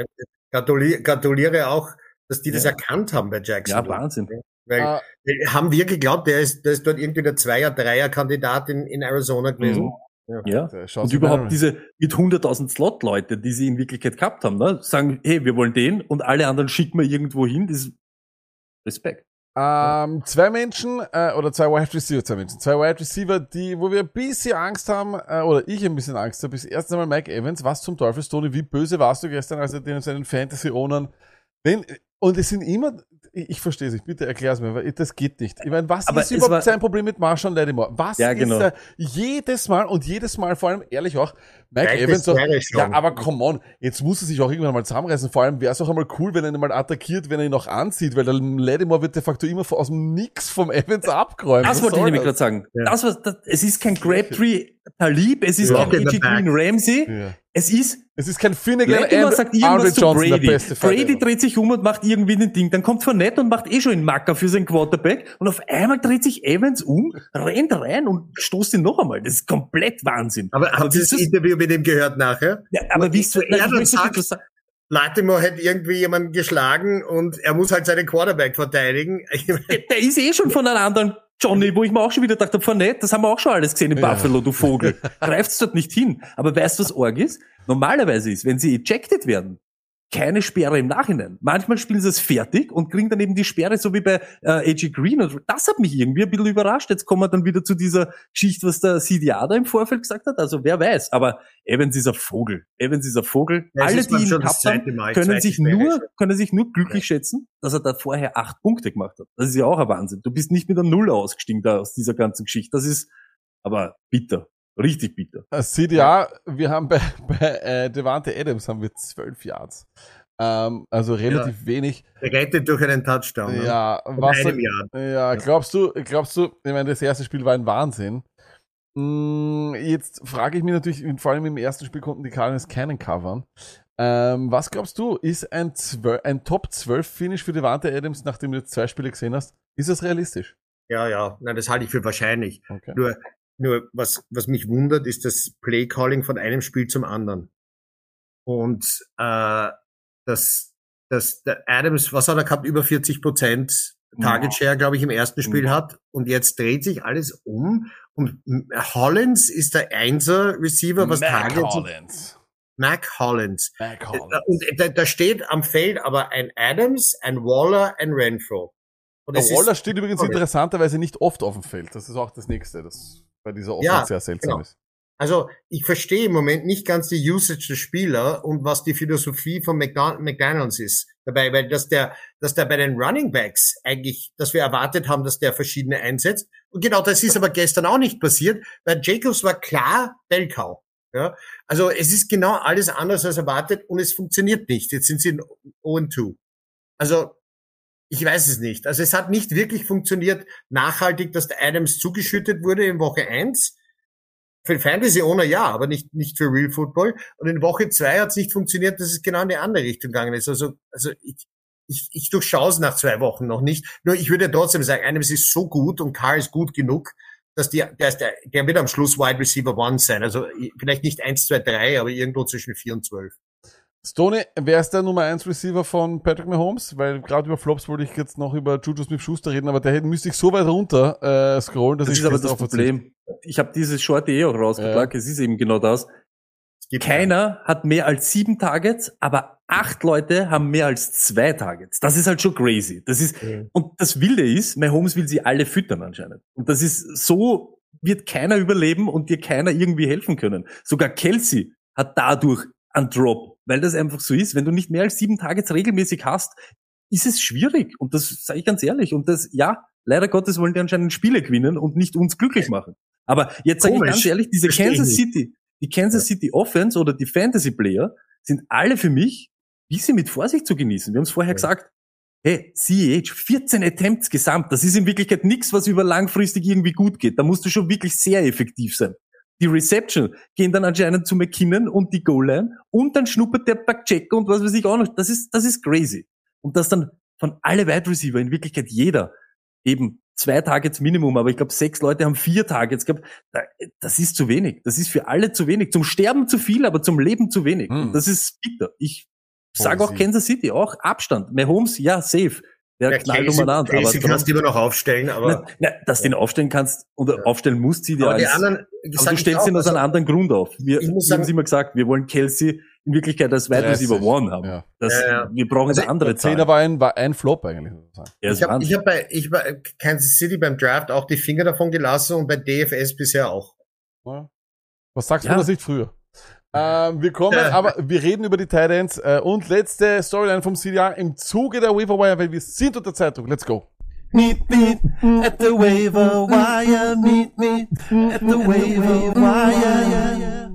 Gratuliere, gratuliere auch, dass die das Ja. erkannt haben bei Jackson. Ja, Wahnsinn. Weil äh, äh, haben wir geglaubt, der ist, der ist dort irgendwie der Zweier-, Dreier-Kandidat in, in Arizona gewesen. Mhm. Ja. schaut Und überhaupt diese mit 100.000 Slot-Leute, die sie in Wirklichkeit gehabt haben, ne? sagen, hey, wir wollen den und alle anderen schicken wir irgendwo hin. Das ist Respekt. Ähm, zwei Menschen äh, oder zwei Wide Receiver, zwei Menschen, zwei Wide Receiver, die, wo wir ein bisschen Angst haben, äh, oder ich ein bisschen Angst habe, ist erst einmal Mike Evans. Was zum Teufel, Tony, wie böse warst du gestern, als er den seinen Fantasy-Ownern, wenn, und es sind immer, ich, ich verstehe es nicht, bitte erklär's mir, weil das geht nicht. Ich meine, was Aber ist es überhaupt war- sein Problem mit Marshall Lattimore? Was Ja, ist genau. da jedes Mal und jedes Mal, vor allem ehrlich auch, Mike Gleich Evans so, ja, aber come on, jetzt muss er sich auch irgendwann mal zusammenreißen. Vor allem wäre es auch einmal cool, wenn er ihn mal attackiert, wenn er ihn noch anzieht, weil der Lattimore wird de facto immer aus dem Nix vom Evans abgeräumt. Das Was wollte ich nämlich gerade sagen. Ja. Das, was, das, es ist kein Crabtree Talib, es ist Ja. kein AJ Green. Ramsey, Ja. Es ist Es ist kein Finnegan Lattimore and sagt irgendwas zu Johnson, Brady. beste Brady ever. dreht sich um und macht irgendwie ein Ding. Dann kommt Fournette und macht eh schon einen Macker für seinen Quarterback. Und auf einmal dreht sich Evans um, rennt rein und stoßt ihn noch einmal. Das ist komplett Wahnsinn. Aber habt ihr das wisst ihr- Interview mit ihm gehört nachher? Ja, aber wie Ja, nein, ich etwas sagen. Latimore hätte irgendwie jemanden geschlagen und er muss halt seinen Quarterback verteidigen. Der, der ist eh schon von einem anderen Johnny, wo ich mir auch schon wieder gedacht habe, Fournette, das haben wir auch schon alles gesehen in Ja. Buffalo, du Vogel. Greift's dort nicht hin. Aber weißt du, was Org ist? Normalerweise ist, wenn sie ejected werden, keine Sperre im Nachhinein. Manchmal spielen sie es fertig und kriegen dann eben die Sperre, so wie bei äh, AJ Green. Und das hat mich irgendwie ein bisschen überrascht. Jetzt kommen wir dann wieder zu dieser Geschichte, was der CDA da im Vorfeld gesagt hat. Also wer weiß. Aber Evans ist ein Vogel. Evans ist ein Vogel. Ja, Alle, die ihn gehabt haben, können sich nur, können sich nur glücklich schätzen, dass er da vorher acht Punkte gemacht hat. Das ist ja auch ein Wahnsinn. Du bist nicht mit einem Null ausgestiegen da aus dieser ganzen Geschichte. Das ist aber bitter. Richtig bitter. Äh, CDA, wir haben bei, bei äh, Devante Adams haben wir zwölf Yards. Ähm, also relativ wenig. Gerettet durch einen Touchdown. ne? Ja, Von was einem Jahr. Ja, glaubst du, glaubst du, ich meine, das erste Spiel war ein Wahnsinn. Mm, Jetzt frage ich mich natürlich, vor allem im ersten Spiel konnten die Cardinals keinen covern. Ähm, was glaubst du, ist ein, ein Top 12 Finish für Devante Adams, nachdem du jetzt zwei Spiele gesehen hast? Ist das realistisch? Ja, ja. Nein, das halte ich für wahrscheinlich. Okay. Nur, nur was, was mich wundert, ist das Play-Calling von einem Spiel zum anderen. Und äh, das, das der Adams, was hat er gehabt, über 40 Prozent Target Share, glaube ich, im ersten Spiel Mhm. hat. Und jetzt dreht sich alles um. Und Hollins ist der Einser-Receiver, was Mac Targets... Hollins. Mac Hollins. Mac Äh, Hollins. Und da, da steht am Feld aber ein Adams, ein Waller, ein Renfro. Und Der Waller steht übrigens Sorry. interessanterweise nicht oft auf dem Feld. Das ist auch das nächste, das bei dieser Offense Ja, sehr seltsam genau. ist. also ich verstehe im Moment nicht ganz die Usage der Spieler und was die Philosophie von McDon McDonalds ist dabei, weil dass der, dass der bei den Running Backs eigentlich, dass wir erwartet haben, dass der verschiedene einsetzt. Und genau das ist aber gestern auch nicht passiert, weil Jacobs war klar Bellcow. Ja, also es ist genau alles anders als erwartet und es funktioniert nicht. Jetzt sind sie in 0-2. Also ich weiß es nicht. Also es hat nicht wirklich funktioniert nachhaltig, dass der Adams zugeschüttet wurde in Woche 1. Für Fantasy Owner ja, aber nicht, nicht für Real Football. Und in Woche 2 hat es nicht funktioniert, dass es genau in die andere Richtung gegangen ist. Also, also ich, ich, ich durchschaue es nach zwei Wochen noch nicht. Nur ich würde trotzdem sagen, Adams ist so gut und Carr ist gut genug, dass die, der, ist der, der wird am Schluss Wide Receiver One sein. Also vielleicht nicht 1, 2, 3, aber irgendwo zwischen 4 und 12. Stoney, wer ist der Nummer 1 Receiver von Patrick Mahomes? Weil gerade über Flops wollte ich jetzt noch über Juju Smith-Schuster reden, aber der hätte- müsste ich so weit runter äh, scrollen, dass Das ich ist aber das. Problem. Ich habe dieses Short eh auch rausgeplagt. Es ist eben genau das. Keiner hat mehr als sieben Targets, aber acht Leute haben mehr als zwei Targets. Das ist halt schon crazy. Das ist, Mhm. und das Wilde ist, Mahomes will sie alle füttern anscheinend. Und das ist, so wird keiner überleben und dir keiner irgendwie helfen können. Sogar Kelsey hat dadurch einen Drop, weil das einfach so ist. Wenn du nicht mehr als sieben Targets regelmäßig hast, ist es schwierig. Und das sage ich ganz ehrlich. Und das, ja, leider Gottes wollen die anscheinend Spiele gewinnen und nicht uns glücklich machen. Aber jetzt sage ich ganz ehrlich, diese Versteh Kansas. City, die Kansas City Offense oder die Fantasy Player sind alle für mich ein bisschen mit Vorsicht zu genießen. Wir haben es vorher Ja. gesagt. Hey, CH, 14 Attempts gesamt. Das ist in Wirklichkeit nichts, was über langfristig irgendwie gut geht. Da musst du schon wirklich sehr effektiv sein. Die Reception gehen dann anscheinend zu McKinnon und die Goal-Line und dann schnuppert der Pacheco und was weiß ich auch noch. Das ist, das ist crazy. Und das dann von alle Wide Receiver, in Wirklichkeit jeder, eben zwei Targets Minimum, aber ich glaube, sechs Leute haben vier Targets gehabt. Da- Das ist zu wenig. Das ist für alle zu wenig. Zum Sterben zu viel, aber zum Leben zu wenig. Hm. Das ist bitter. Ich sage auch. Kansas City, auch Abstand. Mahomes, ja, safe. Der Ja, knallt Kelsey, umeinander. Aber Kelsey kannst du immer noch aufstellen, aber, na, na, dass du ihn aufstellen kannst oder aufstellen musst, ja aber die alles. anderen, Aber du stellst auch, ihn aus also, einem anderen Grund auf. Wir, haben sagen- immer gesagt, wir wollen Kelsey in Wirklichkeit als Wide 30, Receiver One haben. ja. Das, Ja, ja. Wir brauchen Also, eine andere Der Zehner Zahl. war ein, war ein Flop eigentlich, Ich habe ich hab bei ich bei Kansas City beim Draft auch die Finger davon gelassen und bei DFS bisher auch. Ja. Was sagst Ja. du das nicht früher? Ähm, wir kommen, aber wir reden über die Titans äh, und letzte Storyline vom CDA im Zuge der Waiver Wire, weil wir sind unter Zeitdruck. Let's go. Meet me at the waiver wire. Meet me at the waiver wire.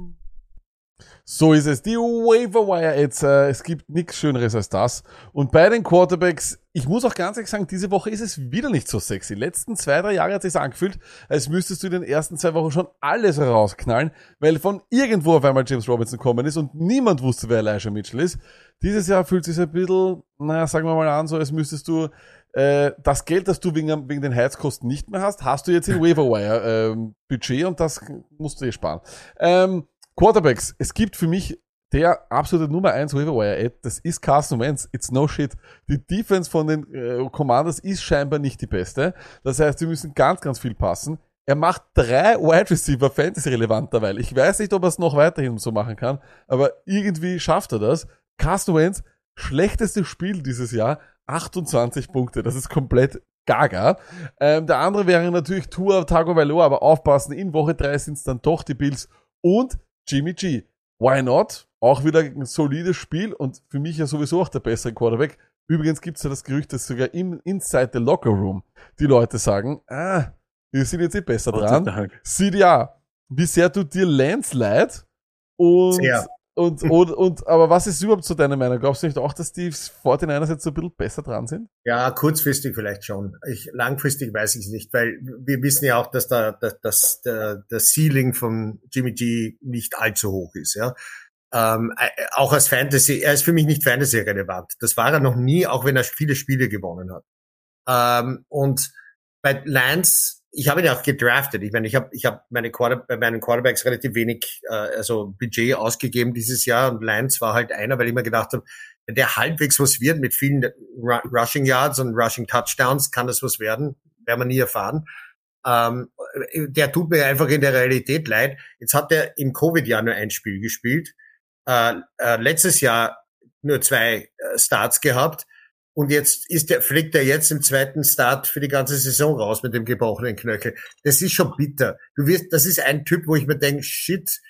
So ist es. Die Waiver Wire jetzt. Äh, es gibt nichts Schöneres als das. Und bei den Quarterbacks, ich muss auch ganz ehrlich sagen, diese Woche ist es wieder nicht so sexy. Letzten zwei, drei Jahre hat sich angefühlt, als müsstest du in den ersten zwei Wochen schon alles rausknallen, weil von irgendwo auf einmal James Robinson gekommen ist und niemand wusste, wer Elijah Mitchell ist. Dieses Jahr fühlt sich ein bisschen, naja, sagen wir mal an, so als müsstest du äh, das Geld, das du wegen, wegen den Heizkosten nicht mehr hast, hast du jetzt in Waiver Wire ähm, Budget und das musst du eh sparen. Ähm, Quarterbacks, es gibt für mich der absolute Nummer 1 Waiver Wire Ad, das ist Carson Wentz. It's no shit. Die Defense von den äh, Commanders ist scheinbar nicht die beste. Das heißt, sie müssen ganz, ganz viel passen. Er macht drei Wide Receiver Fantasy relevant derweil. Ich weiß nicht, ob er es noch weiterhin so machen kann, aber irgendwie schafft er das. Carson Wentz, schlechtestes Spiel dieses Jahr, 28 Punkte. Das ist komplett gaga. Ähm, der andere wäre natürlich Tua Tagovailoa, aber aufpassen, in Woche 3 sind es dann doch die Bills und Jimmy G. Why not? Auch wieder ein solides Spiel und für mich ja sowieso auch der bessere Quarterback. Übrigens gibt es ja das Gerücht, dass sogar im Inside the Locker Room die Leute sagen, ah, wir sind jetzt eh besser Gott dran. CDA, wie sehr tut dir Landslide und, Sehr. Und, und, und, aber was ist überhaupt so deine Meinung? Glaubst du nicht auch, dass die 49ers jetzt so ein bisschen besser dran sind? Ja, kurzfristig vielleicht schon. Ich, langfristig weiß ich es nicht, weil wir wissen ja auch, dass da, dass, dass der, der Ceiling von Jimmy G nicht allzu hoch ist. Ja, ähm, äh, auch als Fantasy. Er ist für mich nicht Fantasy relevant. Das war er noch nie, auch wenn er viele Spiele gewonnen hat. Ähm, und bei Lance, ich habe ihn auch gedraftet. Ich meine, ich habe ich habe meine Quarter, bei meinen Quarterbacks relativ wenig äh, also Budget ausgegeben dieses Jahr und Lance war halt einer, weil ich mir gedacht habe, wenn der halbwegs was wird mit vielen Ru Rushing Yards und Rushing Touchdowns, kann das was werden, werden wir nie erfahren. Ähm, der tut mir einfach in der Realität leid. Jetzt hat er im Covid-Jahr nur ein Spiel gespielt, äh, äh, letztes Jahr nur zwei äh, Starts gehabt und jetzt ist der, fliegt er jetzt im zweiten Start für die ganze Saison raus mit dem gebrochenen Knöchel. Das ist schon bitter. Du wirst, das ist ein Typ, wo ich mir denke, shit,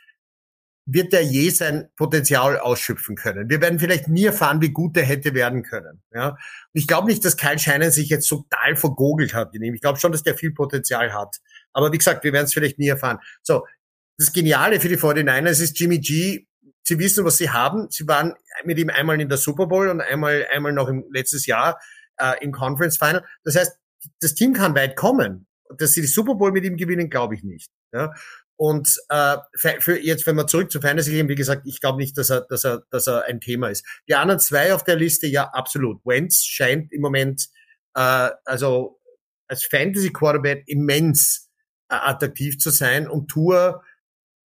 wird der je sein Potenzial ausschöpfen können. Wir werden vielleicht nie erfahren, wie gut er hätte werden können. Ja, und ich glaube nicht, dass Kyle Scheinen sich jetzt total vergogelt hat in ihm. Ich glaube schon, dass der viel Potenzial hat. Aber wie gesagt, wir werden es vielleicht nie erfahren. So, das Geniale für die 49ers ist Jimmy G. Sie wissen, was sie haben. Sie waren mit ihm einmal in der Super Bowl und einmal, einmal noch im letztes Jahr äh, im Conference Final. Das heißt, das Team kann weit kommen. Dass sie die Super Bowl mit ihm gewinnen, glaube ich nicht. Ja? Und äh, für, jetzt, wenn wir zurück zu Fantasy gehen, wie gesagt, ich glaube nicht, dass er, dass er, dass er ein Thema ist. Die anderen zwei auf der Liste, ja, absolut. Wentz scheint im Moment äh, also als Fantasy Quarterback immens äh, attraktiv zu sein und Tour,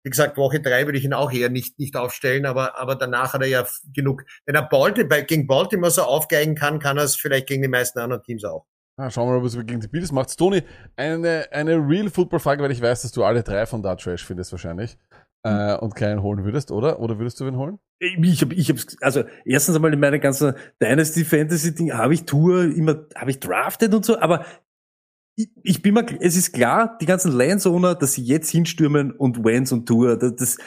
wie gesagt, Woche drei würde ich ihn auch eher nicht nicht aufstellen, aber aber danach hat er ja genug. Wenn er Baltimore, bei- gegen Baltimore so aufgeigen kann, kann er es vielleicht gegen die meisten anderen Teams auch. Ah, schauen wir mal, was wir gegen die Bills macht. Toni, eine, eine real Football-Frage, weil ich weiß, dass du alle drei von da Trash findest wahrscheinlich. Äh, und keinen holen würdest, oder? Oder würdest du wen holen? Ich habe, ich hab's, also erstens einmal in meiner ganzen Dynasty Fantasy Ding habe ich Tour immer, habe ich drafted und so, aber ich, bin mal, es ist klar, die ganzen Landsowner, dass sie jetzt hinstürmen und Wentz und Tour, das, das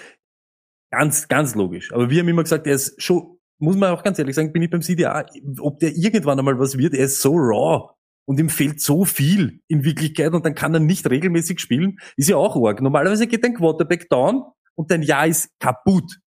ganz, ganz logisch. Aber wir haben immer gesagt, er ist schon, muss man auch ganz ehrlich sagen, bin ich beim CDA, ob der irgendwann einmal was wird, er ist so raw. Und ihm fehlt so viel in Wirklichkeit und dann kann er nicht regelmäßig spielen, ist ja auch arg. Normalerweise geht dein Quarterback down und dein Jahr ist kaputt.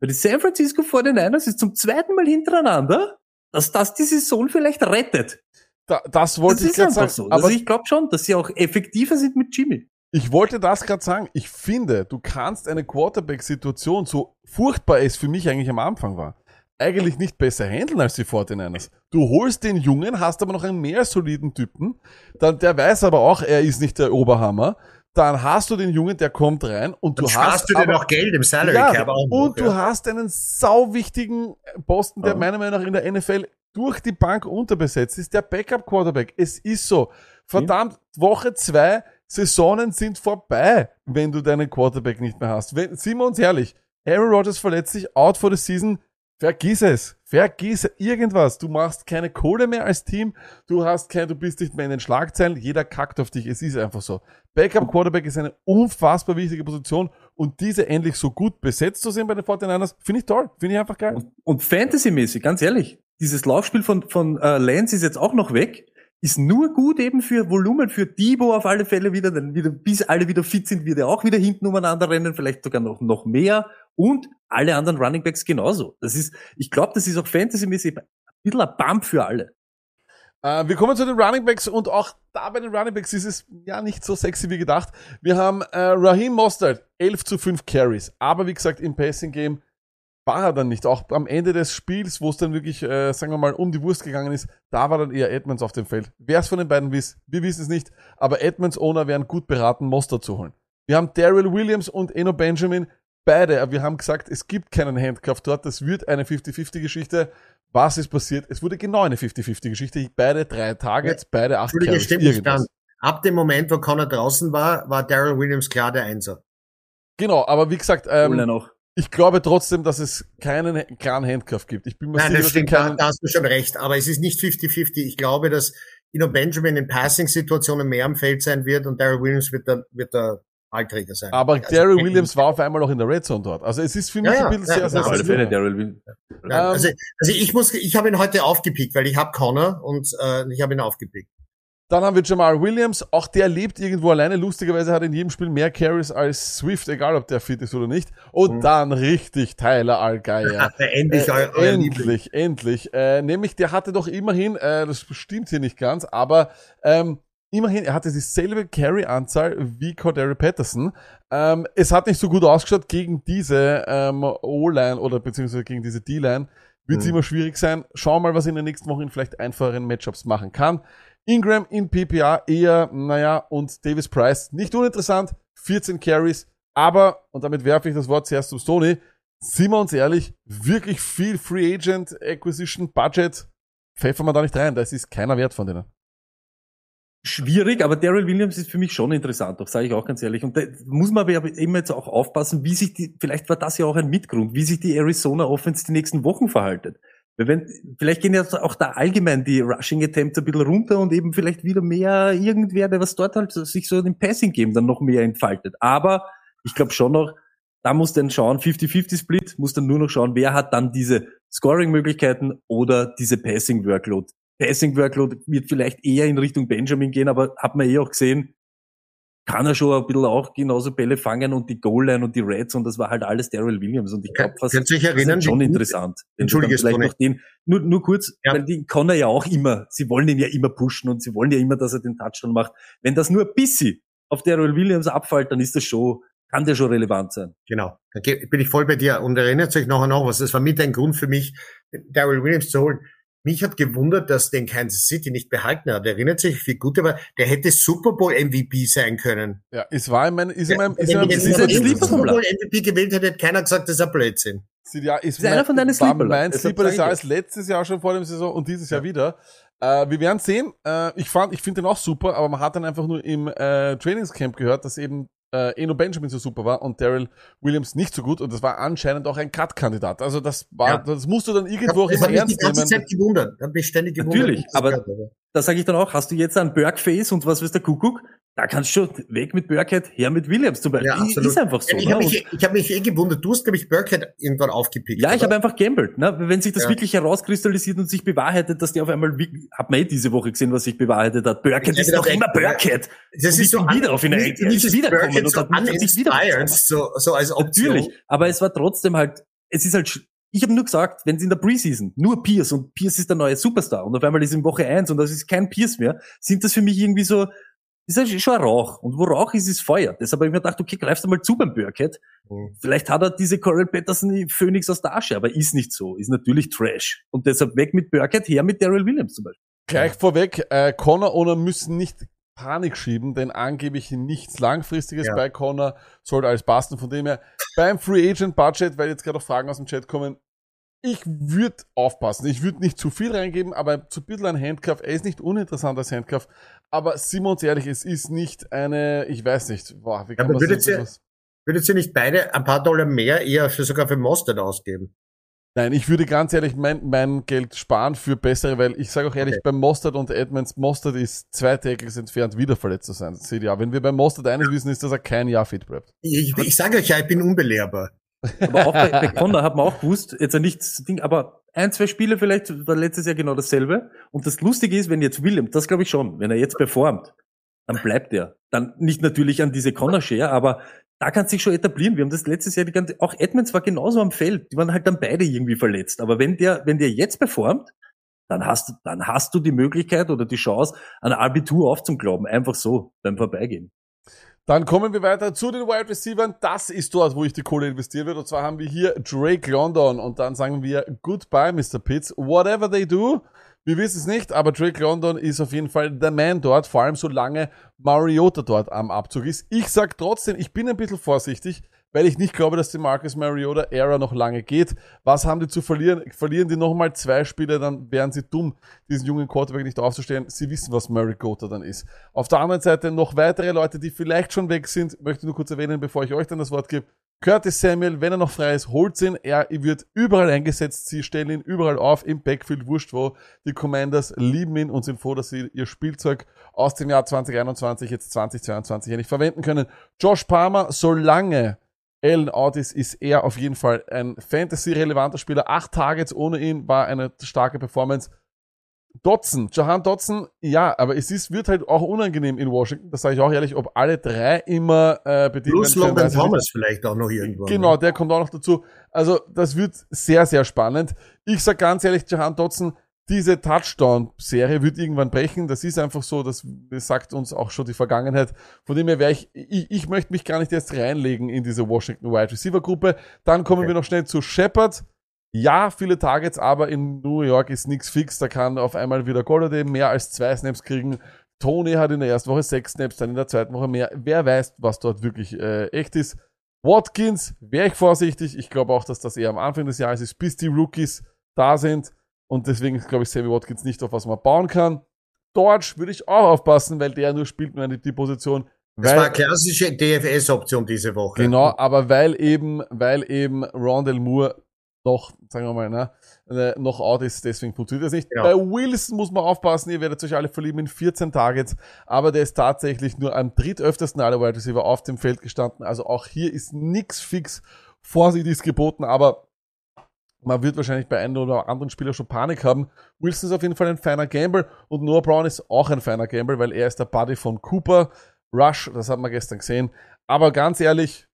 Weil die San Francisco 49ers ist zum zweiten Mal hintereinander, dass das die Saison vielleicht rettet. Da, das wollte Das ich gerade sagen. so. Aber Also ich glaube schon, dass sie auch effektiver sind mit Jimmy. Ich wollte das gerade sagen. Ich finde, du kannst eine Quarterback-Situation, so furchtbar es für mich eigentlich am Anfang war, eigentlich nicht besser handeln als die 49ers. Du holst den Jungen, hast aber noch einen mehr soliden Typen, dann, der weiß aber auch, er ist nicht der Oberhammer. Dann hast du den Jungen, der kommt rein und Dann du hast du dir noch Geld im Salary ja, Cap auch und du ja. hast einen sauwichtigen Posten, der Ja. meiner Meinung nach in der NFL durch die Bank unterbesetzt ist, der Backup-Quarterback. Es ist so. Verdammt, Woche zwei, Saisonen sind vorbei, wenn du deinen Quarterback nicht mehr hast. Wenn, sind wir uns ehrlich, Aaron Rodgers verletzt sich, out for the season, vergiss es. Vergiss irgendwas. Du machst keine Kohle mehr als Team. Du hast kein, du bist nicht mehr in den Schlagzeilen. Jeder kackt auf dich. Es ist einfach so. Backup Quarterback ist eine unfassbar wichtige Position und diese endlich so gut besetzt zu sehen bei den 49ers, finde ich toll. Finde ich einfach geil. Und, und Fantasy-mäßig, ganz ehrlich, dieses Laufspiel von, von äh, Lance ist jetzt auch noch weg. Ist nur gut eben für Volumen, für Debo auf alle Fälle wieder, dann wieder, bis alle wieder fit sind, wird er auch wieder hinten umeinander rennen, vielleicht sogar noch, noch mehr. Und alle anderen Running Backs genauso. Das ist, ich glaube, das ist auch fantasymäßig ein bisschen ein Bump für alle. Äh, wir kommen zu den Running Backs und auch da bei den Running Backs ist es ja nicht so sexy wie gedacht. Wir haben äh, Raheem Mostert, 11 zu 5 Carries. Aber wie gesagt, im Passing Game war er dann nicht. Auch am Ende des Spiels, wo es dann wirklich, äh, sagen wir mal, um die Wurst gegangen ist, da war dann eher Edmonds auf dem Feld. Wer es von den beiden wisst, wir wissen es nicht. Aber Edmonds Owner wären gut beraten, Mostert zu holen. Wir haben Daryl Williams und Eno Benjamin. Beide, aber wir haben gesagt, es gibt keinen Handcuff dort. Das wird eine 50-50-Geschichte. Was ist passiert? Es wurde genau eine 50-50-Geschichte. Beide drei Targets, beide acht Carries. stimmt nicht irgendwas. ganz. Ab dem Moment, wo Connor draußen war, war Daryl Williams klar der Einser. Genau, aber wie gesagt, ähm, noch. Ich glaube trotzdem, dass es keinen klaren Handcuff gibt. Ich bin mir Nein, sicher, das stimmt, da, da hast du schon recht. Aber es ist nicht 50-50. Ich glaube, dass Ino Benjamin in Passing-Situationen mehr am Feld sein wird und Daryl Williams wird der, wird der Ballträger sein. aber Also, Daryl Williams war auf einmal auch in der Red Zone dort. Also es ist für mich Ja, ein bisschen ja, sehr, sehr, sehr Daryl Will. Ja, ähm, also, also ich muss, ich habe ihn heute aufgepickt, weil ich habe Connor und äh, ich habe ihn aufgepickt. Dann haben wir Jamal Williams. Auch der lebt irgendwo alleine. Lustigerweise hat er in jedem Spiel mehr Carries als Swift, egal ob der fit ist oder nicht. Und Mhm. dann richtig Tyler Algeier. endlich, Äh, endlich, endlich. Äh, nämlich, der hatte doch immerhin, äh, das stimmt hier nicht ganz, aber ähm, immerhin, er hatte dieselbe Carry-Anzahl wie Cordero Patterson. Ähm, es hat nicht so gut ausgeschaut gegen diese ähm, O-Line oder beziehungsweise gegen diese D-Line. Wird es Mhm. immer schwierig sein. Schauen wir mal, was in den nächsten Wochen in vielleicht einfacheren Matchups machen kann. Ingram in PPA eher, naja, und Davis Price nicht uninteressant. 14 Carries. Aber, und damit werfe ich das Wort zuerst zum Sony, sind wir uns ehrlich, wirklich viel Free Agent Acquisition Budget pfeffern wir da nicht rein. Das ist keiner wert von denen. Schwierig, aber Daryl Williams ist für mich schon interessant, doch sage ich auch ganz ehrlich. Und da muss man aber eben jetzt auch aufpassen, wie sich die, vielleicht war das ja auch ein Mitgrund, wie sich die Arizona Offense die nächsten Wochen verhaltet. Wenn, vielleicht gehen jetzt auch da allgemein die Rushing Attempts ein bisschen runter und eben vielleicht wieder mehr irgendwer, der was dort halt sich so im Passing Game dann noch mehr entfaltet. Aber ich glaube schon noch, da muss dann schauen, 50-50 Split, muss dann nur noch schauen, wer hat dann diese Scoring-Möglichkeiten oder diese Passing-Workload. Passing-Workload wird vielleicht eher in Richtung Benjamin gehen, aber hat man eh auch gesehen, kann er schon ein bisschen auch genauso Bälle fangen und die Goal-Line und die Reds und das war halt alles Daryl Williams und ich glaube fast, Könnt das ist schon wie gut- interessant. Entschuldige, vielleicht noch den, nur, nur kurz, Ja. weil die kann er ja auch immer, sie wollen ihn ja immer pushen und sie wollen ja immer, dass er den Touchdown macht. Wenn das nur ein bisschen auf Daryl Williams abfällt, dann ist das schon, kann der schon relevant sein. Genau. Da bin ich voll bei dir. Und erinnert euch nachher noch was. Das war mit ein Grund für mich, Daryl Williams zu holen. Mich hat gewundert, dass den Kansas City nicht behalten hat. Erinnert sich, wie gut er war. Der hätte Super Bowl MVP sein können. Ja, es war in meinem, ist in meinem, ist in Wenn meinem ist den Sleeper Super Bowl MVP gewählt hätte, hätte keiner gesagt, das ist ein Blödsinn. Ja, ist, Ist einer von deinen Sleeper, Mein Sleeper des Jahres letztes Jahr schon vor dem Saison und dieses Jahr wieder. Äh, wir werden sehen. Äh, ich fand, ich finde den auch super, aber man hat dann einfach nur im äh, Trainingscamp gehört, dass eben äh, Eno Benjamin so super war und Daryl Williams nicht so gut und das war anscheinend auch ein Cut-Kandidat. Also das war, Ja. das musst du dann irgendwo auch Das immer ernst nehmen. Zeit gewundert. Da bin ich ständig gewundert. Natürlich, das aber- gehört habe. Da sage ich dann auch, hast du jetzt einen Burkface und was weiß der Kuckuck? Da kannst du schon weg mit Burkhead, her mit Williams zum Beispiel. Ja, absolut. ist einfach so. ich ne? habe Und- mich, ich hab mich eh gewundert. Du hast, glaube ich, Burkhead irgendwann aufgepickt. Ja, ich habe einfach gambelt. Ne? Wenn sich das Ja. wirklich herauskristallisiert und sich bewahrheitet, dass die auf einmal, hat man eh diese Woche gesehen, was sich bewahrheitet hat. Burkhead ist noch immer. Burkhead. Das Und ist so wieder auf ihn ein- er ist wiedergekommen und hat mich nicht wieder so, so als Option. Natürlich. Aber es war trotzdem halt, es ist halt, ich habe nur gesagt, wenn es in der Preseason nur Pierce und Pierce ist der neue Superstar und auf einmal ist in Woche eins und das ist kein Pierce mehr, sind das für mich irgendwie so, ist ja schon ein Rauch. Und wo Rauch ist, ist Feuer. Deshalb habe ich mir gedacht, okay, greifst du mal zu beim Burkhead. Mhm. Vielleicht hat er diese Coral Patterson Phoenix aus der Asche, aber ist nicht so. Ist natürlich Trash. Und deshalb weg mit Burkhead, her mit Daryl Williams zum Beispiel. Gleich vorweg, äh, Connor Owner müssen nicht Panik schieben, denn angeblich nichts Langfristiges Ja. bei Connor sollte alles passen. Von dem her, beim Free Agent Budget, weil jetzt gerade auch Fragen aus dem Chat kommen, ich würde aufpassen. Ich würde nicht zu viel reingeben, aber zu ein bisschen ein Handcuff. Er ist nicht uninteressant als Handcuff. Aber sind wir uns ehrlich, es ist nicht eine, ich weiß nicht, boah, wie kann man würdet so ihr- Würdet ihr nicht beide ein paar Dollar mehr eher für sogar für Mostert ausgeben? Nein, ich würde ganz ehrlich mein, mein Geld sparen für bessere, weil ich sage auch ehrlich, Okay. beim Mostert und Edmonds, Mostert ist zwei Tackles entfernt, wieder verletzt zu sein. Seht ihr ja. Wenn wir beim Mostert eines wissen, ist, dass er kein Jahr fit bleibt. Ich, ich sage euch ja, ich bin unbelehrbar. Aber auch bei, bei Connor hat man auch gewusst, jetzt ein nichts Ding, aber ein, zwei Spiele vielleicht war letztes Jahr genau dasselbe. Und das Lustige ist, wenn jetzt William, das glaube ich schon, wenn er jetzt performt, dann bleibt er. Dann nicht natürlich an diese Connor-Share, aber da kann sich schon etablieren. Wir haben das letztes Jahr die ganze, auch Edmonds war genauso am Feld. Die waren halt dann beide irgendwie verletzt. Aber wenn der, wenn der jetzt performt, dann hast du, dann hast du die Möglichkeit oder die Chance, an RB2 aufzuglauben. Einfach so, beim Vorbeigehen. Dann kommen wir weiter zu den Wide Receivers. Das ist dort, wo ich die Kohle investieren würde. Und zwar haben wir hier Drake London. Und dann sagen wir Goodbye, Mr. Pitts. Whatever they do. Wir wissen es nicht, aber Drake London ist auf jeden Fall der Man dort, vor allem solange Mariota dort am Abzug ist. Ich sag trotzdem, ich bin ein bisschen vorsichtig, weil ich nicht glaube, dass die Marcus Mariota Ära noch lange geht. Was haben die zu verlieren? Verlieren die nochmal zwei Spiele, dann wären sie dumm, diesen jungen Quarterback nicht aufzustellen. Sie wissen, was Mariota dann ist. Auf der anderen Seite noch weitere Leute, die vielleicht schon weg sind, möchte ich nur kurz erwähnen, bevor ich euch dann das Wort gebe. Curtis Samuel, wenn er noch frei ist, holt ihn. Er wird überall eingesetzt. Sie stellen ihn überall auf, im Backfield, wurscht wo. Die Commanders lieben ihn und sind froh, dass sie ihr Spielzeug aus dem Jahr 2021, jetzt 2022 ja nicht verwenden können. Josh Palmer, solange Allen out ist, er auf jeden Fall ein Fantasy-relevanter Spieler. Acht Targets ohne ihn war eine starke Performance. Dotson, Jahan Dotson, ja, aber es ist, wird halt auch unangenehm in Washington, das sage ich auch ehrlich, ob alle drei immer äh, bedient Plus. Logan nicht. Thomas vielleicht auch noch irgendwann. Genau, der kommt auch noch dazu. Also, das wird sehr, sehr spannend. Ich sag ganz ehrlich, Jahan Dotson, diese Touchdown-Serie wird irgendwann brechen. Das ist einfach so, das, sagt uns auch schon die Vergangenheit. Von dem her wäre ich, ich, ich möchte mich gar nicht erst reinlegen in diese Washington Wide Receiver Gruppe. Dann kommen Okay. wir noch schnell zu Shepard. Ja, viele Targets, aber in New York ist nichts fix. Da kann auf einmal wieder Golladay mehr als zwei Snaps kriegen. Tony hat in der ersten Woche sechs Snaps, dann in der zweiten Woche mehr. Wer weiß, was dort wirklich äh, echt ist. Watkins, wäre ich vorsichtig. Ich glaube auch, dass das eher am Anfang des Jahres ist, bis die Rookies da sind. Und deswegen glaube ich Sammy Watkins nicht, auf was man bauen kann. Dodge würde ich auch aufpassen, weil der nur spielt nur die Position. Das war eine klassische DFS-Option diese Woche. Genau, aber weil eben, weil eben Rondell Moore noch, sagen wir mal, ne, äh, noch out ist, deswegen funktioniert das nicht. Ja. Bei Wilson muss man aufpassen, ihr werdet euch alle verlieben in 14 Targets, aber der ist tatsächlich nur am drittöftesten aller Wide Receiver auf dem Feld gestanden. Also auch hier ist nix fix. Vorsicht ist geboten, aber man wird wahrscheinlich bei einem oder anderen Spieler schon Panik haben. Wilson ist auf jeden Fall ein feiner Gamble und Noah Brown ist auch ein feiner Gamble, weil er ist der Buddy von Cooper. Rush, das haben wir gestern gesehen. Aber ganz ehrlich,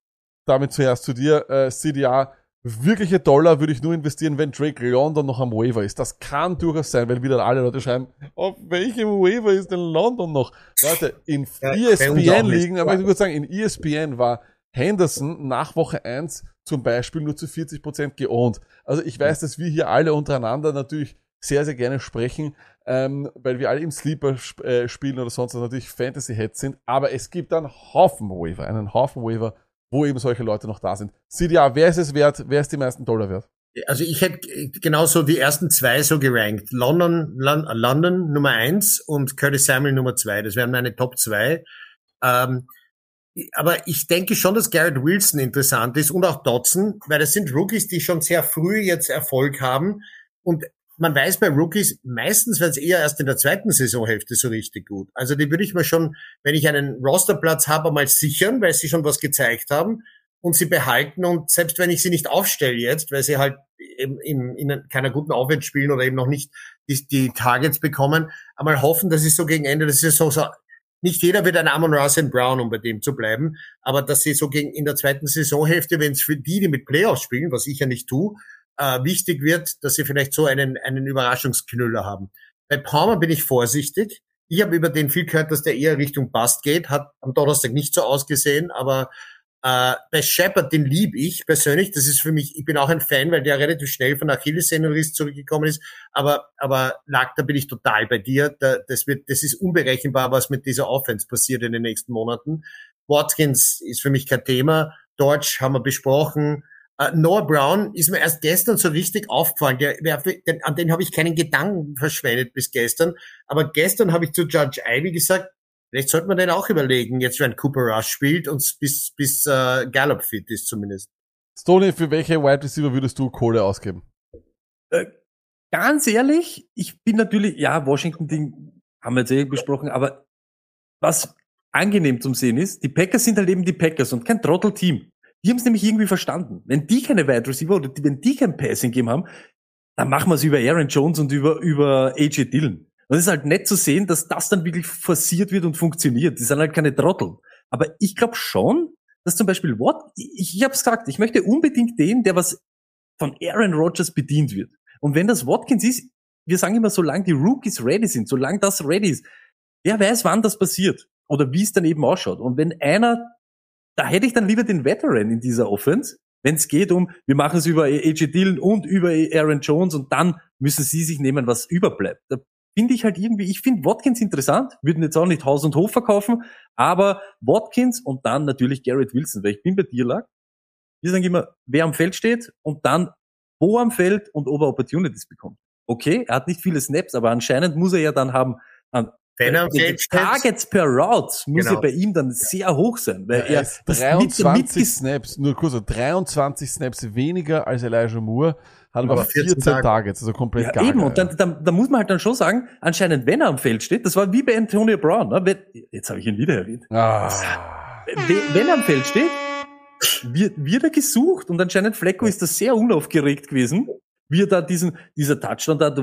damit zuerst zu dir, äh, CDA, wirkliche Dollar würde ich nur investieren, wenn Drake London noch am Waiver ist. Das kann durchaus sein, weil wieder alle Leute schreiben, auf welchem Waiver ist denn London noch? Leute, in Ja, ESPN nicht. liegen, aber ich würde sagen, in E ESPN war Henderson nach Woche 1 zum Beispiel nur zu 40% geohnt. Also ich weiß, dass wir hier alle untereinander natürlich sehr, sehr gerne sprechen, ähm, weil wir alle im Sleeper sp äh, spielen oder sonst was natürlich Fantasy-Heads sind, aber es gibt einen Haufen Waiver, einen Haufen Waiver, wo eben solche Leute noch da sind. CDA, wer ist es wert? Wer ist die meisten Dollar wert? Also ich hätte genauso die ersten zwei so gerankt. London, Lon London Nummer eins und Curtis Samuel Nummer zwei. Das wären meine Top zwei. Ähm, aber ich denke schon, dass Garrett Wilson interessant ist und auch Dodson, weil das sind Rookies, die schon sehr früh jetzt Erfolg haben. Und man weiß bei Rookies, meistens werden es eher erst in der zweiten Saisonhälfte so richtig gut. Also die würde ich mir schon, wenn ich einen Rosterplatz habe, mal sichern, weil sie schon was gezeigt haben und sie behalten. Und selbst wenn ich sie nicht aufstelle jetzt, weil sie halt eben in, in keiner guten Aufwärts spielen oder eben noch nicht die, die Targets bekommen, einmal hoffen, dass sie so gegen Ende der Saison so, nicht jeder wird ein Amon Russell Brown, um bei dem zu bleiben, aber dass sie so gegen in der zweiten Saisonhälfte, wenn es für die, die mit Playoffs spielen, was ich ja nicht tue, äh, wichtig wird, dass sie vielleicht so einen, einen Überraschungsknüller haben. Bei Palmer bin ich vorsichtig. ich habe über den viel gehört, dass der eher Richtung Bust geht, hat am Donnerstag nicht so ausgesehen, aber äh, bei Shepard, den lieb ich persönlich. Das ist für mich, ich bin auch ein Fan, weil der relativ schnell von Achillessehnenriss zurückgekommen ist. Aber, aber Lack, da bin ich total bei dir. Da, das wird, das ist unberechenbar, was mit dieser Offense passiert in den nächsten Monaten. Watkins ist für mich kein Thema. Dodge haben wir besprochen. Uh, Noah Brown ist mir erst gestern so richtig aufgefallen. Der, der, den, an den habe ich keinen Gedanken verschwendet bis gestern. Aber gestern habe ich zu Judge Ivy gesagt, vielleicht sollte man den auch überlegen, jetzt wenn Cooper Rush spielt und bis, bis uh, Gallup fit ist zumindest. Stoney, für welche Wide Receiver würdest du Kohle ausgeben? Äh, ganz ehrlich, ich bin natürlich, ja, Washington-Ding haben wir jetzt eh besprochen, aber was angenehm zum Sehen ist, die Packers sind halt eben die Packers und kein Trottel-Team. Die haben es nämlich irgendwie verstanden. Wenn die keine Wide Receiver oder die, wenn die kein Passing Game haben, dann machen wir es über Aaron Jones und über, über AJ Dillon. Und es ist halt nett zu sehen, dass das dann wirklich forciert wird und funktioniert. Die sind halt keine Trottel. Aber ich glaube schon, dass zum Beispiel Watt, ich, ich habe es gesagt, ich möchte unbedingt den, der was von Aaron Rodgers bedient wird. Und wenn das Watkins ist, wir sagen immer, solange die Rookies ready sind, solange das ready ist, wer weiß, wann das passiert oder wie es dann eben ausschaut. Und wenn einer da hätte ich dann lieber den Veteran in dieser Offense, wenn es geht um, wir machen es über AJ Dillon und über Aaron Jones und dann müssen sie sich nehmen, was überbleibt. Da finde ich halt irgendwie, ich finde Watkins interessant, würden jetzt auch nicht Haus und Hof verkaufen, aber Watkins und dann natürlich Garrett Wilson, weil ich bin bei dir lag. Wir sagen immer, wer am Feld steht und dann wo am Feld und ob er Opportunities bekommt. Okay, er hat nicht viele Snaps, aber anscheinend muss er ja dann haben an wenn er die Targets per Route muss Genau. ja bei ihm dann sehr hoch sein, weil Er er ist das 23 mit, Snaps, nur kurz, so 23 Snaps weniger als Elijah Moore, hat aber Aber 14, 14 Tage. Targets, also komplett ja, gar eben, und dann, dann, dann muss man halt dann schon sagen, anscheinend, wenn er am Feld steht, das war wie bei Antonio Brown, ne? wenn, jetzt habe ich ihn wieder erwähnt, ah, wenn, wenn er am Feld steht, wird, wird er gesucht und anscheinend Flecko ist da sehr unaufgeregt gewesen, wie er da diesen, dieser Touchdown da,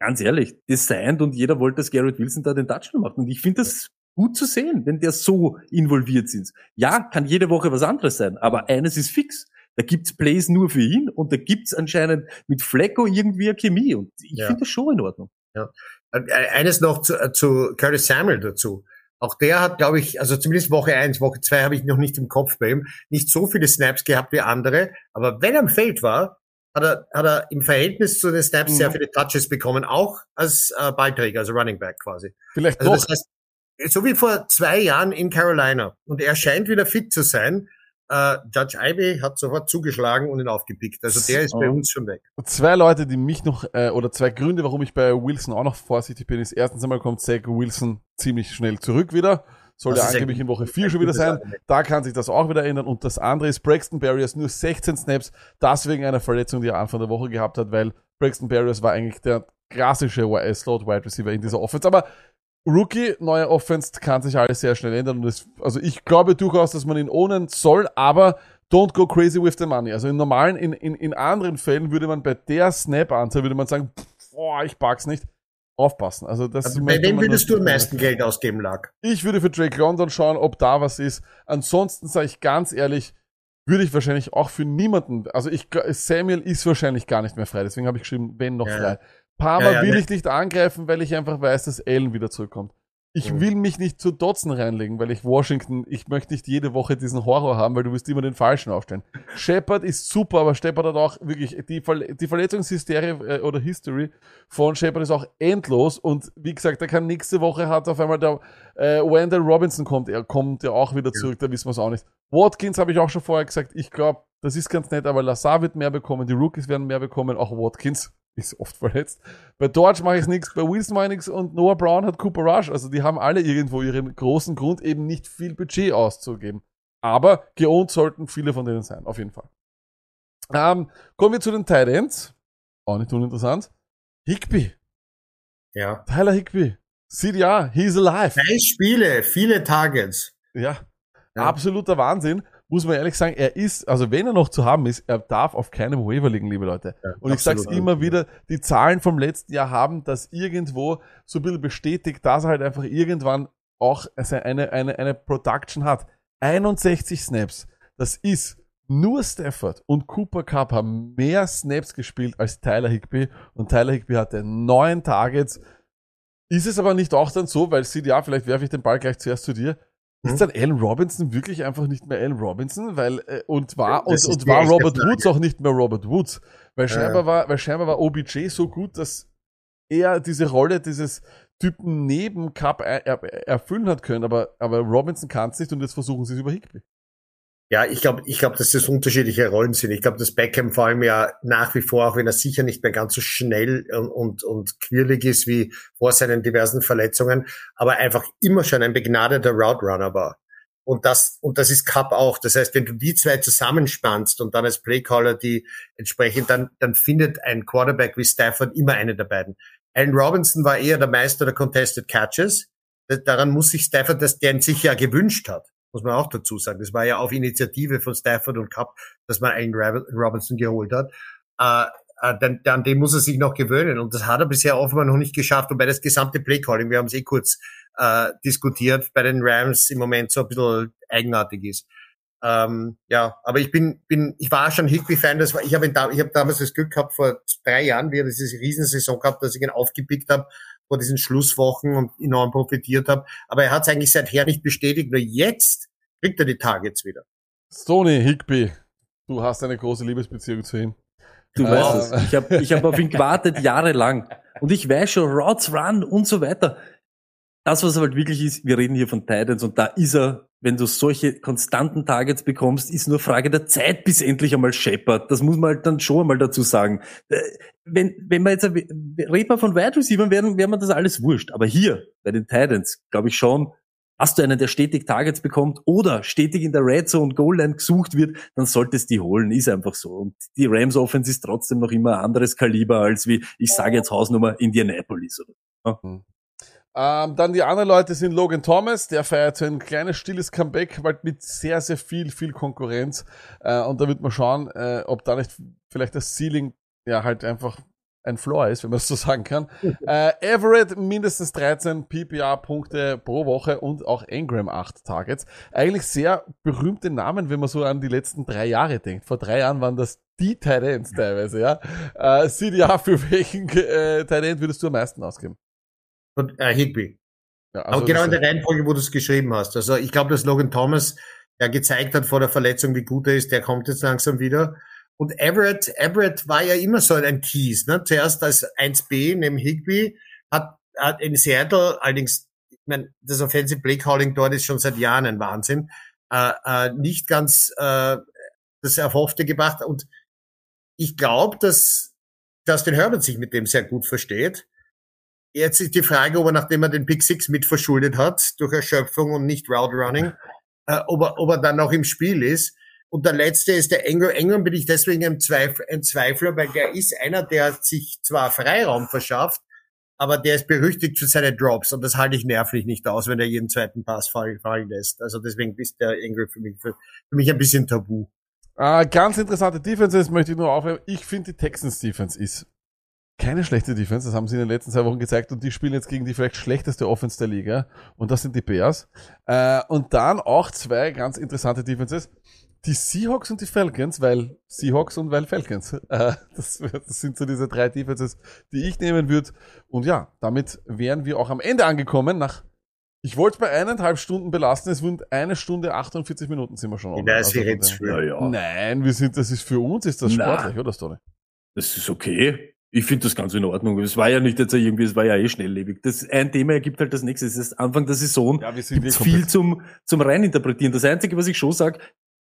ganz ehrlich, designed und jeder wollte, dass Garrett Wilson da den Touchdown macht und ich finde das gut zu sehen, wenn der so involviert ist. Ja, kann jede Woche was anderes sein, aber eines ist fix. Da gibt's Plays nur für ihn und da gibt's anscheinend mit Flecko irgendwie eine Chemie und ich Ja. finde das schon in Ordnung. Äh, Eines noch zu, äh, zu Curtis Samuel dazu. Auch der hat, glaube ich, also zumindest Woche eins, Woche zwei habe ich noch nicht im Kopf bei ihm, nicht so viele Snaps gehabt wie andere. Aber wenn er am Feld war, hat er, hat er im Verhältnis zu den Snaps Mhm. sehr viele Touches bekommen, auch als äh, Ballträger, also Running Back quasi. vielleicht Also doch. das heißt, so wie vor zwei Jahren in Carolina. Und er scheint wieder fit zu sein. Äh, Judge Ivy hat sofort zugeschlagen und ihn aufgepickt. Also der ist bei Oh. uns schon weg. Zwei Leute, die mich noch, äh, oder zwei Gründe, warum ich bei Wilson auch noch vorsichtig bin, ist erstens einmal kommt Zach Wilson ziemlich schnell zurück wieder. Soll ja ist angeblich in Woche 4 ein schon wieder sein. Da kann sich das auch wieder ändern. Und das andere ist, Braxton Barriers nur 16 Snaps, das wegen einer Verletzung, die er Anfang der Woche gehabt hat, weil Braxton Barriers war eigentlich der klassische Slot Wide Receiver in dieser Offense. Aber Rookie, neue Offense, kann sich alles sehr schnell ändern. Und das, also ich glaube durchaus, dass man ihn ownen soll, aber don't go crazy with the money. Also in normalen, in, in, in anderen Fällen würde man bei der Snap-Anzahl, würde man sagen, boah, ich pack's nicht. Aufpassen. Also das Also bei möchte wem würdest du am meisten Geld ausgeben, Lag? ich würde für Drake London schauen, ob da was ist. Ansonsten sage ich ganz ehrlich, würde ich wahrscheinlich auch für niemanden, also ich, Samuel ist wahrscheinlich gar nicht mehr frei, deswegen habe ich geschrieben, wenn noch Ja. frei. Palmer Ja, ja, will ne. ich nicht angreifen, weil ich einfach weiß, dass Allen wieder zurückkommt. Ich Mhm. will mich nicht zu Dotzen reinlegen, weil ich Washington, ich möchte nicht jede Woche diesen Horror haben, weil du wirst immer den Falschen aufstellen. Shepard ist super, aber Shepard hat auch wirklich, die, Verle die Verletzungshysterie äh, oder History von Shepard ist auch endlos und wie gesagt, der kann nächste Woche hat auf einmal der äh, Wendell Robinson kommt, er kommt ja auch wieder zurück, da wissen wir es auch nicht. Watkins habe ich auch schon vorher gesagt, ich glaube, das ist ganz nett, aber Lazar wird mehr bekommen, die Rookies werden mehr bekommen, auch Watkins ist oft verletzt. Bei Dodge mache ich nichts, bei Wilson mache ich nichts und Noah Brown hat Cooper Rush. Also die haben alle irgendwo ihren großen Grund, eben nicht viel Budget auszugeben. Aber geohnt sollten viele von denen sein, auf jeden Fall. Ähm, kommen wir zu den Tight Ends. Auch nicht uninteressant. Higby. Ja. Tyler Higby. CDR, he's alive. Drei Spiele, viele Targets. Ja, Ja. absoluter Wahnsinn. Muss man ehrlich sagen, er ist, also wenn er noch zu haben ist, er darf auf keinem Waiver liegen, liebe Leute. Ja, Und ich sag's absolut. immer wieder, die Zahlen vom letzten Jahr haben das irgendwo so ein bisschen bestätigt, dass er halt einfach irgendwann auch eine, eine, eine Production hat. 61 Snaps. Das ist nur Stafford und Cooper Cup haben mehr Snaps gespielt als Tyler Higby und Tyler Higby hatte neun Targets. Ist es aber nicht auch dann so, weil CDA, vielleicht werfe ich den Ball gleich zuerst zu dir, Hm? ist dann Allen Robinson wirklich einfach nicht mehr Allen Robinson, weil äh, und war Das und, und war Robert Frage. Woods auch nicht mehr Robert Woods, weil Ja. scheinbar war, weil scheinbar war OBJ so gut, dass er diese Rolle dieses Typen neben Cup er, er, erfüllen hat können, aber aber Robinson kann es nicht und jetzt versuchen sie es über Higby. Ja, ich glaube, ich glaube, dass das unterschiedliche Rollen sind. Ich glaube, dass Beckham vor allem ja nach wie vor, auch wenn er sicher nicht mehr ganz so schnell und, und, und quirlig ist wie vor seinen diversen Verletzungen, aber einfach immer schon ein begnadeter Route Runner war. Und das, und das ist Cup auch. Das heißt, wenn du die zwei zusammenspannst und dann als Playcaller die entsprechend, dann, dann findet ein Quarterback wie Stafford immer eine der beiden. Allen Robinson war eher der Meister der Contested Catches. Daran muss sich Stafford, dass der ihn sich ja gewünscht hat muss man auch dazu sagen. Das war ja auf Initiative von Stafford und Cup, dass man einen Robinson geholt hat. Äh, äh, dann, dann dem muss er sich noch gewöhnen und das hat er bisher offenbar noch nicht geschafft. Wobei das gesamte Playcalling, wir haben es eh kurz äh, diskutiert, bei den Rams im Moment so ein bisschen eigenartig ist. Ähm, ja, aber ich bin, bin, ich war schon Higby-Fan. Das war, ich habe ich habe damals das Glück gehabt vor drei Jahren, wie er diese Riesensaison gehabt, dass ich ihn aufgepickt habe vor diesen Schlusswochen und enorm profitiert habe. Aber er hat es eigentlich seither nicht bestätigt. Nur jetzt kriegt er die Targets wieder. Stoney Higby, du hast eine große Liebesbeziehung zu ihm. Du Äh, weißt es. Ich habe ich hab auf ihn gewartet jahrelang. Und ich weiß schon, Routes Run und so weiter. Das, was halt wirklich ist, wir reden hier von Titans und da ist er, wenn du solche konstanten Targets bekommst, ist nur Frage der Zeit, bis endlich einmal scheppert. Das muss man halt dann schon einmal dazu sagen. Äh, Wenn, wenn man jetzt, redet man von Wide Receivers, wäre wär man das alles wurscht. Aber hier, bei den Titans, glaube ich schon, hast du einen, der stetig Targets bekommt oder stetig in der Red Zone Goal Line gesucht wird, dann solltest du die holen, ist einfach so. Und die Rams Offense ist trotzdem noch immer ein anderes Kaliber als wie, ich sage jetzt Hausnummer Indianapolis. Oder? Ähm, dann die anderen Leute sind Logan Thomas, der feiert ein kleines stilles Comeback, weil mit sehr, sehr viel, viel Konkurrenz. Äh, und da wird man schauen, äh, ob da nicht vielleicht das Ceiling ja halt einfach ein Floor ist, wenn man es so sagen kann. äh, Everett mindestens 13 PPA-Punkte pro Woche und auch Engram 8 Targets. Eigentlich sehr berühmte Namen, wenn man so an die letzten drei Jahre denkt. Vor drei Jahren waren das die Tight Ends teilweise, ja. Äh, CDA, für welchen äh, Tight End würdest du am meisten ausgeben? Und, äh, Higby. Ja, Aber genau in der Reihenfolge, wo du es geschrieben hast. Also ich glaube, dass Logan Thomas ja gezeigt hat vor der Verletzung, wie gut er ist, der kommt jetzt langsam wieder. Und Everett, Everett war ja immer so ein Tease, ne? Zuerst als 1B neben Higby, hat, hat in Seattle allerdings, ich meine, das Offensive Play Calling dort ist schon seit Jahren ein Wahnsinn, äh, äh, nicht ganz äh, das Erhoffte gebracht. Und ich glaube, dass Justin Herbert sich mit dem sehr gut versteht. Jetzt ist die Frage, ob er, nachdem er den Pick Six mit verschuldet hat, durch Erschöpfung und nicht Route Running, äh, ob, er, ob er dann noch im Spiel ist. Und der letzte ist der Engel. Engel bin ich deswegen ein, Zweif ein Zweifler, weil der ist einer, der sich zwar Freiraum verschafft, aber der ist berüchtigt für seine Drops und das halte ich nervlich nicht aus, wenn er jeden zweiten Pass fallen, lässt. Also deswegen ist der Engel für mich, für, für mich ein bisschen tabu. Äh, ganz interessante Defenses möchte ich nur aufheben. Ich finde, die Texans Defense ist keine schlechte Defense. Das haben sie in den letzten zwei Wochen gezeigt und die spielen jetzt gegen die vielleicht schlechteste Offense der Liga. Und das sind die Bears. Äh, und dann auch zwei ganz interessante Defenses. Die Seahawks und die Falcons, weil Seahawks und weil Falcons. Äh, das, das sind so diese drei Defenses, die ich nehmen würde. Und ja, damit wären wir auch am Ende angekommen. Nach, ich wollte es bei eineinhalb Stunden belassen. Es wurden eine Stunde 48 Minuten sind wir schon. Ich weiß, red's dem- für. ja. Nein, wir sind, das ist für uns, ist das Na. sportlich, oder Stone? Das ist okay. Ich finde das ganz in Ordnung. Es war ja nicht jetzt irgendwie, es war ja eh schnelllebig. Das ein Thema ergibt halt das nächste. Es ist Anfang der Saison. Ja, wir sind viel zum, zum Reininterpretieren. Das Einzige, was ich schon sage,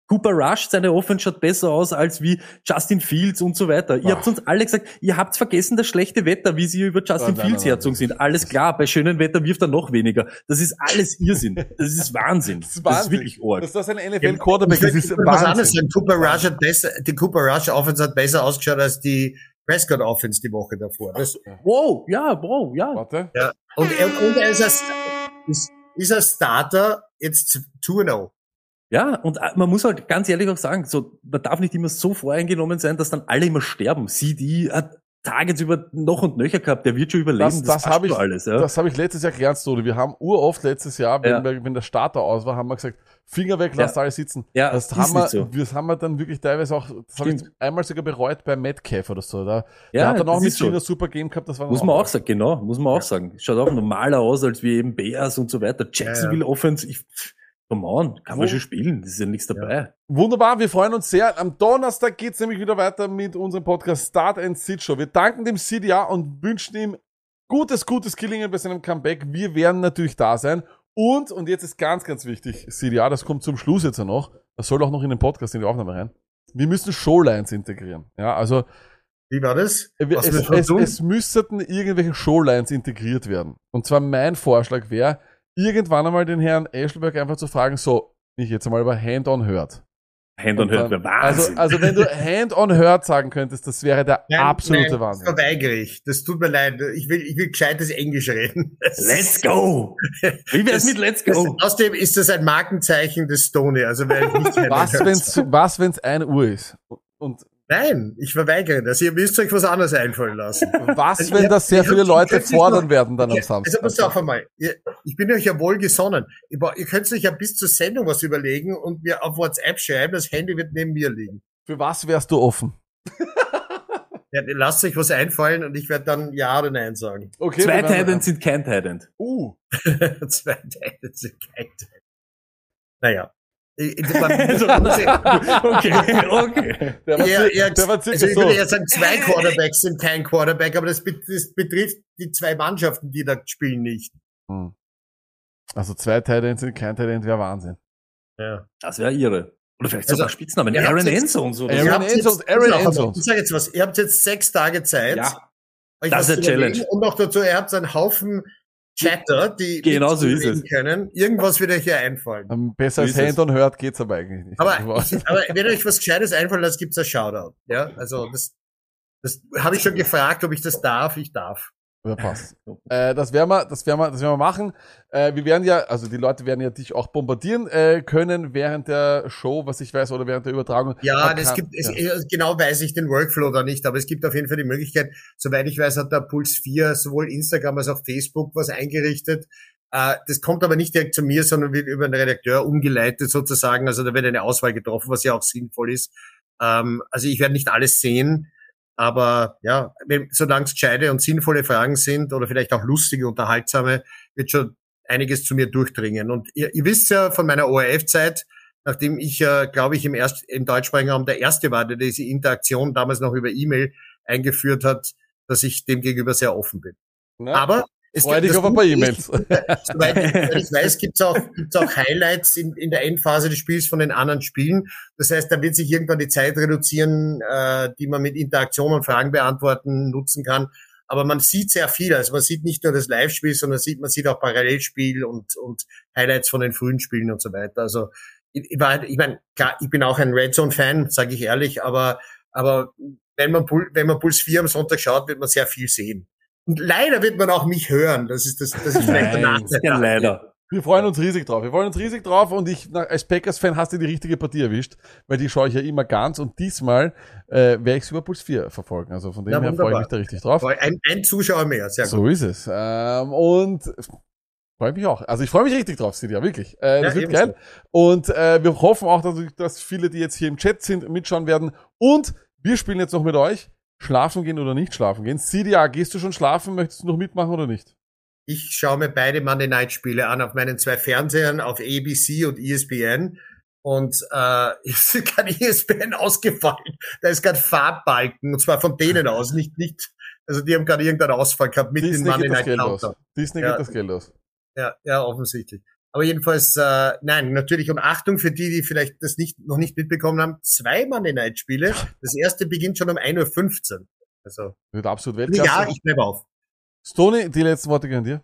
Cooper Rush, seine Offense schaut besser aus als wie Justin Fields und so weiter. Ihr Ach. habt uns alle gesagt, ihr habt vergessen das schlechte Wetter, wie sie über Justin Nein, nein, Fields herzogen nein. sind. Alles klar, bei schönem Wetter wirft er noch weniger. Das ist alles Irrsinn. Das ist Wahnsinn. Das ist, Das ist Wahnsinn. wirklich. Dass das ein NFL-Quarterback Ich ist, will- ist will was anderes Wahnsinn. sagen. Cooper Rush hat besser, die Cooper Rush Offense hat besser ausgeschaut als die Prescott Offense die Woche davor. Das, Wow, ja, wow, ja. Warte. ja. Und, er- und er ist ein, ist, ist ein Starter jetzt 2-0. Ja, und äh, man muss halt ganz ehrlich auch sagen, so, man darf nicht immer so voreingenommen sein, dass dann alle immer sterben. CD hat Targets über noch und nöcher gehabt, der wird schon überleben. Das, das passt habe ich, alles, ja. das habe ich letztes Jahr gelernt, Stone. Wir haben uroft letztes Jahr, wenn, Ja. wir, wenn der Starter aus war, haben wir gesagt, Finger weg, lasst Ja. alle sitzen. Ja, das haben wir, so. das haben wir dann wirklich teilweise auch, das habe ich einmal sogar bereut bei Metcalf oder so. Da, der Ja, hat dann auch das mit ist so. China super Game gehabt, das war Muss man auch sagen, genau, muss man auch sagen. Schaut auch normaler aus als wie eben Bears und so weiter. Jacksonville Offense, ich, come on, kann man schon spielen, das ist ja nichts dabei. Wunderbar, wir freuen uns sehr. Am Donnerstag geht's nämlich wieder weiter mit unserem Podcast Start and Sit Show. Wir danken dem CDA und wünschen ihm gutes, gutes Gelingen bei seinem Comeback. Wir werden natürlich da sein. Und, und jetzt ist ganz, ganz wichtig, CDA, das kommt zum Schluss jetzt ja noch. Das soll auch noch in den Podcast, in die Aufnahme rein. Wir müssen Showlines integrieren. Ja, also Wie war das? es, Was es, tun? es müssten irgendwelche Showlines integriert werden. Und zwar mein Vorschlag wäre, irgendwann einmal den Herrn Eschelberg einfach zu fragen, so, nicht jetzt einmal über Hand-on hört. Hand on Und Hand, dann- wäre Also, Wahnsinn. also wenn du Hand-on-Hurt sagen könntest, das wäre der Nein, absolute nein, Das Wahnsinn. verweigere ich. Das tut mir leid. Ich will, ich will gescheites Englisch reden. Das Let's go! Wie wär's Das- mit Let's Das, go? außerdem ist das ein Markenzeichen des Stony. Also werde ich nicht Was, wenn's, was, wenn's ein Uhr ist? Und Nein, ich verweigere das. Ihr müsst euch was anderes einfallen lassen. was, Also, wenn das sehr viele Leute fordern noch- werden dann am Okay, Also Samstag? auf einmal. Ihr, ich bin euch ja wohl gesonnen. Ihr, ihr könnt euch ja bis zur Sendung was überlegen und mir auf WhatsApp schreiben. Das Handy wird neben mir liegen. Für was wärst du offen? Ja, lasst euch was einfallen und ich werde dann Ja oder Nein sagen. Okay, Zwei Titans sind kein Titan. Uh, Zwei Teile sind kein Teil. Naja. Ich, ich, man, Okay, okay. der war, eher, eher, der war also ich würde eher sagen, zwei Quarterbacks sind kein Quarterback, aber das, das betrifft die zwei Mannschaften, die da spielen, nicht. Hm. Also zwei Titans sind kein Titan, wäre Wahnsinn. Ja. Das wäre ihre. Oder vielleicht Also, sogar Spitznamen. ihr habt Aaron oder Aaron so. Ihr habt Enzones, jetzt- Aaron Sag mal, Enzones. Ich sage jetzt was, ihr habt jetzt sechs Tage Zeit. Ja. Das ist eine. Challenge. Und noch dazu, ihr habt einen Haufen Chatter, die Genau so ist es. können. Irgendwas wird euch hier einfallen. Ähm, Besser als So ist es. Hand-on-Hurt geht's aber eigentlich nicht. Aber, ich, aber wenn euch was Gescheites einfallen lässt, gibt's ein Shoutout. Ja, also das, das habe ich schon gefragt, ob ich das darf. Ich darf. Ja, passt. Äh, das werden wir, das werden wir, das werden wir machen. Äh, wir werden ja, also die Leute werden ja dich auch bombardieren äh, können während der Show, was ich weiß, oder während der Übertragung. Ja, das kann- gibt, es, ja. genau weiß ich den Workflow da nicht, aber es gibt auf jeden Fall die Möglichkeit, soweit ich weiß, hat der Puls 4 sowohl Instagram als auch Facebook was eingerichtet. Äh, das kommt aber nicht direkt zu mir, sondern wird über einen Redakteur umgeleitet sozusagen. Also da wird eine Auswahl getroffen, was ja auch sinnvoll ist. Ähm, also ich werde nicht alles sehen, aber ja, solange es gescheite und sinnvolle Fragen sind oder vielleicht auch lustige, unterhaltsame, wird schon einiges zu mir durchdringen. Und ihr, ihr wisst ja von meiner ORF-Zeit, nachdem ich, äh, glaube ich, im, erst, im deutschsprachigen Raum der Erste war, der diese Interaktion damals noch über E-Mail eingeführt hat, dass ich dem gegenüber sehr offen bin. Na, Aber es freu dich das auf ein paar Gute E-Mails. Soweit ich, weiß, gibt's auch, gibt's auch Highlights in, in der Endphase des Spiels von den anderen Spielen. Das heißt, da wird sich irgendwann die Zeit reduzieren, äh, die man mit Interaktion und Fragen beantworten nutzen kann. Aber man sieht sehr viel. Also man sieht nicht nur das Live-Spiel, sondern sieht, man sieht auch Parallelspiel und, und Highlights von den frühen Spielen und so weiter. Also ich, ich, war, ich meine, klar, ich bin auch ein Red Zone-Fan, sage ich ehrlich, aber, aber wenn man, wenn man Puls 4 am Sonntag schaut, wird man sehr viel sehen. Und leider wird man auch mich hören. Das ist das, das ist vielleicht der Nein, Nachteil. Leider. Wir freuen uns riesig drauf. Wir freuen uns riesig drauf und ich, als Packers-Fan hast du die richtige Partie erwischt, weil die schaue ich ja immer ganz und diesmal äh, werde ich es über Puls 4 verfolgen. Also von dem Ja, her freue ich mich da richtig drauf. Ein, ein Zuschauer mehr, sehr gut. So ist es. Ähm, und freue mich auch. Also ich freue mich richtig drauf, Silja, wirklich. Äh, das Ja, wird geil. Und äh, wir hoffen auch, dass, dass viele, die jetzt hier im Chat sind, mitschauen werden. Und wir spielen jetzt noch mit euch. Schlafen gehen oder nicht schlafen gehen. CDA, gehst du schon schlafen? Möchtest du noch mitmachen oder nicht? Ich schaue mir beide Monday Night Spiele an auf meinen zwei Fernsehern auf ABC und ESPN. Und äh, ist gerade ESPN ausgefallen. Da ist gerade Farbbalken und zwar von denen aus, nicht nicht. Also die haben gerade irgendeinen Ausfall gehabt mit den Disney geht das Night Geld. Disney Ja. geht das Geld aus. Ja, ja, offensichtlich. Aber jedenfalls, äh, nein, natürlich und Achtung für die, die vielleicht das nicht noch nicht mitbekommen haben, zwei Monday Night Spiele. Das erste beginnt schon um 1.15 Uhr. Also Wird absolut Weltklasse. ja, ich bleibe auf. Stony, die letzten Worte gehen dir.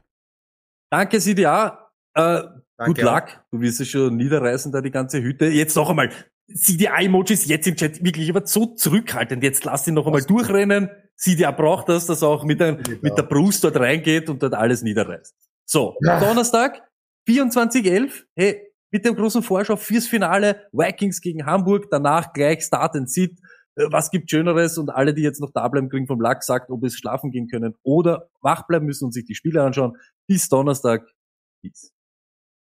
Danke, CDA. Äh, Good Danke. luck. Du wirst es schon niederreißen, da die ganze Hütte. Jetzt noch einmal. CDA-Emojis jetzt im Chat wirklich aber so zurückhaltend. Jetzt lass ihn noch einmal durchrennen. CDA braucht das, dass er auch mit, der, mit der Brust dort reingeht und dort alles niederreißt. So, Ja. Donnerstag, 24.11. Hey, mit dem großen Vorschau fürs Finale. Vikings gegen Hamburg. Danach gleich Start and Sit. Äh, Was gibt Schöneres? Und alle, die jetzt noch da bleiben, kriegen vom Lack sagt, ob es schlafen gehen können oder wach bleiben müssen und sich die Spiele anschauen. Bis Donnerstag. Peace.